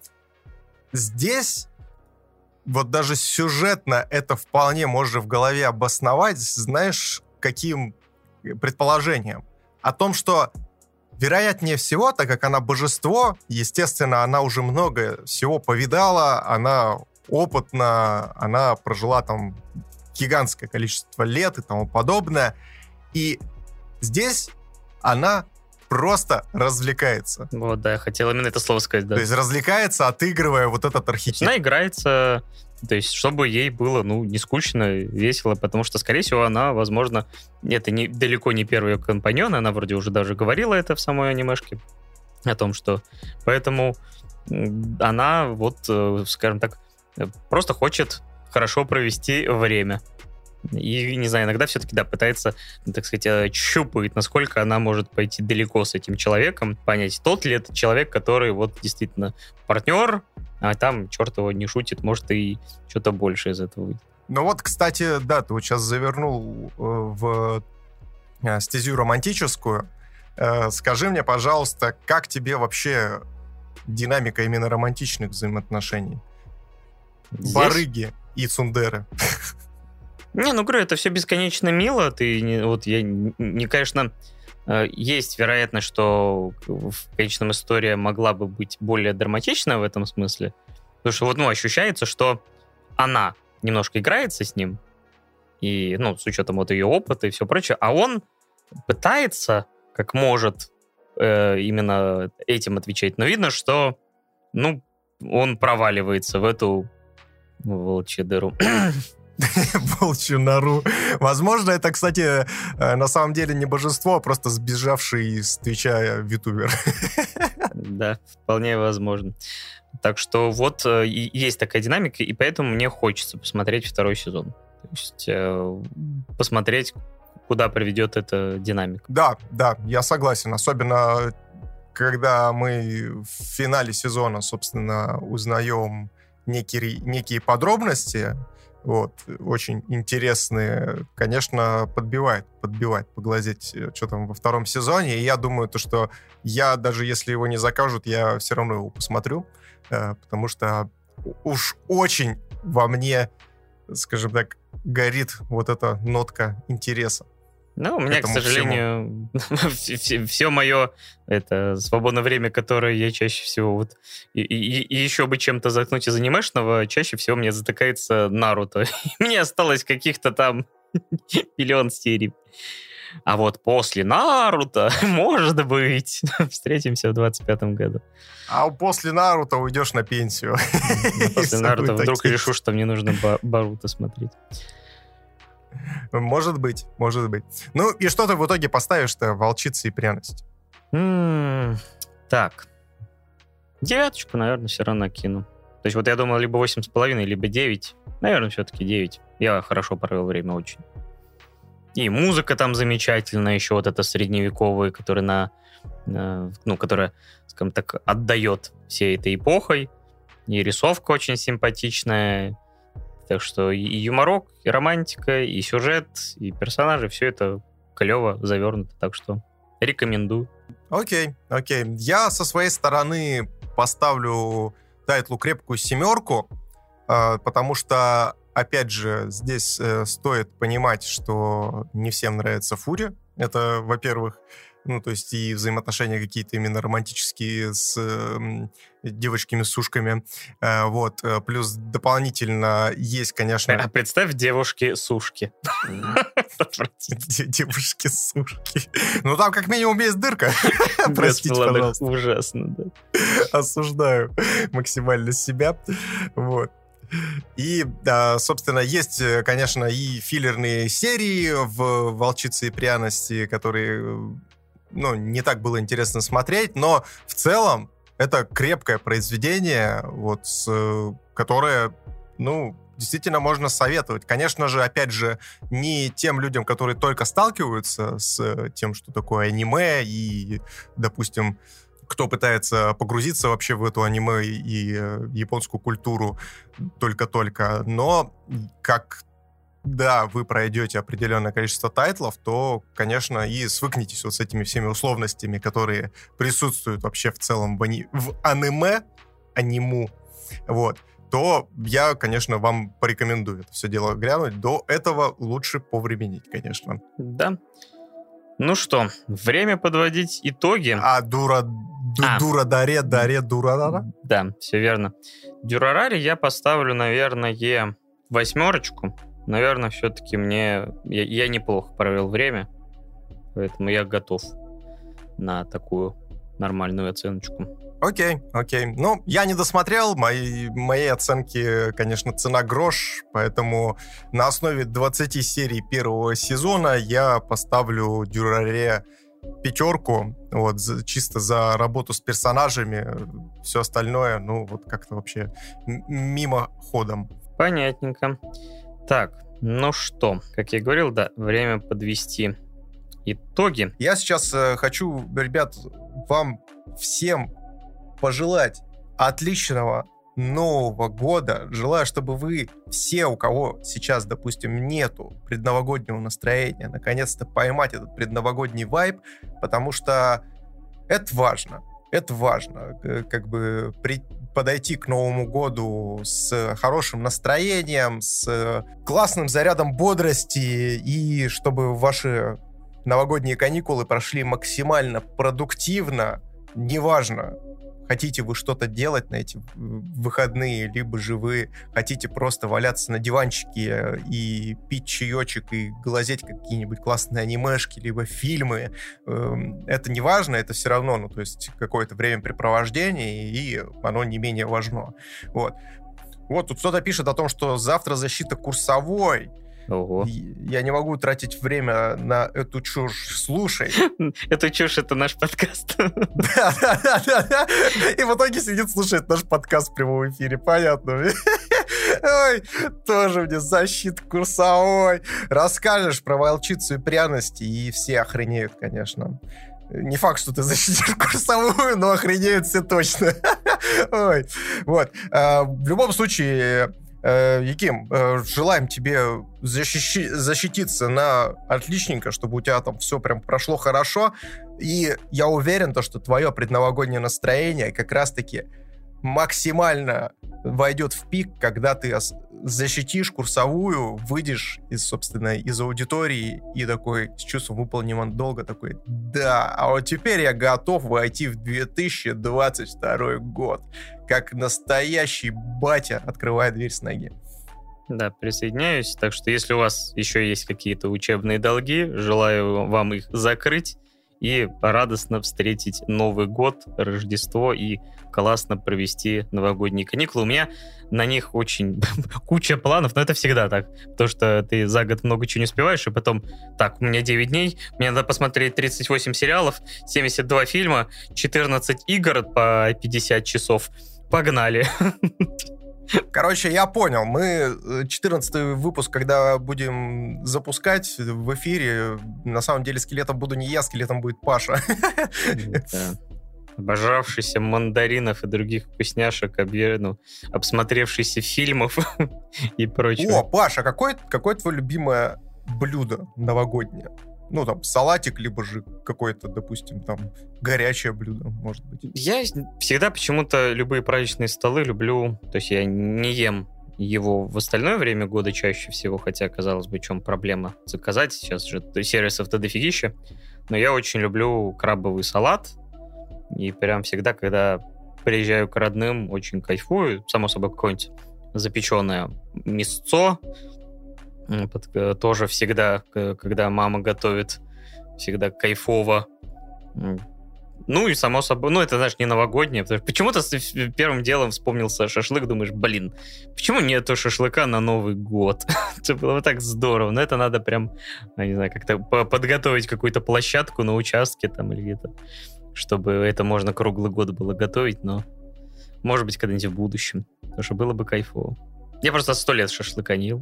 здесь вот даже сюжетно это вполне можно в голове обосновать, знаешь, каким предположением? О том, что Вероятнее всего, так как она божество, естественно, она уже много всего повидала, она опытна, она прожила там гигантское количество лет и тому подобное. И здесь она просто развлекается.
Вот, да, я хотел именно это слово сказать, да.
То есть развлекается, отыгрывая вот этот архетип.
Она играется То есть, чтобы ей было, ну, не скучно, весело, потому что, скорее всего, она, возможно, это не, далеко не первый компаньон, она вроде уже даже говорила это в самой анимешке, о том, что... Поэтому она вот, э, скажем так, э, просто хочет хорошо провести время. И, не знаю, иногда все-таки, да, пытается, так сказать, э, щупает, насколько она может пойти далеко с этим человеком, понять, тот ли это человек, который вот действительно партнер, а там, черт его не шутит, может и что-то больше из этого выйдет.
Ну вот, кстати, да, ты вот сейчас завернул э, в э, стезю романтическую. Скажи мне, пожалуйста, как тебе вообще динамика именно романтичных взаимоотношений? Здесь? Барыги и Цундеры.
Не, ну, говорю, это все бесконечно мило. Ты, вот я, не, конечно, э, есть вероятность, что в конечном история могла бы быть более драматична в этом смысле. Потому что вот, ну, ощущается, что она немножко играется с ним, и, ну, с учетом вот ее опыта и все прочее, а он пытается, как может, э, именно этим отвечать. Но видно, что, ну, он проваливается в эту волчью дыру.
волчью нору. Возможно, это, кстати, э, на самом деле не божество, а просто сбежавший из Твича витубер.
Да, вполне возможно. Так что вот э, есть такая динамика, и поэтому мне хочется посмотреть второй сезон. То есть э, посмотреть, куда приведет эта динамика.
Да, да, я согласен. Особенно, когда мы в финале сезона, собственно, узнаем некие, некие подробности, вот, очень интересные. Конечно, подбивает, подбивает поглазеть, э, что там во втором сезоне. И я думаю, то, что я, даже если его не закажут, я все равно его посмотрю, э, потому что уж очень во мне, скажем так, горит вот эта нотка интереса.
Ну, у меня, к сожалению, все, все мое это свободное время, которое я чаще всего вот и, и, и еще бы чем-то заткнуть из анимешного, чаще всего мне затыкается Наруто. мне осталось каких-то там миллион серий. А вот после Наруто, может быть, встретимся в 25-м году.
А после Наруто уйдешь на пенсию.
После Наруто вдруг решу, что мне нужно Баруто смотреть.
Может быть, может быть. Ну, и что ты в итоге поставишь-то волчицы и пряность?
Так. Девяточку, наверное, все равно кину. То есть вот я думал либо восемь с половиной, либо девять. Наверное, все-таки девять. Я хорошо провел время очень. И музыка там замечательная, еще вот эта средневековая, которая на, ну, которая, скажем так, отдает всей этой эпохой. И рисовка очень симпатичная, так что и юморок, и романтика, и сюжет, и персонажи, все это клево завернуто. Так что рекомендую.
Окей, окей. Я со своей стороны поставлю тайтлу крепкую семерку, а, потому что, опять же, здесь э, стоит понимать, что не всем нравится Фури. Это, во-первых ну, то есть и взаимоотношения какие-то именно романтические с э, девочками, с ушками. Э, вот. Э, плюс дополнительно есть, конечно...
А представь девушки-сушки.
Девушки-сушки. Ну, там как минимум есть дырка. Простите, пожалуйста.
Ужасно, да.
Осуждаю максимально себя. Вот. И, собственно, есть, э, конечно, и филлерные серии в «Волчице и пряности», которые ну, не так было интересно смотреть, но в целом это крепкое произведение, вот, с, которое, ну, действительно можно советовать. Конечно же, опять же, не тем людям, которые только сталкиваются с тем, что такое аниме, и, допустим, кто пытается погрузиться вообще в эту аниме и э, японскую культуру только-только, но как да, вы пройдете определенное количество тайтлов, то, конечно, и свыкнетесь вот с этими всеми условностями, которые присутствуют вообще в целом в, ани... в аниме, аниму, вот, то я, конечно, вам порекомендую это все дело глянуть. До этого лучше повременить, конечно.
Да. Ну что, время подводить итоги.
А, дура, ду, а. дура, даре, даре, дура,
Да, все верно. Дюрарари я поставлю, наверное, восьмерочку наверное, все-таки мне... Я, я неплохо провел время, поэтому я готов на такую нормальную оценочку.
Окей, окей. Ну, я не досмотрел. Мои, мои оценки, конечно, цена грош, поэтому на основе 20 серий первого сезона я поставлю Дюраре пятерку, вот, за, чисто за работу с персонажами. Все остальное, ну, вот как-то вообще мимо ходом.
Понятненько. Так, ну что, как я говорил, да, время подвести итоги.
Я сейчас э, хочу, ребят, вам всем пожелать отличного Нового года. Желаю, чтобы вы все, у кого сейчас, допустим, нету предновогоднего настроения, наконец-то поймать этот предновогодний вайб, потому что это важно. Это важно. Как бы при, подойти к Новому году с хорошим настроением, с классным зарядом бодрости и чтобы ваши новогодние каникулы прошли максимально продуктивно, неважно, хотите вы что-то делать на эти выходные, либо же вы хотите просто валяться на диванчике и пить чаечек и глазеть какие-нибудь классные анимешки, либо фильмы, эм, это не важно, это все равно, ну, то есть какое-то времяпрепровождение, и оно не менее важно. Вот. Вот, тут кто-то пишет о том, что завтра защита курсовой,
Ого.
Я не могу тратить время на эту чушь. Слушай.
Эту чушь — это наш подкаст.
Да, да, да, да. И в итоге сидит, слушает наш подкаст в прямом эфире. Понятно. Ой, тоже мне защит курсовой. Расскажешь про волчицу и пряности, и все охренеют, конечно. Не факт, что ты защитишь курсовую, но охренеют все точно. Ой, вот. А, в любом случае, Яким, э, желаем тебе защищи, защититься на отличненько, чтобы у тебя там все прям прошло хорошо. И я уверен, то, что твое предновогоднее настроение как раз-таки максимально войдет в пик, когда ты защитишь курсовую, выйдешь из, собственно, из аудитории и такой с чувством выполненного долга такой, да, а вот теперь я готов войти в 2022 год, как настоящий батя открывает дверь с ноги.
Да, присоединяюсь. Так что если у вас еще есть какие-то учебные долги, желаю вам их закрыть и радостно встретить Новый год, Рождество и классно провести новогодние каникулы. У меня на них очень куча планов, но это всегда так. То, что ты за год много чего не успеваешь, и потом, так, у меня 9 дней, мне надо посмотреть 38 сериалов, 72 фильма, 14 игр по 50 часов. Погнали.
Короче, я понял. Мы 14 э, выпуск, когда будем запускать в эфире, на самом деле скелетом буду не я, скелетом будет Паша.
Да. Обожавшийся мандаринов и других вкусняшек, ну, обсмотревшийся фильмов и прочего.
О, Паша, какое, какое твое любимое блюдо новогоднее? Ну, там, салатик, либо же какое-то, допустим, там, горячее блюдо, может быть.
Я всегда почему-то любые праздничные столы люблю, то есть я не ем его в остальное время года чаще всего, хотя, казалось бы, в чем проблема заказать, сейчас же сервисов-то дофигища, но я очень люблю крабовый салат, и прям всегда, когда приезжаю к родным, очень кайфую, само собой, какое-нибудь запеченное мясцо, тоже всегда, когда мама готовит, всегда кайфово. Ну и само собой, ну это, знаешь, не новогоднее. Почему-то первым делом вспомнился шашлык, думаешь, блин, почему нету шашлыка на Новый год? это было бы так здорово, но это надо прям, не знаю, как-то подготовить какую-то площадку на участке там или где-то, чтобы это можно круглый год было готовить, но может быть когда-нибудь в будущем, потому что было бы кайфово. Я просто сто лет шашлыка не ел.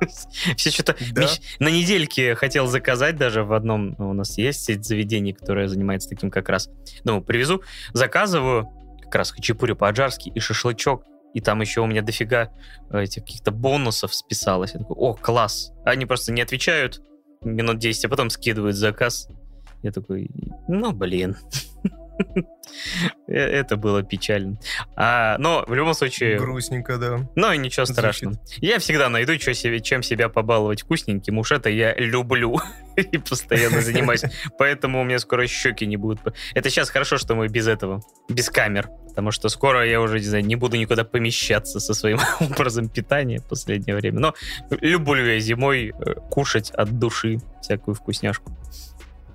Все что-то... Да? На недельке хотел заказать даже в одном... У нас есть сеть заведений, которая занимается таким как раз. Ну, привезу, заказываю как раз хачапури по-аджарски и шашлычок. И там еще у меня дофига этих каких-то бонусов списалось. Я такой, о, класс. Они просто не отвечают минут 10, а потом скидывают заказ. Я такой, ну, блин. Э, это было печально. А, но в любом случае...
Грустненько, да.
И ничего страшного. Я всегда найду, что себе, чем себя побаловать вкусненьким. Уж это я люблю и постоянно занимаюсь. Поэтому у меня скоро щеки не будут... Это сейчас хорошо, что мы без этого, без камер. Потому что скоро я уже, не знаю, не буду никуда помещаться со своим образом питания в последнее время. Но люблю я зимой э, кушать от души всякую вкусняшку.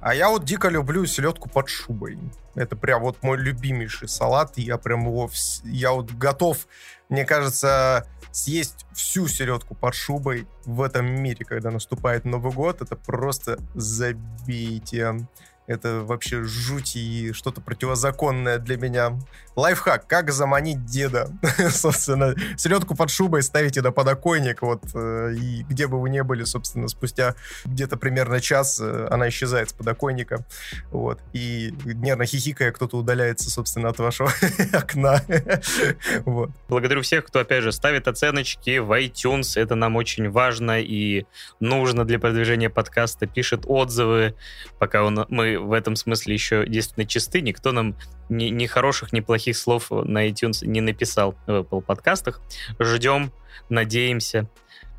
А я вот дико люблю селедку под шубой. Это прям вот мой любимейший салат. Я прям его... вс- Я вот готов, мне кажется, съесть всю селедку под шубой в этом мире, когда наступает Новый год. Это просто забейте. Это вообще жуть и что-то противозаконное для меня. Лайфхак, как заманить деда. собственно, селедку под шубой ставите на подоконник, вот, э, и где бы вы ни были, собственно, спустя где-то примерно час э, она исчезает с подоконника, вот, и нервно хихикая кто-то удаляется, собственно, от вашего окна. вот.
Благодарю всех, кто, опять же, ставит оценочки в iTunes. Это нам очень важно и нужно для продвижения подкаста. Пишет отзывы, пока он, мы в этом смысле еще действительно чисты. Никто нам ни, ни хороших, ни плохих слов на iTunes не написал в Apple подкастах. Ждем, надеемся,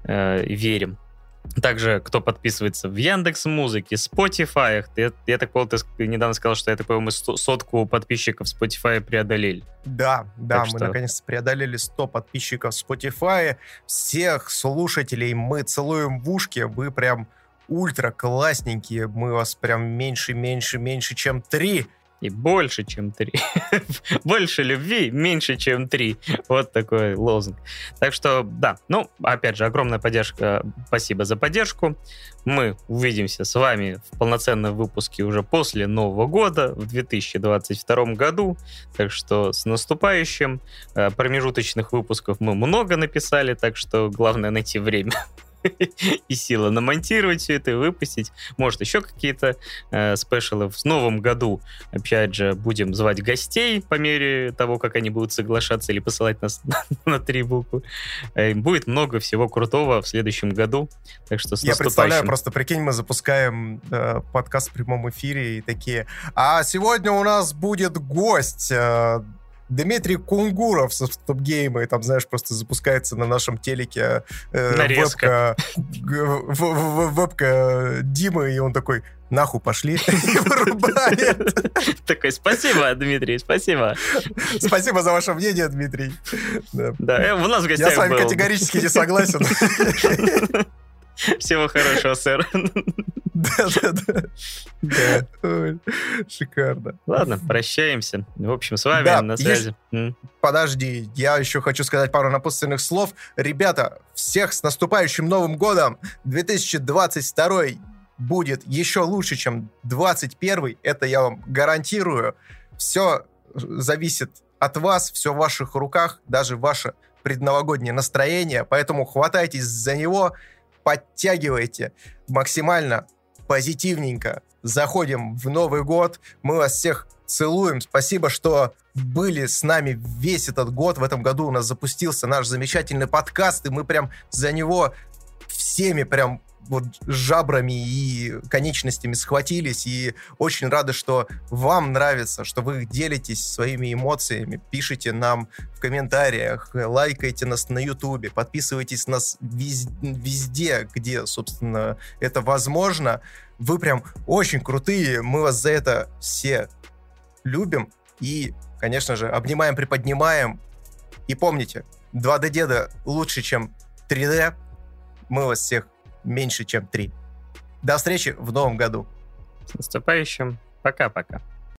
э, верим. Также, кто подписывается в Яндекс Музыке, Spotify. Я, я так понял, ты недавно сказал, что я так понял, мы сотку подписчиков Spotify преодолели.
Да, да,
Так
мы
что-
наконец-то преодолели 100 подписчиков Spotify. Всех слушателей мы целуем в ушки. Вы прям ультра классненькие. Мы вас прям меньше, меньше, меньше, чем три.
И больше, чем три. больше любви, меньше, чем три. Вот такой лозунг. Так что, да, ну, опять же, огромная поддержка. Спасибо за поддержку. Мы увидимся с вами в полноценном выпуске уже после Нового года, в 2022 году. Так что с наступающим. Э, Промежуточных выпусков мы много написали, так что главное найти время и силы намонтировать все это и выпустить. Может, еще какие-то э, спешалы в новом году Опять же, будем звать гостей по мере того, как они будут соглашаться или посылать нас на три буквы. Э, Будет много всего крутого в следующем году. Так что с
Я представляю, просто прикинь, мы запускаем э, подкаст в прямом эфире и такие. А сегодня у нас будет гость. э, Дмитрий Кунгуров со Стопгейма, и там, знаешь, просто запускается на нашем телеке э,
Нарезка.
вебка, в- в- в- вебка Димы, и он такой, нахуй пошли, и вырубает.
Такой, спасибо, Дмитрий, спасибо.
Спасибо за ваше мнение, Дмитрий. Да.
Э, у нас в
Я
гостях
с вами категорически не согласен.
Всего хорошего, сэр.
Да-да-да. Шикарно.
Ладно, прощаемся. В общем, с вами
Да,
на связи.
Подожди, я еще хочу сказать пару напутственных слов. Ребята, всех с наступающим Новым годом! 2022 будет еще лучше, чем 2021. Это я вам гарантирую. Все зависит от вас, все в ваших руках, даже ваше предновогоднее настроение. Поэтому хватайтесь за него, подтягивайте максимально позитивненько. Заходим в Новый год. Мы вас всех целуем. Спасибо, что были с нами весь этот год. В этом году у нас запустился наш замечательный подкаст, и мы прям за него всеми прям вот жабрами и конечностями схватились, и очень рады, что вам нравится, что вы делитесь своими эмоциями, пишите нам в комментариях, лайкайте нас на ютубе, подписывайтесь на нас вез- везде, где, собственно, это возможно. Вы прям очень крутые, мы вас за это все любим и, конечно же, обнимаем, приподнимаем. И помните, 2D-деда лучше, чем 3D. Мы вас всех меньше, чем 3. До встречи в новом году.
С наступающим. Пока-пока.